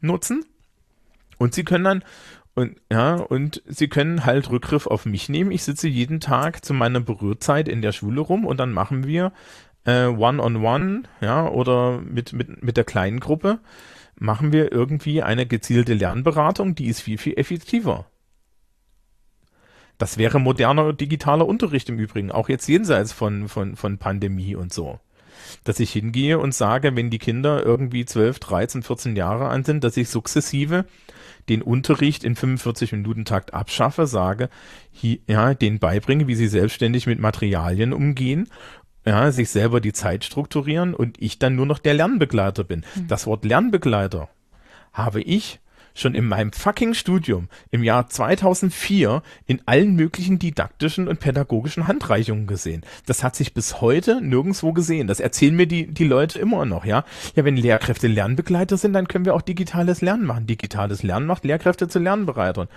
nutzen. Und Sie können dann und ja, und sie können halt Rückgriff auf mich nehmen. Ich sitze jeden Tag zu meiner Berührzeit in der Schule rum und dann machen wir äh, One-on-One, ja, oder mit, mit, mit der kleinen Gruppe machen wir irgendwie eine gezielte Lernberatung, die ist viel, viel effektiver. Das wäre moderner digitaler Unterricht im Übrigen, auch jetzt jenseits von, von, von Pandemie und so. Dass ich hingehe und sage, wenn die Kinder irgendwie 12, 13, 14 Jahre alt sind, dass ich sukzessive den Unterricht in 45 Minuten Takt abschaffe, sage, hier, ja, denen beibringe, wie sie selbstständig mit Materialien umgehen, ja, sich selber die Zeit strukturieren und ich dann nur noch der Lernbegleiter bin. Das Wort Lernbegleiter habe ich schon in meinem fucking Studium im Jahr 2004 in allen möglichen didaktischen und pädagogischen Handreichungen gesehen. Das hat sich bis heute nirgendwo gesehen. Das erzählen mir die, die Leute immer noch, ja. Ja, wenn Lehrkräfte Lernbegleiter sind, dann können wir auch digitales Lernen machen. Digitales Lernen macht Lehrkräfte zu Lernbereitern.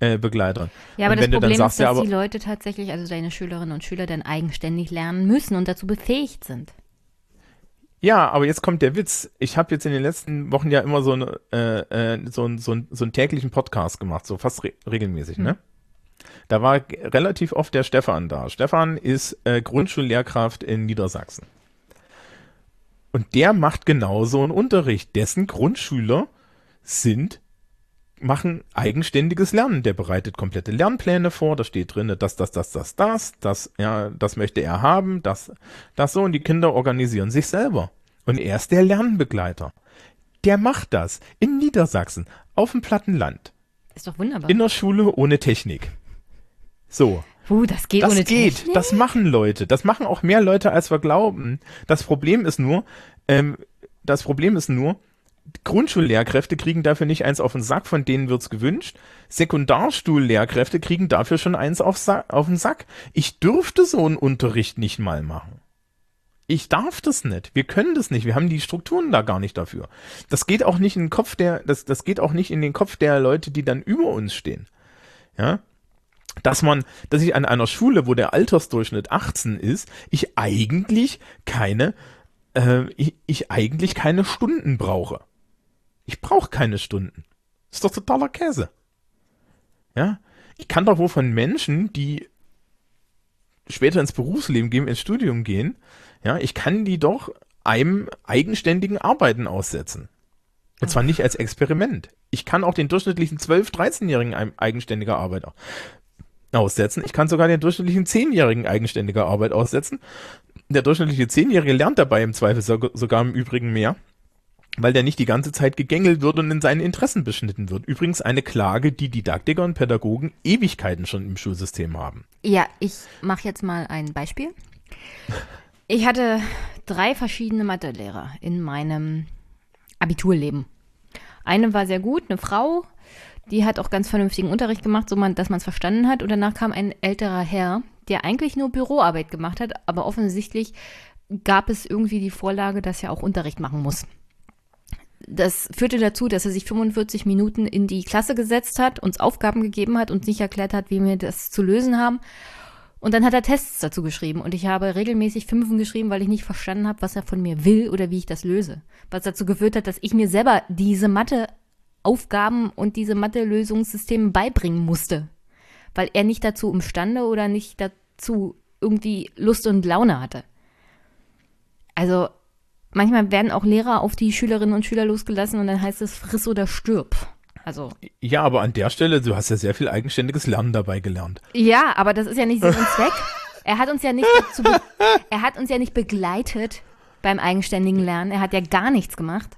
Äh, Begleitern. Ja, aber das Problem sagst, ist, ja, dass aber, die Leute tatsächlich, also deine Schülerinnen und Schüler, dann eigenständig lernen müssen und dazu befähigt sind. Ja, aber jetzt kommt der Witz. Ich habe jetzt in den letzten Wochen ja immer so, eine, äh, äh, so, ein- so, ein- so einen täglichen Podcast gemacht, so fast re regelmäßig, ne? Da war relativ oft der Stefan da. Stefan ist äh, Grundschullehrkraft in Niedersachsen. Und der macht genau so einen Unterricht. Dessen Grundschüler sind machen eigenständiges Lernen. Der bereitet komplette Lernpläne vor. Da steht drin, das, das, das, das, das, das, ja, das möchte er haben, das, das so. Und die Kinder organisieren sich selber. Und er ist der Lernbegleiter. Der macht das in Niedersachsen, auf dem Plattenland. Ist doch wunderbar. In der Schule ohne Technik. So. Uh, das geht Das ohne geht. Technik? Das machen Leute. Das machen auch mehr Leute, als wir glauben. Das Problem ist nur, ähm, das Problem ist nur, Grundschullehrkräfte kriegen dafür nicht eins auf den Sack, von denen wird's gewünscht. Sekundarstuhllehrkräfte kriegen dafür schon eins auf, auf den Sack. Ich dürfte so einen Unterricht nicht mal machen. Ich darf das nicht. Wir können das nicht. Wir haben die Strukturen da gar nicht dafür. Das geht auch nicht in den Kopf der, das, das geht auch nicht in den Kopf der Leute, die dann über uns stehen. Ja. Dass man, dass ich an einer Schule, wo der Altersdurchschnitt 18 ist, ich eigentlich keine, äh, ich, ich eigentlich keine Stunden brauche. Ich brauche keine Stunden. ist doch totaler Käse. Ja. Ich kann doch wohl von Menschen, die später ins Berufsleben gehen, ins Studium gehen, ja, ich kann die doch einem eigenständigen Arbeiten aussetzen. Und zwar nicht als Experiment. Ich kann auch den durchschnittlichen 12-, 13-jährigen ein- eigenständiger Arbeiter aussetzen. Ich kann sogar den durchschnittlichen 10-jährigen eigenständiger Arbeit aussetzen. Der durchschnittliche 10-jährige lernt dabei im Zweifel so- sogar im Übrigen mehr, weil der nicht die ganze Zeit gegängelt wird und in seinen Interessen beschnitten wird. Übrigens eine Klage, die Didaktiker und Pädagogen Ewigkeiten schon im Schulsystem haben. Ja, ich mache jetzt mal ein Beispiel. Ich hatte drei verschiedene Mathelehrer in meinem Abiturleben. Eine war sehr gut, eine Frau, die hat auch ganz vernünftigen Unterricht gemacht, so man, dass man es verstanden hat. Und danach kam ein älterer Herr, der eigentlich nur Büroarbeit gemacht hat, aber offensichtlich gab es irgendwie die Vorlage, dass er auch Unterricht machen muss. Das führte dazu, dass er sich 45 Minuten in die Klasse gesetzt hat, uns Aufgaben gegeben hat und nicht erklärt hat, wie wir das zu lösen haben. Und dann hat er Tests dazu geschrieben und ich habe regelmäßig Fünfen geschrieben, weil ich nicht verstanden habe, was er von mir will oder wie ich das löse. Was dazu geführt hat, dass ich mir selber diese Mathe-Aufgaben und diese Mathe-Lösungssysteme beibringen musste. Weil er nicht dazu imstande oder nicht dazu irgendwie Lust und Laune hatte. Also manchmal werden auch Lehrer auf die Schülerinnen und Schüler losgelassen und dann heißt es friss oder stirb. Also Ja, aber an der Stelle, du hast ja sehr viel eigenständiges Lernen dabei gelernt. Ja, aber das ist ja nicht Sinn und Zweck. Er hat uns ja nicht be er hat uns ja nicht begleitet beim eigenständigen Lernen. Er hat ja gar nichts gemacht,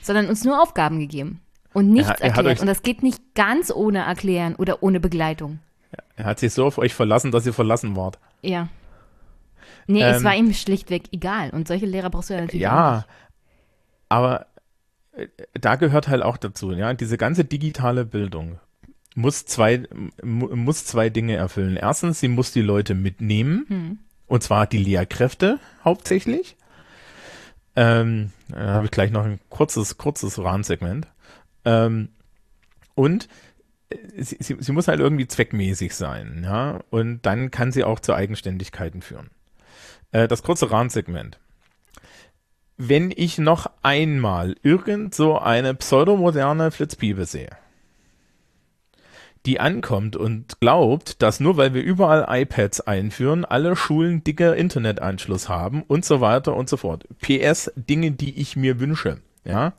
sondern uns nur Aufgaben gegeben und nichts Er er erklärt. Und das geht nicht ganz ohne Erklären oder ohne Begleitung. Er hat sich so auf euch verlassen, dass ihr verlassen wart. Ja. Nee, es Ähm, war ihm schlichtweg egal. Und solche Lehrer brauchst du ja natürlich Ja, nicht. aber äh, da gehört halt auch dazu, ja, diese ganze digitale Bildung muss zwei, mu- muss zwei Dinge erfüllen. Erstens, sie muss die Leute mitnehmen, Hm. und zwar die Lehrkräfte hauptsächlich. Ähm, da habe ich gleich noch ein kurzes, kurzes Rahmensegment. Ähm, und äh, sie, sie, sie muss halt irgendwie zweckmäßig sein, ja, und dann kann sie auch zu Eigenständigkeiten führen. Äh, das kurze Rahmensegment wenn ich noch einmal irgend so eine pseudomoderne Flitzpiepe sehe, die ankommt und glaubt, dass nur weil wir überall iPads einführen, alle Schulen dicker Internetanschluss haben und so weiter und so fort. PS, Dinge, die ich mir wünsche, ja,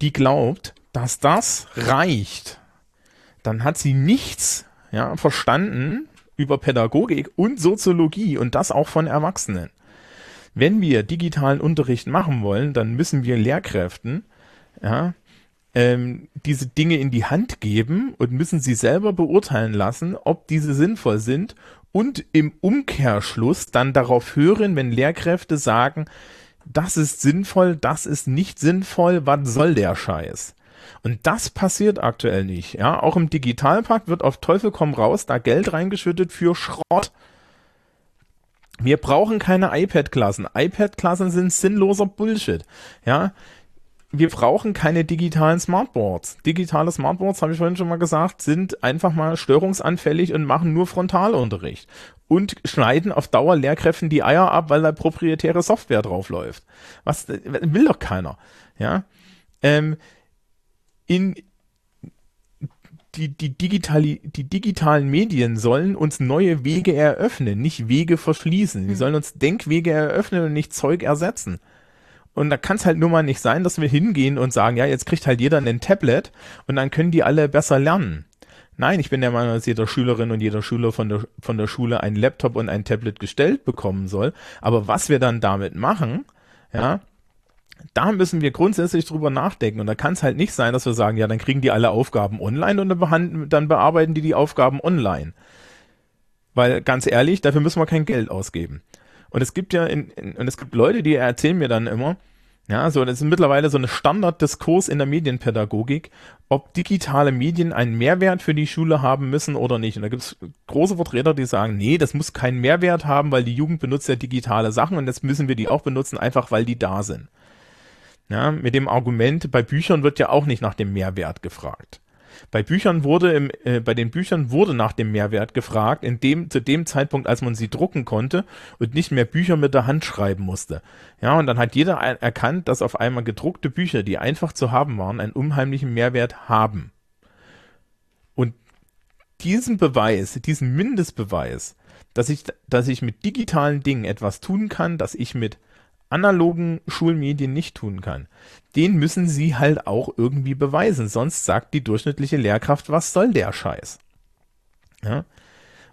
die glaubt, dass das reicht, dann hat sie nichts, ja, verstanden über Pädagogik und Soziologie und das auch von Erwachsenen wenn wir digitalen Unterricht machen wollen, dann müssen wir Lehrkräften ja, ähm, diese Dinge in die Hand geben und müssen sie selber beurteilen lassen, ob diese sinnvoll sind und im Umkehrschluss dann darauf hören, wenn Lehrkräfte sagen, das ist sinnvoll, das ist nicht sinnvoll, was soll der Scheiß? Und das passiert aktuell nicht. Ja, auch im Digitalpakt wird auf Teufel komm raus da Geld reingeschüttet für Schrott. Wir brauchen keine iPad-Klassen. iPad-Klassen sind sinnloser Bullshit. Ja, wir brauchen keine digitalen Smartboards. Digitale Smartboards, habe ich vorhin schon mal gesagt, sind einfach mal störungsanfällig und machen nur Frontalunterricht und schneiden auf Dauer Lehrkräften die Eier ab, weil da proprietäre Software drauf läuft. Was will doch keiner. Ja, ähm, in die, die, digitali die digitalen Medien sollen uns neue Wege eröffnen, nicht Wege verschließen. Die sollen uns Denkwege eröffnen und nicht Zeug ersetzen. Und da kann es halt nur mal nicht sein, dass wir hingehen und sagen, ja, jetzt kriegt halt jeder ein Tablet und dann können die alle besser lernen. Nein, ich bin der Meinung, dass jeder Schülerin und jeder Schüler von der, von der Schule ein Laptop und ein Tablet gestellt bekommen soll. Aber was wir dann damit machen, ja, da müssen wir grundsätzlich drüber nachdenken. Und da kann es halt nicht sein, dass wir sagen, ja, dann kriegen die alle Aufgaben online und dann, dann bearbeiten die die Aufgaben online. Weil ganz ehrlich, dafür müssen wir kein Geld ausgeben. Und es gibt ja, in, in, und es gibt Leute, die erzählen mir dann immer, ja, so, das ist mittlerweile so ein Standarddiskurs in der Medienpädagogik, ob digitale Medien einen Mehrwert für die Schule haben müssen oder nicht. Und da gibt es große Vertreter, die sagen, nee, das muss keinen Mehrwert haben, weil die Jugend benutzt ja digitale Sachen und jetzt müssen wir die auch benutzen, einfach weil die da sind. Ja, mit dem Argument, bei Büchern wird ja auch nicht nach dem Mehrwert gefragt. Bei Büchern wurde im, äh, bei den Büchern wurde nach dem Mehrwert gefragt, in dem, zu dem Zeitpunkt, als man sie drucken konnte und nicht mehr Bücher mit der Hand schreiben musste. Ja, und dann hat jeder erkannt, dass auf einmal gedruckte Bücher, die einfach zu haben waren, einen unheimlichen Mehrwert haben. Und diesen Beweis, diesen Mindestbeweis, dass ich, dass ich mit digitalen Dingen etwas tun kann, dass ich mit analogen Schulmedien nicht tun kann. Den müssen sie halt auch irgendwie beweisen, sonst sagt die durchschnittliche Lehrkraft, was soll der Scheiß? Ja?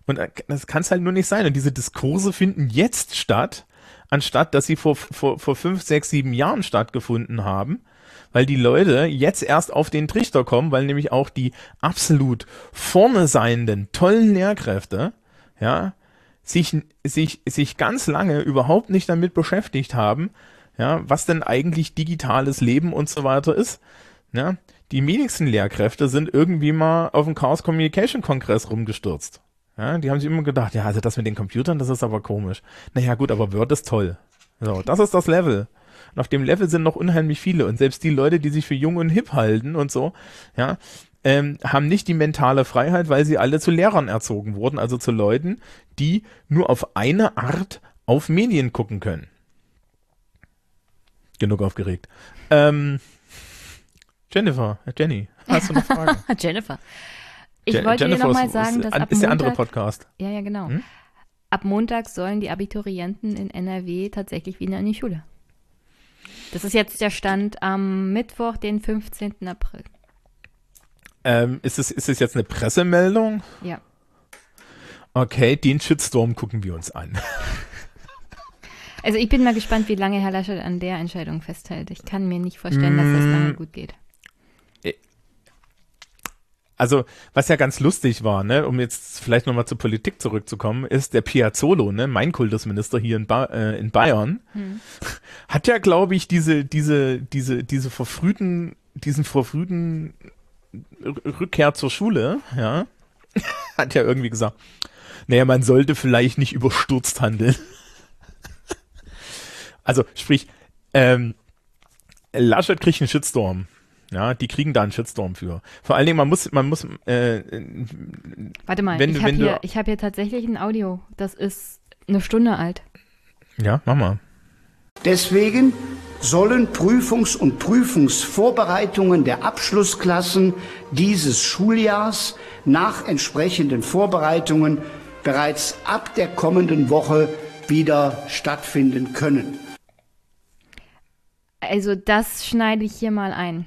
Und äh, das kann es halt nur nicht sein. Und diese Diskurse finden jetzt statt, anstatt dass sie vor, vor, vor fünf, sechs, sieben Jahren stattgefunden haben, weil die Leute jetzt erst auf den Trichter kommen, weil nämlich auch die absolut vorne seienden, tollen Lehrkräfte, ja, sich, sich, sich ganz lange überhaupt nicht damit beschäftigt haben, ja, was denn eigentlich digitales Leben und so weiter ist. Ja, die wenigsten Lehrkräfte sind irgendwie mal auf dem Chaos Communication Kongress rumgestürzt. Ja, die haben sich immer gedacht, ja, also das mit den Computern, das ist aber komisch. Naja, gut, aber Word ist toll. So, das ist das Level. Und auf dem Level sind noch unheimlich viele. Und selbst die Leute, die sich für jung und hip halten und so, ja, ähm, haben nicht die mentale Freiheit, weil sie alle zu Lehrern erzogen wurden, also zu Leuten, die nur auf eine Art auf Medien gucken können. Genug aufgeregt. Ähm, Jennifer, Jenny, hast du noch Fragen? Jennifer. Ich Je wollte Jennifer dir nochmal sagen, dass ab ist der Montag, andere Podcast. Ja, ja, genau. Hm? Ab Montag sollen die Abiturienten in NRW tatsächlich wieder in die Schule. Das ist jetzt der Stand am Mittwoch, den 15. April. Ähm, ist, es, ist es jetzt eine Pressemeldung? Ja. Okay, den Shitstorm gucken wir uns an. Also ich bin mal gespannt, wie lange Herr Laschet an der Entscheidung festhält. Ich kann mir nicht vorstellen, dass das lange mm. gut geht. Äh, also, was ja ganz lustig war, ne, um jetzt vielleicht nochmal zur Politik zurückzukommen, ist der Piazzolo, ne, mein Kultusminister hier in, ba äh, in Bayern, hm. hat ja, glaube ich, diese, diese, diese, diese verfrühten, diesen verfrühten Rückkehr zur Schule, ja, hat ja irgendwie gesagt, naja, man sollte vielleicht nicht überstürzt handeln. Also sprich, ähm, Laschet kriegt einen Shitstorm. Ja, die kriegen da einen Shitstorm für. Vor allen Dingen, man muss, man muss. Äh, Warte mal, wenn, ich habe hier, hab hier tatsächlich ein Audio. Das ist eine Stunde alt. Ja, mach mal. Deswegen sollen Prüfungs- und Prüfungsvorbereitungen der Abschlussklassen dieses Schuljahrs nach entsprechenden Vorbereitungen bereits ab der kommenden Woche wieder stattfinden können. Also das schneide ich hier mal ein.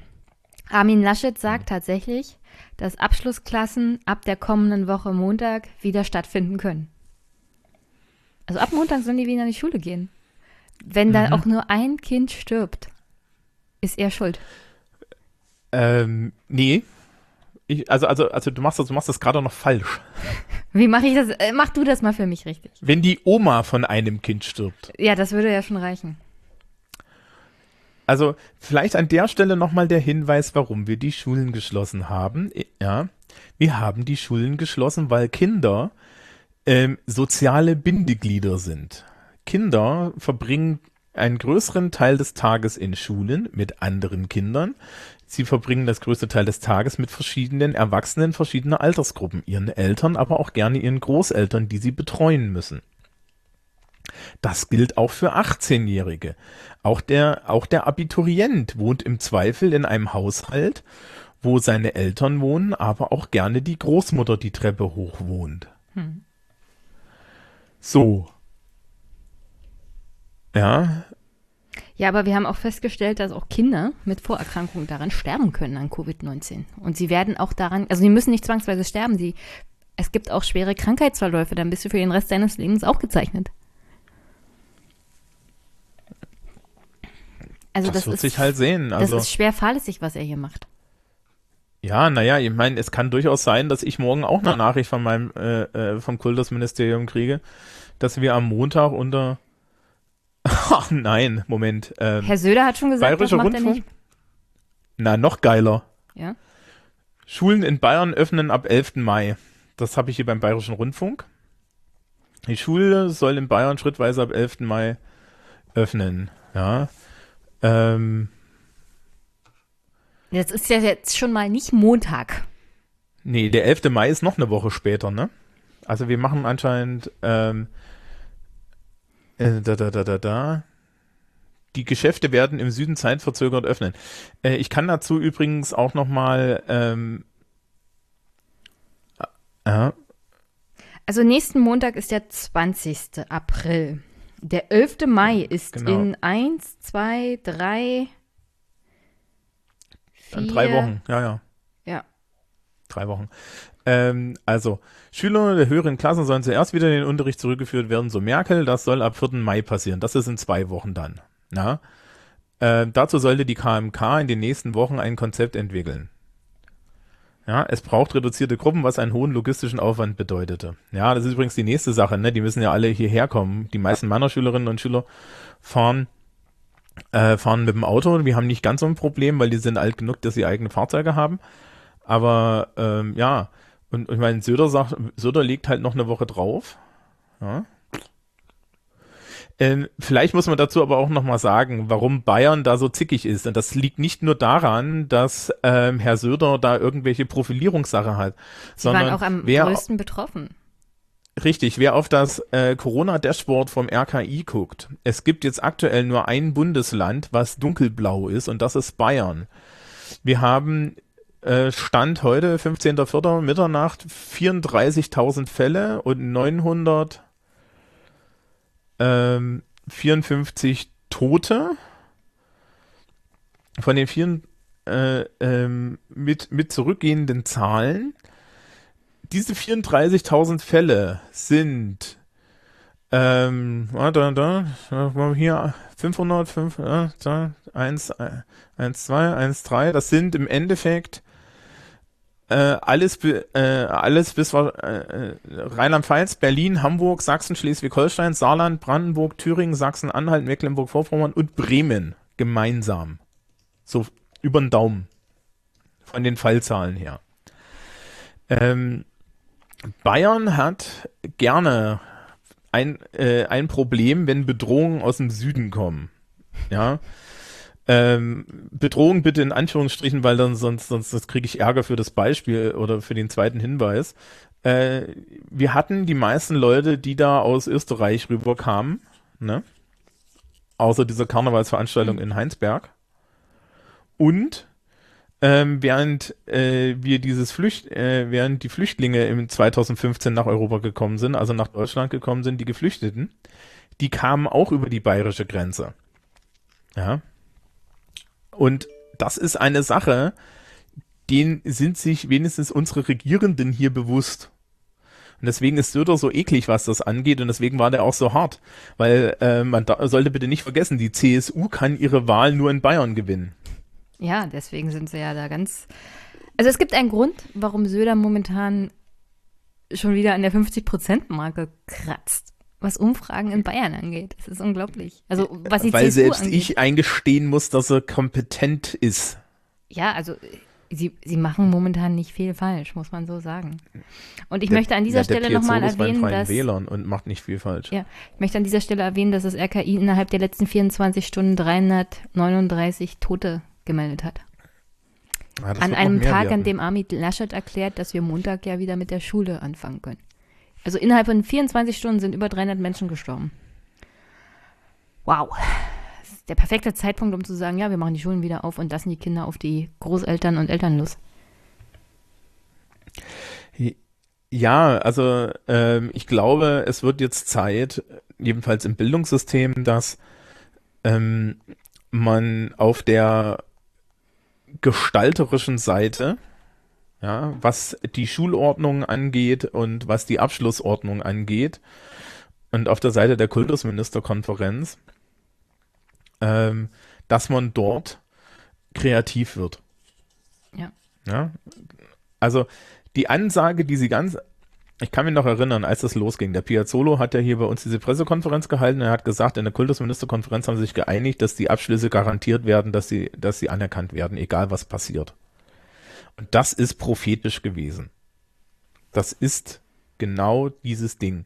Armin Laschet sagt tatsächlich, dass Abschlussklassen ab der kommenden Woche Montag wieder stattfinden können. Also ab Montag sollen die wieder in die Schule gehen. Wenn mhm. da auch nur ein Kind stirbt, ist er schuld. Ähm, nee. Ich, also, also, also du machst das, du machst das gerade noch falsch. Wie mache ich das? Äh, mach du das mal für mich richtig. Wenn die Oma von einem Kind stirbt. Ja, das würde ja schon reichen. Also vielleicht an der Stelle nochmal der Hinweis, warum wir die Schulen geschlossen haben. Ja, wir haben die Schulen geschlossen, weil Kinder ähm, soziale Bindeglieder sind. Kinder verbringen einen größeren Teil des Tages in Schulen mit anderen Kindern. Sie verbringen das größte Teil des Tages mit verschiedenen Erwachsenen verschiedener Altersgruppen, ihren Eltern, aber auch gerne ihren Großeltern, die sie betreuen müssen. Das gilt auch für 18-Jährige. Auch der, auch der Abiturient wohnt im Zweifel in einem Haushalt, wo seine Eltern wohnen, aber auch gerne die Großmutter die Treppe hoch wohnt. Hm. So. Ja. Ja, aber wir haben auch festgestellt, dass auch Kinder mit Vorerkrankungen daran sterben können an Covid-19. Und sie werden auch daran, also sie müssen nicht zwangsweise sterben, sie, es gibt auch schwere Krankheitsverläufe, dann bist du für den Rest deines Lebens auch gezeichnet. Also das, das, wird ist, sich halt sehen. Also, das ist schwer fahrlässig, was er hier macht. ja, naja, ich meine, es kann durchaus sein, dass ich morgen auch eine Nachricht von meinem äh, äh, vom Kultusministerium kriege, dass wir am Montag unter Ach nein, Moment. Ähm, Herr Söder hat schon gesagt, das Bayerischer macht er Rundfunk? nicht. Na, noch geiler. Ja. Schulen in Bayern öffnen ab 11. Mai. Das habe ich hier beim Bayerischen Rundfunk. Die Schule soll in Bayern schrittweise ab 11. Mai öffnen. Ja. Ähm, Das ist ja jetzt schon mal nicht Montag. nee, der 11. Mai ist noch eine Woche später, ne? Also wir machen anscheinend ähm, äh, da, da, da, da, da. Die Geschäfte werden im Süden zeitverzögert öffnen. Äh, ich kann dazu übrigens auch noch mal ähm, äh, Also nächsten Montag ist der 20. April. Der 11. Mai ist Genau. in 1, 2, 3, 4. in drei Wochen. Ja, ja. Ja. Drei Wochen. Ähm, also, Schüler der höheren Klassen sollen zuerst wieder in den Unterricht zurückgeführt werden, so Merkel. Das soll ab 4. Mai passieren. Das ist in zwei Wochen dann. Na? Äh, dazu sollte die KMK in den nächsten Wochen ein Konzept entwickeln. Ja, es braucht reduzierte Gruppen, was einen hohen logistischen Aufwand bedeutete. Ja, das ist übrigens die nächste Sache, ne? Die müssen ja alle hierher kommen. Die meisten meiner Schülerinnen und Schüler fahren äh, fahren mit dem Auto. Wir haben nicht ganz so ein Problem, weil die sind alt genug, dass sie eigene Fahrzeuge haben. Aber ähm, ja, und, und ich meine, Söder sagt, Söder legt halt noch eine Woche drauf. Ja. Ähm, vielleicht muss man dazu aber auch nochmal sagen, warum Bayern da so zickig ist. Und das liegt nicht nur daran, dass ähm, Herr Söder da irgendwelche Profilierungssache hat, Sie sondern waren auch am wer größten betroffen. Richtig, wer auf das äh, Corona-Dashboard vom RKI guckt, es gibt jetzt aktuell nur ein Bundesland, was dunkelblau ist, und das ist Bayern. Wir haben Stand heute, 15.04. Mitternacht, 34.000 Fälle und 900 ähm, 54 Tote. Von den vier, äh, ähm, mit, mit zurückgehenden Zahlen diese 34.000 Fälle sind ähm, da, da, da, hier 500, 5, äh, da, 1, 1, 2, 1, 3, das sind im Endeffekt äh, alles, äh, alles bis äh, äh, Rheinland-Pfalz, Berlin, Hamburg, Sachsen, Schleswig-Holstein, Saarland, Brandenburg, Thüringen, Sachsen-Anhalt, Mecklenburg-Vorpommern und Bremen gemeinsam. So über den Daumen. Von den Fallzahlen her. Ähm, Bayern hat gerne ein, äh, ein Problem, wenn Bedrohungen aus dem Süden kommen. Ja. Ähm, Bedrohung bitte in Anführungsstrichen, weil dann sonst, sonst das kriege ich Ärger für das Beispiel oder für den zweiten Hinweis. Äh, wir hatten die meisten Leute, die da aus Österreich rüberkamen, ne? Außer dieser Karnevalsveranstaltung in Heinsberg. Und ähm, während äh, wir dieses Flücht, äh, während die Flüchtlinge im 2015 nach Europa gekommen sind, also nach Deutschland gekommen sind, die Geflüchteten, die kamen auch über die bayerische Grenze. Ja. Und das ist eine Sache, den sind sich wenigstens unsere Regierenden hier bewusst. Und deswegen ist Söder so eklig, was das angeht, und deswegen war der auch so hart. Weil äh, man da, sollte bitte nicht vergessen, die CSU kann ihre Wahl nur in Bayern gewinnen. Ja, deswegen sind sie ja da ganz. Also es gibt einen Grund, warum Söder momentan schon wieder an der 50-Prozent-Marke kratzt, was Umfragen in Bayern angeht. Das ist unglaublich. Also was die Weil CSU selbst angeht. ich eingestehen muss, dass er kompetent ist. Ja, also sie, sie machen momentan nicht viel falsch, muss man so sagen. Und ich Der- möchte an dieser ja, Stelle nochmal erwähnen, dass Wählern und macht nicht viel falsch. Ja, ich möchte an dieser Stelle erwähnen, dass das RKI innerhalb der letzten 24 Stunden 339 Tote gemeldet hat. Ah, das An einem Tag, werden. an dem Armin Laschet erklärt, dass wir Montag ja wieder mit der Schule anfangen können. Also innerhalb von 24 Stunden sind über 300 Menschen gestorben. Wow. Das ist der perfekte Zeitpunkt, um zu sagen, ja, wir machen die Schulen wieder auf und lassen die Kinder auf die Großeltern und Eltern los. Ja, also ähm, ich glaube, es wird jetzt Zeit, jedenfalls im Bildungssystem, dass ähm, man auf der gestalterischen Seite, ja, was die Schulordnung angeht und was die Abschlussordnung angeht, und auf der Seite der Kultusministerkonferenz, ähm, dass man dort kreativ wird. Ja. Ja. Also die Ansage, die sie ganz, ich kann mich noch erinnern, als das losging. Der Piazzolo hat ja hier bei uns diese Pressekonferenz gehalten. Er hat gesagt, in der Kultusministerkonferenz haben sie sich geeinigt, dass die Abschlüsse garantiert werden, dass sie, dass sie anerkannt werden, egal was passiert. Und das ist prophetisch gewesen. Das ist genau dieses Ding.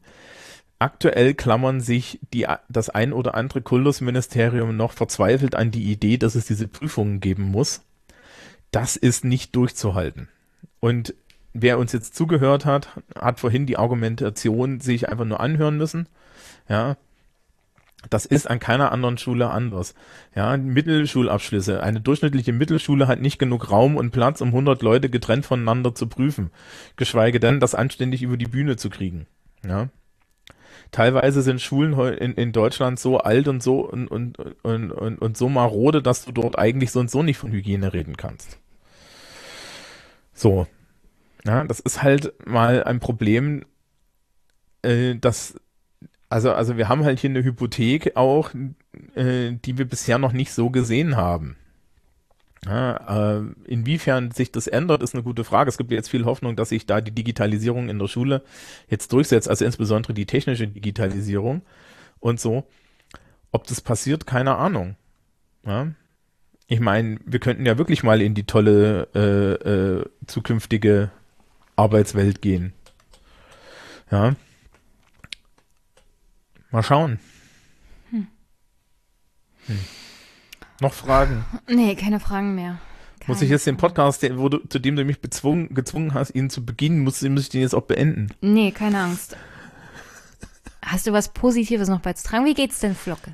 Aktuell klammern sich die, das ein oder andere Kultusministerium noch verzweifelt an die Idee, dass es diese Prüfungen geben muss. Das ist nicht durchzuhalten. Und wer uns jetzt zugehört hat, hat vorhin die Argumentation sich einfach nur anhören müssen. Ja. Das ist an keiner anderen Schule anders. Ja, Mittelschulabschlüsse. Eine durchschnittliche Mittelschule hat nicht genug Raum und Platz, um 100 Leute getrennt voneinander zu prüfen. Geschweige denn, das anständig über die Bühne zu kriegen. Ja. Teilweise sind Schulen in, in Deutschland so alt und so und, und, und, und, und so marode, dass du dort eigentlich so und so nicht von Hygiene reden kannst. So. Ja, das ist halt mal ein Problem, äh, das, also, also wir haben halt hier eine Hypothek auch, äh, die wir bisher noch nicht so gesehen haben. Ja, äh, inwiefern sich das ändert, ist eine gute Frage. Es gibt jetzt viel Hoffnung, dass sich da die Digitalisierung in der Schule jetzt durchsetzt, also insbesondere die technische Digitalisierung und so. Ob das passiert, keine Ahnung. Ja? Ich meine, wir könnten ja wirklich mal in die tolle äh, äh, zukünftige Arbeitswelt gehen. Ja. Mal schauen. Hm. Hm. Noch Fragen? Nee, keine Fragen mehr. Keine muss ich jetzt den Podcast, wo du, zu dem du mich bezwungen, gezwungen hast, ihn zu beginnen, muss, muss ich den jetzt auch beenden? Nee, keine Angst. Hast du was Positives noch beizutragen? Wie geht's denn, Flocke?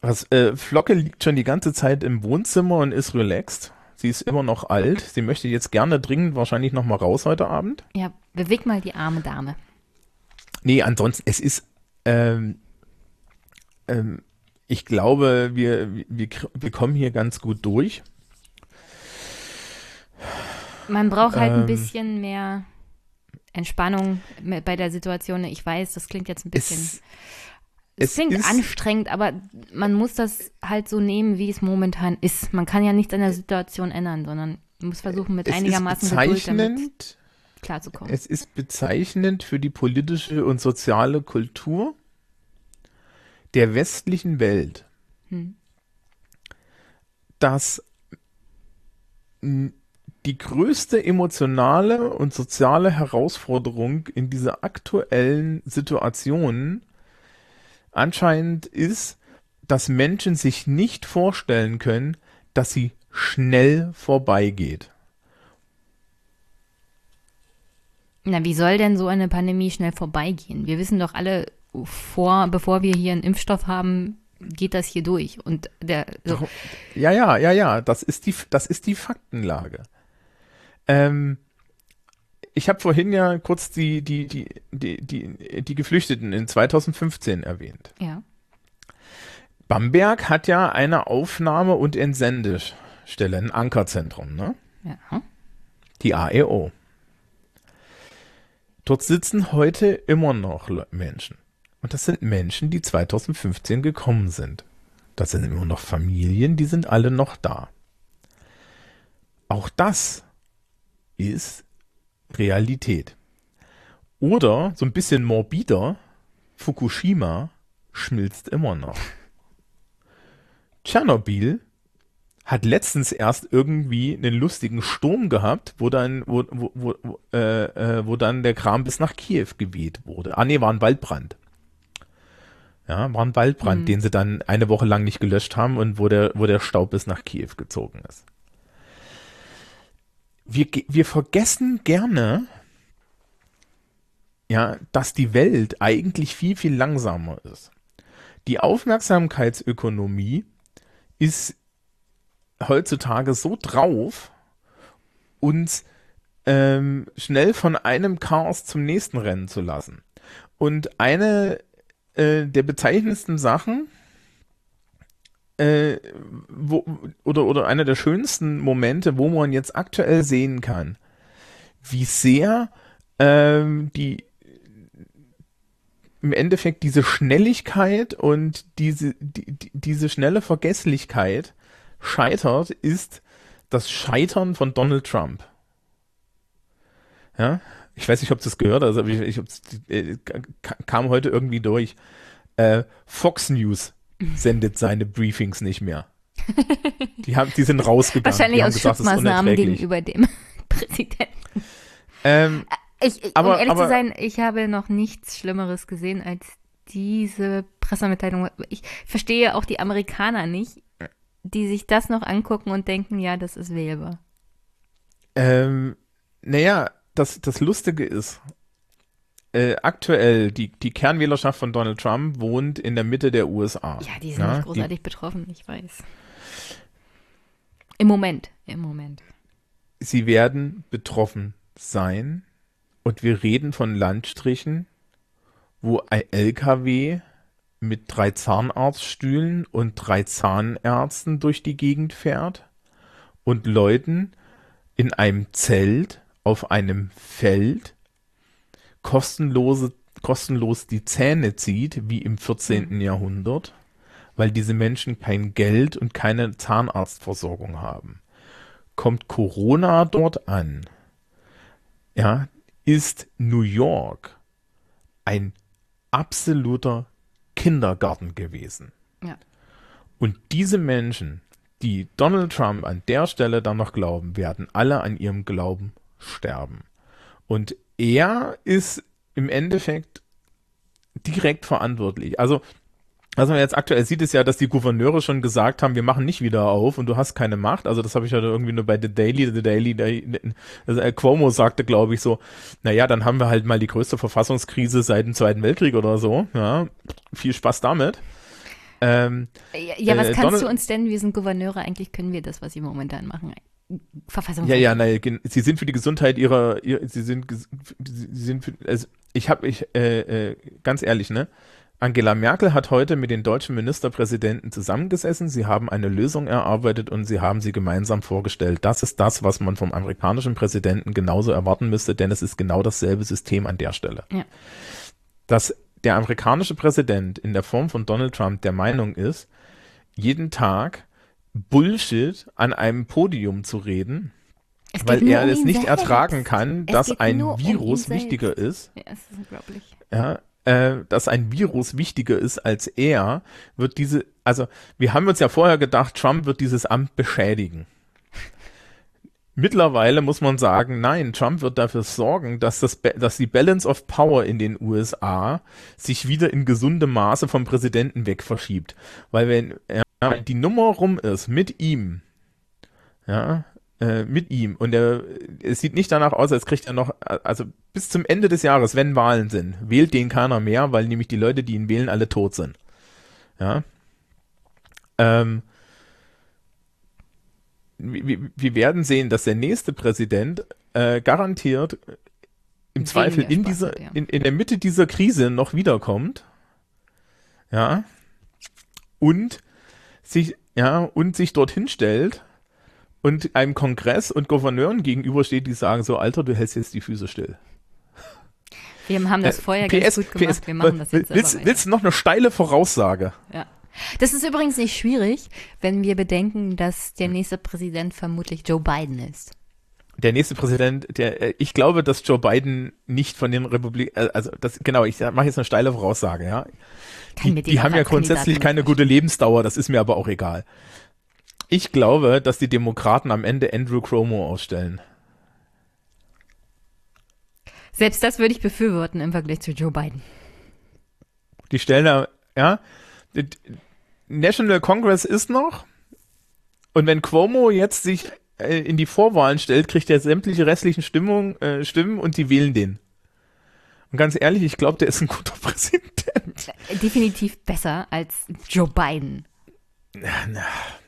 Was, äh, Flocke liegt schon die ganze Zeit im Wohnzimmer und ist relaxed. Sie ist immer noch alt. Sie möchte jetzt gerne dringend wahrscheinlich noch mal raus heute Abend. Ja, beweg mal die arme Dame. Nee, ansonsten, es ist, ähm, ähm, ich glaube, wir, wir, wir kommen hier ganz gut durch. Man braucht halt ähm, ein bisschen mehr Entspannung bei der Situation. Ich weiß, das klingt jetzt ein bisschen. Es, es klingt ist, anstrengend, aber man muss das halt so nehmen, wie es momentan ist. Man kann ja nichts an der Situation ändern, sondern man muss versuchen, mit einigermaßen Geduld damit klarzukommen. Es ist bezeichnend für die politische und soziale Kultur der westlichen Welt, hm. dass die größte emotionale und soziale Herausforderung in dieser aktuellen Situation anscheinend ist, dass Menschen sich nicht vorstellen können, dass sie schnell vorbeigeht. Na, wie soll denn so eine Pandemie schnell vorbeigehen? Wir wissen doch alle, vor, bevor wir hier einen Impfstoff haben, geht das hier durch. Und der. So. Ja, ja, ja, ja, das ist die, das ist die Faktenlage. Ähm, ich habe vorhin ja kurz die, die, die, die, die, die Geflüchteten in 2015 erwähnt. Ja. Bamberg hat ja eine Aufnahme- und Entsendestelle, ein Ankerzentrum, ne? Ja. Die AEO. Dort sitzen heute immer noch Menschen. Und das sind Menschen, die 2015 gekommen sind. Das sind immer noch Familien, die sind alle noch da. Auch das ist Realität. Oder so ein bisschen morbider, Fukushima schmilzt immer noch. Tschernobyl hat letztens erst irgendwie einen lustigen Sturm gehabt, wo dann, wo, wo, wo, äh, äh, wo dann der Kram bis nach Kiew geweht wurde. Ah nee, war ein Waldbrand. Ja, war ein Waldbrand, mhm. den sie dann eine Woche lang nicht gelöscht haben und wo der, wo der Staub bis nach Kiew gezogen ist wir, wir vergessen gerne, ja, dass die Welt eigentlich viel, viel langsamer ist. Die Aufmerksamkeitsökonomie ist heutzutage so drauf, uns ähm, schnell von einem Chaos zum nächsten rennen zu lassen. Und eine äh, der bezeichnendsten Sachen, äh, wo, oder, oder einer der schönsten Momente, wo man jetzt aktuell sehen kann, wie sehr ähm, die im Endeffekt diese Schnelligkeit und diese, die, die, diese schnelle Vergesslichkeit scheitert, ist das Scheitern von Donald Trump. Ja, ich weiß nicht, ob das gehört, also ich, ich äh, kam heute irgendwie durch. Äh, Fox News sendet seine Briefings nicht mehr. Die, haben, die sind rausgegangen. Wahrscheinlich aus gesagt, Schutzmaßnahmen gegenüber dem Präsidenten. Ähm, ich, aber, um ehrlich aber, zu sein, ich habe noch nichts Schlimmeres gesehen als diese Pressemitteilung. Ich verstehe auch die Amerikaner nicht, die sich das noch angucken und denken, ja, das ist wählbar. Ähm, naja, das, das Lustige ist, äh, aktuell, die, die Kernwählerschaft von Donald Trump wohnt in der Mitte der USA. Ja, die sind ja, nicht großartig die, betroffen, ich weiß. Im Moment, im Moment. Sie werden betroffen sein und wir reden von Landstrichen, wo ein LKW mit drei Zahnarztstühlen und drei Zahnärzten durch die Gegend fährt und Leuten in einem Zelt auf einem Feld kostenlose, kostenlos die Zähne zieht, wie im 14. Mhm. Jahrhundert, weil diese Menschen kein Geld und keine Zahnarztversorgung haben. Kommt Corona dort an, ja, ist New York ein absoluter Kindergarten gewesen. Ja. Und diese Menschen, die Donald Trump an der Stelle dann noch glauben, werden alle an ihrem Glauben sterben. Und er ist im Endeffekt direkt verantwortlich. Also, was man jetzt aktuell sieht, ist ja, dass die Gouverneure schon gesagt haben, wir machen nicht wieder auf und du hast keine Macht. Also das habe ich ja irgendwie nur bei The Daily, The Daily, also Cuomo sagte, glaube ich, so, naja, dann haben wir halt mal die größte Verfassungskrise seit dem Zweiten Weltkrieg oder so. Ja, viel Spaß damit. Ähm, ja, was äh, kannst Donald du uns denn, wir sind Gouverneure, eigentlich können wir das, was sie momentan machen, Verfassung. Ja, ja, nein, sie sind für die Gesundheit ihrer, ihr, sie sind, sie sind für, also ich habe, ich, äh, äh, ganz ehrlich, ne? Angela Merkel hat heute mit den deutschen Ministerpräsidenten zusammengesessen. Sie haben eine Lösung erarbeitet und sie haben sie gemeinsam vorgestellt. Das ist das, was man vom amerikanischen Präsidenten genauso erwarten müsste, denn es ist genau dasselbe System an der Stelle. Ja. Dass der amerikanische Präsident in der Form von Donald Trump der Meinung ist, jeden Tag Bullshit an einem Podium zu reden, weil er um es nicht selbst. ertragen kann, dass ein Virus um wichtiger ist. Ja, es ist unglaublich. Ja, äh, dass ein Virus wichtiger ist als er, wird diese, also wir haben uns ja vorher gedacht, Trump wird dieses Amt beschädigen. Mittlerweile muss man sagen, nein, Trump wird dafür sorgen, dass, das, dass die Balance of Power in den USA sich wieder in gesundem Maße vom Präsidenten weg verschiebt. Weil wenn, ja, die Nummer rum ist mit ihm, ja, äh, mit ihm und er, es sieht nicht danach aus, als kriegt er noch, also bis zum Ende des Jahres, wenn Wahlen sind, wählt den keiner mehr, weil nämlich die Leute, die ihn wählen, alle tot sind. Ja. Ähm, wir, wir werden sehen, dass der nächste Präsident äh, garantiert im Zweifel in dieser, ja. in, in der Mitte dieser Krise noch wiederkommt. Ja. Und sich, ja, und sich dorthin stellt und einem Kongress und Gouverneuren gegenübersteht, die sagen so, Alter, du hältst jetzt die Füße still. Wir haben das äh, vorher PS, ganz gut gemacht, PS, wir machen das jetzt willst, willst du noch eine steile Voraussage? Ja. Das ist übrigens nicht schwierig, wenn wir bedenken, dass der nächste Präsident vermutlich Joe Biden ist. Der nächste Präsident, der, äh, ich glaube, dass Joe Biden nicht von den Republik, äh, also das, genau, ich mache jetzt eine steile Voraussage, ja. Die, die haben ja grundsätzlich keine gute Lebensdauer, das ist mir aber auch egal. Ich glaube, dass die Demokraten am Ende Andrew Cuomo ausstellen. Selbst das würde ich befürworten im Vergleich zu Joe Biden. Die stellen da, ja, National Congress ist noch. Und wenn Cuomo jetzt sich äh, in die Vorwahlen stellt, kriegt er sämtliche restlichen Stimmung, äh, Stimmen und die wählen den. Und ganz ehrlich, ich glaube, der ist ein guter Präsident. Definitiv besser als Joe Biden. Na, na,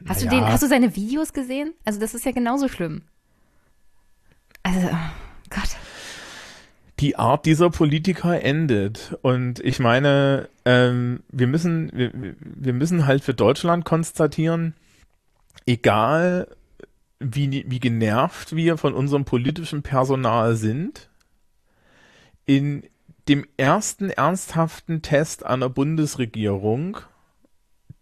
hast du ja. den, hast du seine Videos gesehen? Also das ist ja genauso schlimm. Also, oh Gott. Die Art dieser Politiker endet. Und ich meine, ähm, wir müssen, wir, wir müssen halt für Deutschland konstatieren, egal wie, wie genervt wir von unserem politischen Personal sind, in dem ersten ernsthaften Test einer Bundesregierung,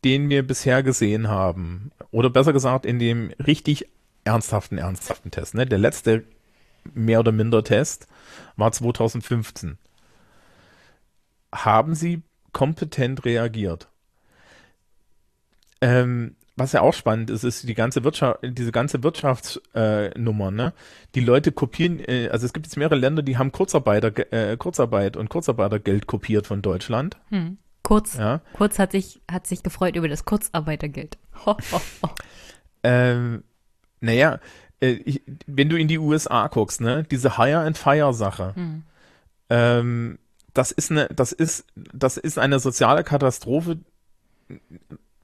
den wir bisher gesehen haben. Oder besser gesagt, in dem richtig ernsthaften, ernsthaften Test. Ne? Der letzte mehr oder minder Test war 2015. Haben Sie kompetent reagiert? Ähm, was ja auch spannend ist, ist die ganze Wirtschaft, diese ganze Wirtschaftsnummer, äh, ne? Die Leute kopieren, äh, also es gibt jetzt mehrere Länder, die haben Kurzarbeiter, äh, Kurzarbeit und Kurzarbeitergeld kopiert von Deutschland. Hm. Kurz, ja. Kurz hat sich, hat sich gefreut über das Kurzarbeitergeld. Ho, ho, ho. Ähm, naja, äh, wenn du in die USA guckst, ne, diese Hire and Fire Sache, hm. ähm, das ist eine, das ist, das ist eine soziale Katastrophe,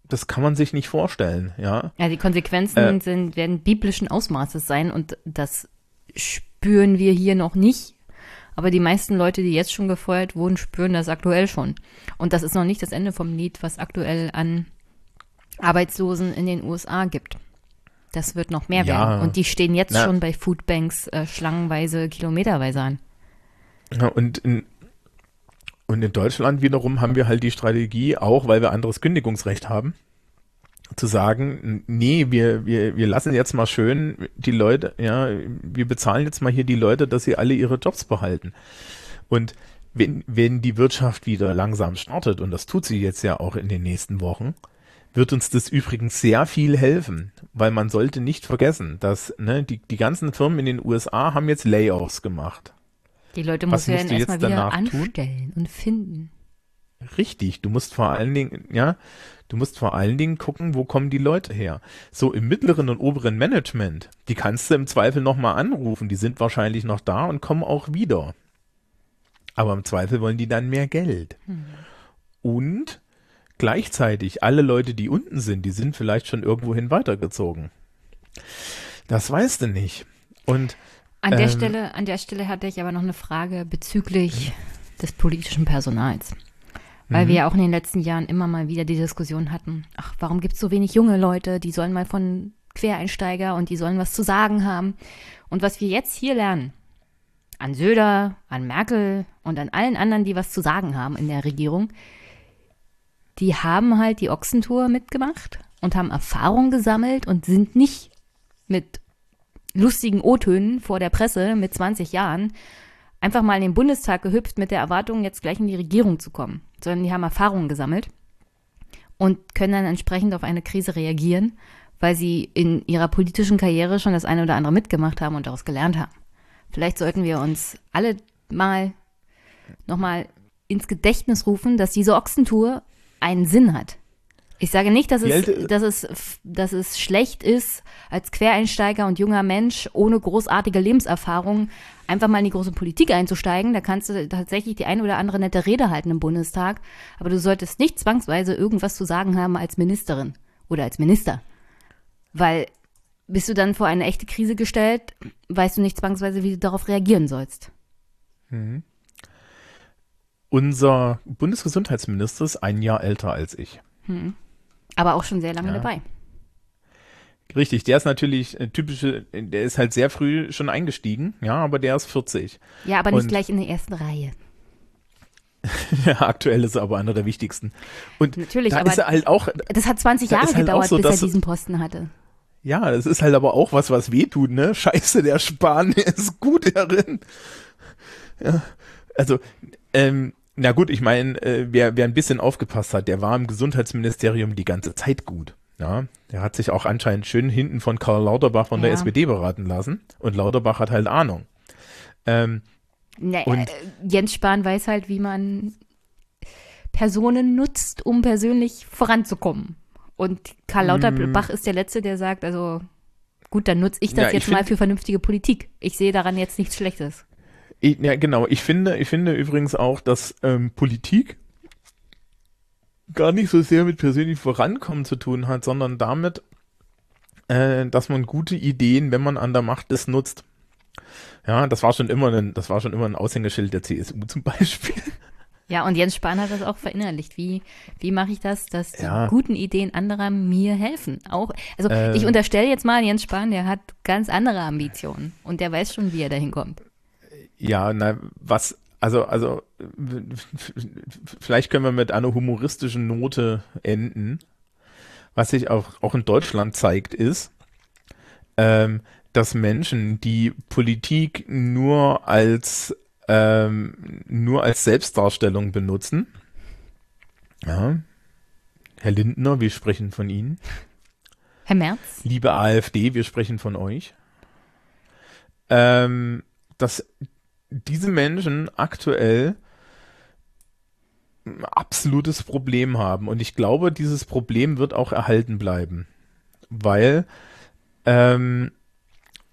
das kann man sich nicht vorstellen, ja. Ja, die Konsequenzen äh, sind, werden biblischen Ausmaßes sein und das spüren wir hier noch nicht. Aber die meisten Leute, die jetzt schon gefeuert wurden, spüren das aktuell schon. Und das ist noch nicht das Ende vom Lied, was aktuell an Arbeitslosen in den USA gibt. Das wird noch mehr ja, werden. Und die stehen jetzt na, schon bei Foodbanks äh, schlangenweise, kilometerweise an. Ja, und in, und in Deutschland wiederum haben wir halt die Strategie, auch weil wir anderes Kündigungsrecht haben, zu sagen, nee, wir, wir, wir lassen jetzt mal schön die Leute, ja, wir bezahlen jetzt mal hier die Leute, dass sie alle ihre Jobs behalten. Und wenn, wenn die Wirtschaft wieder langsam startet, und das tut sie jetzt ja auch in den nächsten Wochen, wird uns das übrigens sehr viel helfen, weil man sollte nicht vergessen, dass ne, die, die ganzen Firmen in den USA haben jetzt Layoffs gemacht. Die Leute muss ja erstmal wieder anstellen tun? und finden. Richtig, du musst vor allen Dingen, ja, du musst vor allen Dingen gucken, wo kommen die Leute her. So im mittleren und oberen Management, die kannst du im Zweifel nochmal anrufen, die sind wahrscheinlich noch da und kommen auch wieder. Aber im Zweifel wollen die dann mehr Geld. Hm. Und gleichzeitig alle Leute, die unten sind, die sind vielleicht schon irgendwohin weitergezogen. Das weißt du nicht. Und an der ähm, Stelle, an der Stelle hatte ich aber noch eine Frage bezüglich des politischen Personals. Weil wir mhm. ja auch in den letzten Jahren immer mal wieder die Diskussion hatten, ach, warum gibt es so wenig junge Leute, die sollen mal von Quereinsteiger und die sollen was zu sagen haben. Und was wir jetzt hier lernen, an Söder, an Merkel und an allen anderen, die was zu sagen haben in der Regierung, die haben halt die Ochsentour mitgemacht und haben Erfahrung gesammelt und sind nicht mit lustigen O-Tönen vor der Presse mit 20 Jahren einfach mal in den Bundestag gehüpft mit der Erwartung, jetzt gleich in die Regierung zu kommen, sondern die haben Erfahrungen gesammelt und können dann entsprechend auf eine Krise reagieren, weil sie in ihrer politischen Karriere schon das eine oder andere mitgemacht haben und daraus gelernt haben. Vielleicht sollten wir uns alle mal nochmal ins Gedächtnis rufen, dass diese Ochsentour einen Sinn hat. Ich sage nicht, dass es, dass, es, dass es schlecht ist, als Quereinsteiger und junger Mensch ohne großartige Lebenserfahrung einfach mal in die große Politik einzusteigen. Da kannst du tatsächlich die eine oder andere nette Rede halten im Bundestag. Aber du solltest nicht zwangsweise irgendwas zu sagen haben als Ministerin oder als Minister. Weil bist du dann vor eine echte Krise gestellt, weißt du nicht zwangsweise, wie du darauf reagieren sollst. Mhm. Unser Bundesgesundheitsminister ist ein Jahr älter als ich. Hm. Aber auch schon sehr lange ja. dabei. Richtig, der ist natürlich typische, der ist halt sehr früh schon eingestiegen, ja, aber der ist 40. Ja, aber nicht Und, gleich in der ersten Reihe. ja, aktuell ist er aber einer der wichtigsten. Und natürlich, da aber ist er halt auch. Das hat 20 Jahre halt gedauert, so, bis er diesen Posten hatte. Ja, das ist halt aber auch was, was wehtut, ne? Scheiße, der Spahn, der ist gut darin. Ja, also, ähm, na gut, ich meine, äh, wer, wer ein bisschen aufgepasst hat, der war im Gesundheitsministerium die ganze Zeit gut. Ja, der hat sich auch anscheinend schön hinten von Karl Lauterbach von ja. der SPD beraten lassen. Und Lauterbach hat halt Ahnung. Ähm, und äh, Jens Spahn weiß halt, wie man Personen nutzt, um persönlich voranzukommen. Und Karl Lauterbach mm. ist der Letzte, der sagt, also gut, dann nutze ich das ja, jetzt ich mal für vernünftige Politik. Ich sehe daran jetzt nichts Schlechtes. Ich, ja, genau. Ich finde, ich finde übrigens auch, dass ähm, Politik gar nicht so sehr mit persönlich Vorankommen zu tun hat, sondern damit, äh, dass man gute Ideen, wenn man an der Macht ist, nutzt. Ja, das war schon immer ein, das war schon immer ein Aushängeschild der CSU zum Beispiel. Ja, und Jens Spahn hat das auch verinnerlicht. Wie, wie mache ich das, dass die ja. guten Ideen anderer mir helfen? Auch, also äh, ich unterstelle jetzt mal, Jens Spahn, der hat ganz andere Ambitionen und der weiß schon, wie er dahin kommt. Ja, na, was also, also, vielleicht können wir mit einer humoristischen Note enden. Was sich auch, auch in Deutschland zeigt, ist, ähm, dass Menschen, die Politik nur als, ähm, nur als Selbstdarstellung benutzen, ja, Herr Lindner, wir sprechen von Ihnen. Herr Merz. Liebe AfD, wir sprechen von euch. Ähm, dass diese Menschen aktuell ein absolutes Problem haben. Und ich glaube, dieses Problem wird auch erhalten bleiben. Weil ähm,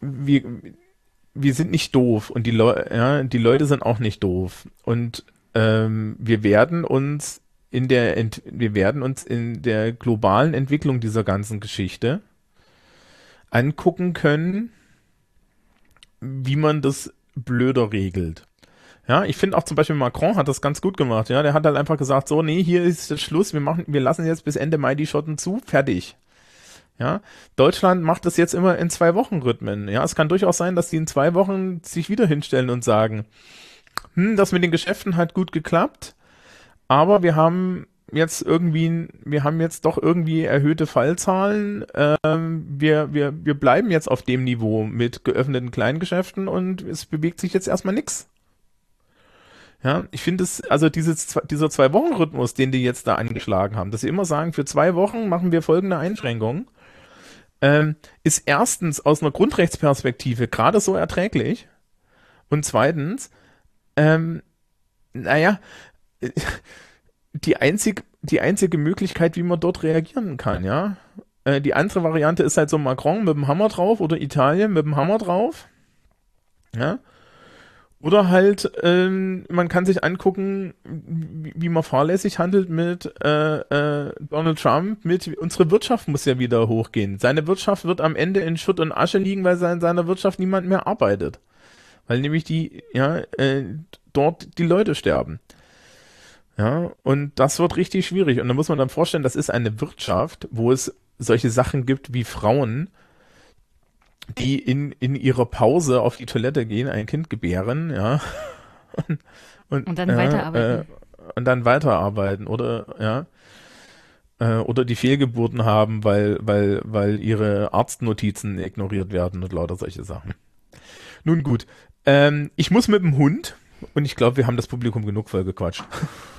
wir, wir sind nicht doof und die, Leu ja, die Leute sind auch nicht doof. Und ähm, wir werden uns in der Ent wir werden uns in der globalen Entwicklung dieser ganzen Geschichte angucken können, wie man das blöder regelt. Ja, ich finde auch zum Beispiel Macron hat das ganz gut gemacht. Ja, der hat halt einfach gesagt, so, nee, hier ist der Schluss, wir machen, wir lassen jetzt bis Ende Mai die Schotten zu, fertig. Ja, Deutschland macht das jetzt immer in zwei Wochen Rhythmen. Ja, es kann durchaus sein, dass die in zwei Wochen sich wieder hinstellen und sagen, hm, das mit den Geschäften hat gut geklappt, aber wir haben jetzt irgendwie, wir haben jetzt doch irgendwie erhöhte Fallzahlen. Ähm, wir, wir, wir bleiben jetzt auf dem Niveau mit geöffneten Kleingeschäften und es bewegt sich jetzt erstmal nichts. Ja, ich finde es, also dieses, dieser Zwei-Wochen-Rhythmus, den die jetzt da angeschlagen haben, dass sie immer sagen, für zwei Wochen machen wir folgende Einschränkungen, ähm, ist erstens aus einer Grundrechtsperspektive gerade so erträglich und zweitens, ähm, naja, die einzig, die einzige Möglichkeit, wie man dort reagieren kann, ja. Äh, die andere Variante ist halt so Macron mit dem Hammer drauf oder Italien mit dem Hammer drauf. Ja. Oder halt, ähm, man kann sich angucken, wie, wie man fahrlässig handelt mit äh, äh, Donald Trump, mit unsere Wirtschaft muss ja wieder hochgehen. Seine Wirtschaft wird am Ende in Schutt und Asche liegen, weil in seiner Wirtschaft niemand mehr arbeitet. Weil nämlich die, ja, äh, dort die Leute sterben. Ja, und das wird richtig schwierig. Und da muss man dann vorstellen, das ist eine Wirtschaft, wo es solche Sachen gibt wie Frauen, die in, in ihrer Pause auf die Toilette gehen, ein Kind gebären, ja. Und, und, und dann äh, weiterarbeiten. Äh, und dann weiterarbeiten, oder, ja. Äh, oder die Fehlgeburten haben, weil, weil, weil ihre Arztnotizen ignoriert werden und lauter solche Sachen. Nun gut, ähm, ich muss mit dem Hund und ich glaube, wir haben das Publikum genug voll gequatscht.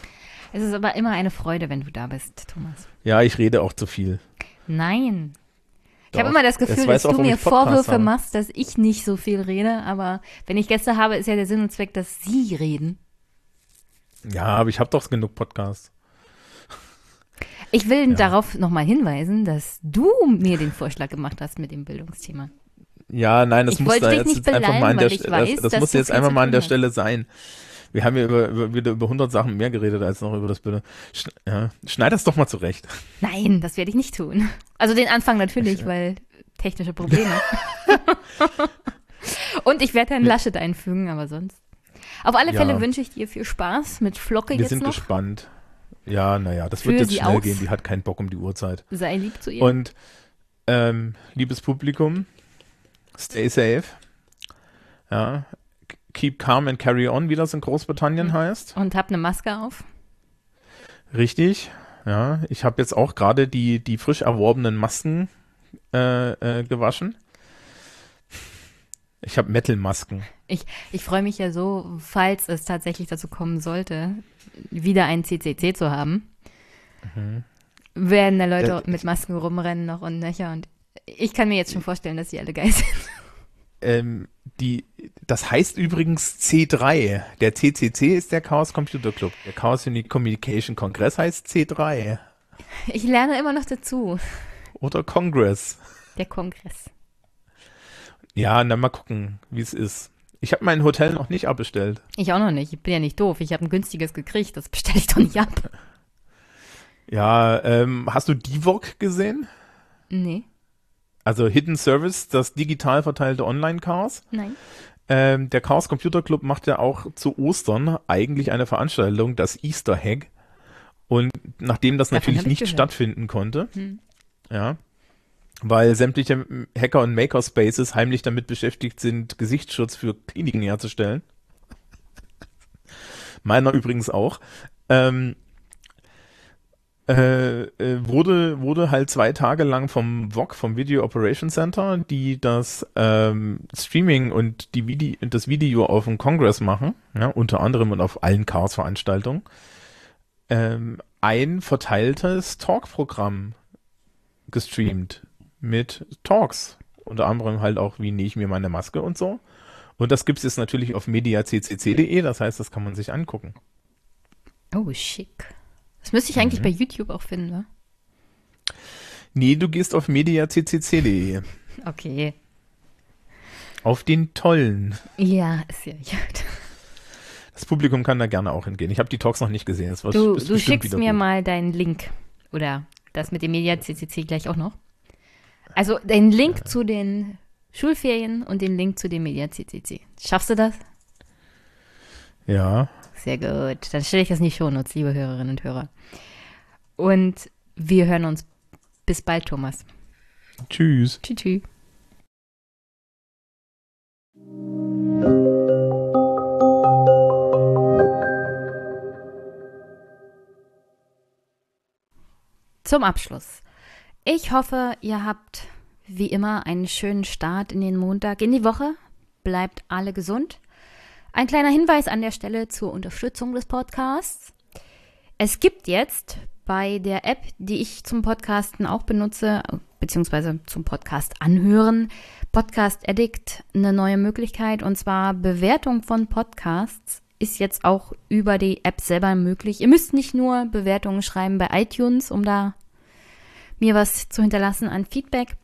Es ist aber immer eine Freude, wenn du da bist, Thomas. Ja, ich rede auch zu viel. Nein. Ich habe immer das Gefühl, das dass du mir Vorwürfe habe. machst, dass ich nicht so viel rede, aber wenn ich Gäste habe, ist ja der Sinn und Zweck, dass sie reden. Ja, aber ich habe doch genug Podcasts. Ich will ja. darauf nochmal hinweisen, dass du mir den Vorschlag gemacht hast mit dem Bildungsthema. Ja, nein, das ich muss da jetzt einfach mal an der Stelle, das, das muss jetzt einfach mal an der Stelle sein. Wir haben ja über, über, wieder über 100 Sachen mehr geredet als noch über das Bild. Sch ja, schneid das doch mal zurecht. Nein, das werde ich nicht tun. Also den Anfang natürlich, weil technische Probleme. Und ich werde Herrn Laschet einfügen, aber sonst. Auf alle ja. Fälle wünsche ich dir viel Spaß mit Flocke Wir jetzt sind noch. gespannt. Ja, naja, das wird jetzt schnell aus. gehen. Die hat keinen Bock um die Uhrzeit. Sei lieb zu ihr. Und ähm, liebes Publikum, stay safe. Ja, Keep Calm and Carry On, wie das in Großbritannien mhm. heißt. Und hab eine Maske auf. Richtig, ja. Ich habe jetzt auch gerade die, die frisch erworbenen Masken äh, äh, gewaschen. Ich habe Metal-Masken. Ich, ich freue mich ja so, falls es tatsächlich dazu kommen sollte, wieder einen CCC zu haben. Mhm. Werden da Leute äh, mit Masken rumrennen noch und nöcher. Und ich kann mir jetzt schon vorstellen, dass sie alle geil sind. Ähm, die, das heißt übrigens C3. Der CCC ist der Chaos Computer Club. Der Chaos Unique Communication Kongress heißt C3. Ich lerne immer noch dazu. Oder Congress. Der Kongress. Ja, dann mal gucken, wie es ist. Ich habe mein Hotel noch nicht abbestellt. Ich auch noch nicht. Ich bin ja nicht doof. Ich habe ein günstiges gekriegt. Das bestelle ich doch nicht ab. Ja, ähm, hast du Divok gesehen? Nee. Also Hidden Service, das digital verteilte Online-Chaos. Nein. Ähm, der Chaos Computer Club macht ja auch zu Ostern eigentlich eine Veranstaltung, das Easter Hack. Und nachdem das Davon natürlich nicht gehört. stattfinden konnte, hm. ja, weil sämtliche Hacker und Makerspaces heimlich damit beschäftigt sind, Gesichtsschutz für Kliniken herzustellen. Meiner übrigens auch. Ähm, äh, äh, wurde, wurde halt zwei Tage lang vom VOC, vom Video Operation Center, die das ähm, Streaming und die Vide das Video auf dem Congress machen, ja, unter anderem und auf allen Chaos-Veranstaltungen, ähm, ein verteiltes Talk-Programm gestreamt mit Talks. Unter anderem halt auch, wie nähe ich mir meine Maske und so. Und das gibt es jetzt natürlich auf mediaccc.de, das heißt, das kann man sich angucken. Oh, schick. Das müsste ich eigentlich mhm. bei YouTube auch finden, ne? Nee, du gehst auf mediaccc.de. Okay. Auf den tollen. Ja, ist ja gut. Das Publikum kann da gerne auch hingehen. Ich habe die Talks noch nicht gesehen. Das du du schickst mir gut. mal deinen Link. Oder das mit dem MediaCCC gleich auch noch. Also den Link ja. zu den Schulferien und den Link zu dem MediaCCC. Schaffst du das? Ja. Sehr gut. Dann stelle ich das nicht schon, Shownotes, liebe Hörerinnen und Hörer. Und wir hören uns. Bis bald, Thomas. Tschüss. Tschüss. tschüss. Zum Abschluss. Ich hoffe, ihr habt wie immer einen schönen Start in den Montag, in die Woche. Bleibt alle gesund. Ein kleiner Hinweis an der Stelle zur Unterstützung des Podcasts. Es gibt jetzt bei der App, die ich zum Podcasten auch benutze, beziehungsweise zum Podcast anhören, Podcast Addict, eine neue Möglichkeit und zwar Bewertung von Podcasts ist jetzt auch über die App selber möglich. Ihr müsst nicht nur Bewertungen schreiben bei iTunes, um da mir was zu hinterlassen an Feedback,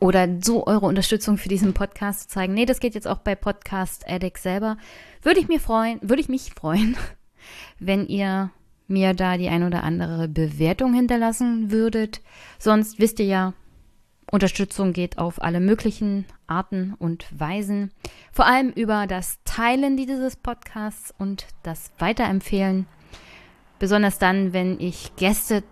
oder so eure Unterstützung für diesen Podcast zu zeigen. Nee, das geht jetzt auch bei Podcast Addict selber. Würde ich mir freuen, würde ich mich freuen, wenn ihr mir da die ein oder andere Bewertung hinterlassen würdet. Sonst wisst ihr ja, Unterstützung geht auf alle möglichen Arten und Weisen. Vor allem über das Teilen dieses Podcasts und das Weiterempfehlen. Besonders dann, wenn ich Gäste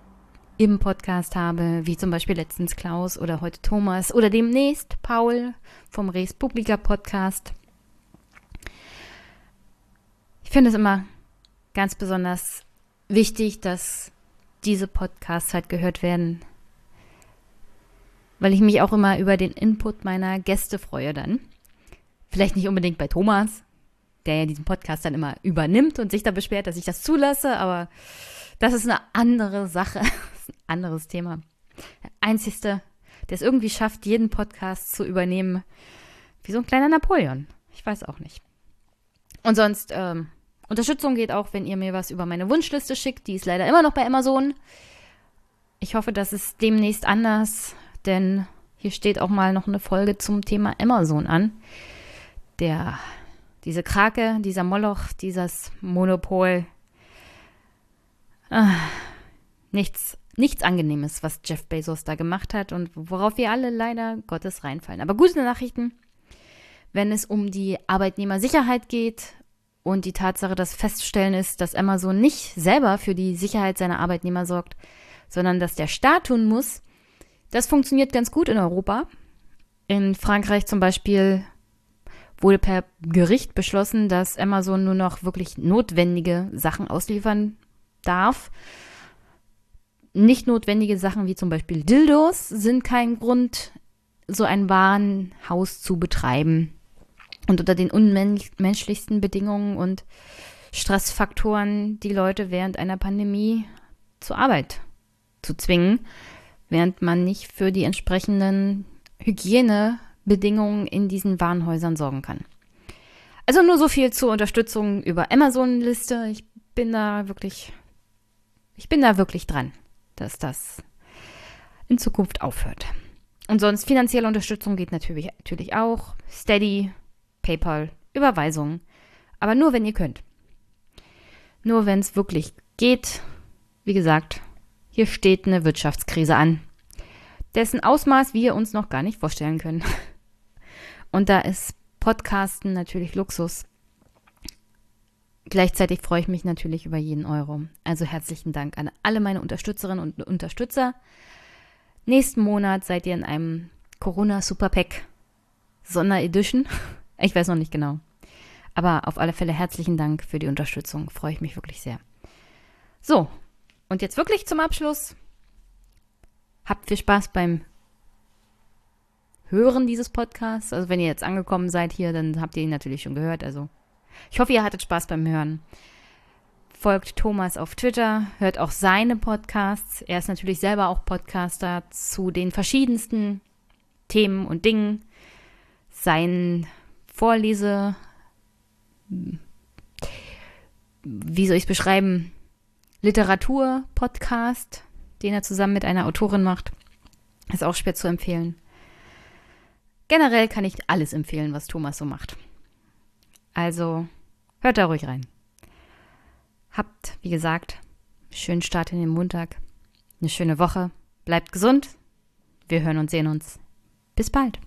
im Podcast habe, wie zum Beispiel letztens Klaus oder heute Thomas oder demnächst Paul vom Res Publica Podcast. Ich finde es immer ganz besonders wichtig, dass diese Podcasts halt gehört werden, weil ich mich auch immer über den Input meiner Gäste freue dann. Vielleicht nicht unbedingt bei Thomas, der ja diesen Podcast dann immer übernimmt und sich da beschwert, dass ich das zulasse, aber das ist eine andere Sache ein anderes Thema. Der Einzigste, der es irgendwie schafft, jeden Podcast zu übernehmen, wie so ein kleiner Napoleon. Ich weiß auch nicht. Und sonst, ähm, Unterstützung geht auch, wenn ihr mir was über meine Wunschliste schickt. Die ist leider immer noch bei Amazon. Ich hoffe, das ist demnächst anders, denn hier steht auch mal noch eine Folge zum Thema Amazon an. Der, diese Krake, dieser Moloch, dieses Monopol. Ah, nichts nichts Angenehmes, was Jeff Bezos da gemacht hat und worauf wir alle leider Gottes reinfallen. Aber gute Nachrichten, wenn es um die Arbeitnehmersicherheit geht und die Tatsache, dass feststellen ist, dass Amazon nicht selber für die Sicherheit seiner Arbeitnehmer sorgt, sondern dass der Staat tun muss. Das funktioniert ganz gut in Europa. In Frankreich zum Beispiel wurde per Gericht beschlossen, dass Amazon nur noch wirklich notwendige Sachen ausliefern darf. Nicht notwendige Sachen wie zum Beispiel Dildos sind kein Grund, so ein Warenhaus zu betreiben. Und unter den unmenschlichsten Bedingungen und Stressfaktoren die Leute während einer Pandemie zur Arbeit zu zwingen, während man nicht für die entsprechenden Hygienebedingungen in diesen Warenhäusern sorgen kann. Also nur so viel zur Unterstützung über Amazon-Liste. Ich bin da wirklich, ich bin da wirklich dran dass das in Zukunft aufhört. Und sonst finanzielle Unterstützung geht natürlich, natürlich auch. Steady, PayPal, Überweisungen. Aber nur, wenn ihr könnt. Nur, wenn es wirklich geht. Wie gesagt, hier steht eine Wirtschaftskrise an, dessen Ausmaß wir uns noch gar nicht vorstellen können. Und da ist Podcasten natürlich Luxus. Gleichzeitig freue ich mich natürlich über jeden Euro. Also herzlichen Dank an alle meine Unterstützerinnen und Unterstützer. Nächsten Monat seid ihr in einem Corona Super Pack Sonderedition. Ich weiß noch nicht genau. Aber auf alle Fälle herzlichen Dank für die Unterstützung. Freue ich mich wirklich sehr. So, und jetzt wirklich zum Abschluss. Habt viel Spaß beim Hören dieses Podcasts. Also wenn ihr jetzt angekommen seid hier, dann habt ihr ihn natürlich schon gehört. Also ich hoffe, ihr hattet Spaß beim Hören. Folgt Thomas auf Twitter, hört auch seine Podcasts. Er ist natürlich selber auch Podcaster zu den verschiedensten Themen und Dingen. Sein Vorlese, wie soll ich es beschreiben, Literatur-Podcast, den er zusammen mit einer Autorin macht, ist auch schwer zu empfehlen. Generell kann ich alles empfehlen, was Thomas so macht. Also hört da ruhig rein. Habt, wie gesagt, einen schönen Start in den Montag, eine schöne Woche, bleibt gesund. Wir hören und sehen uns. Bis bald.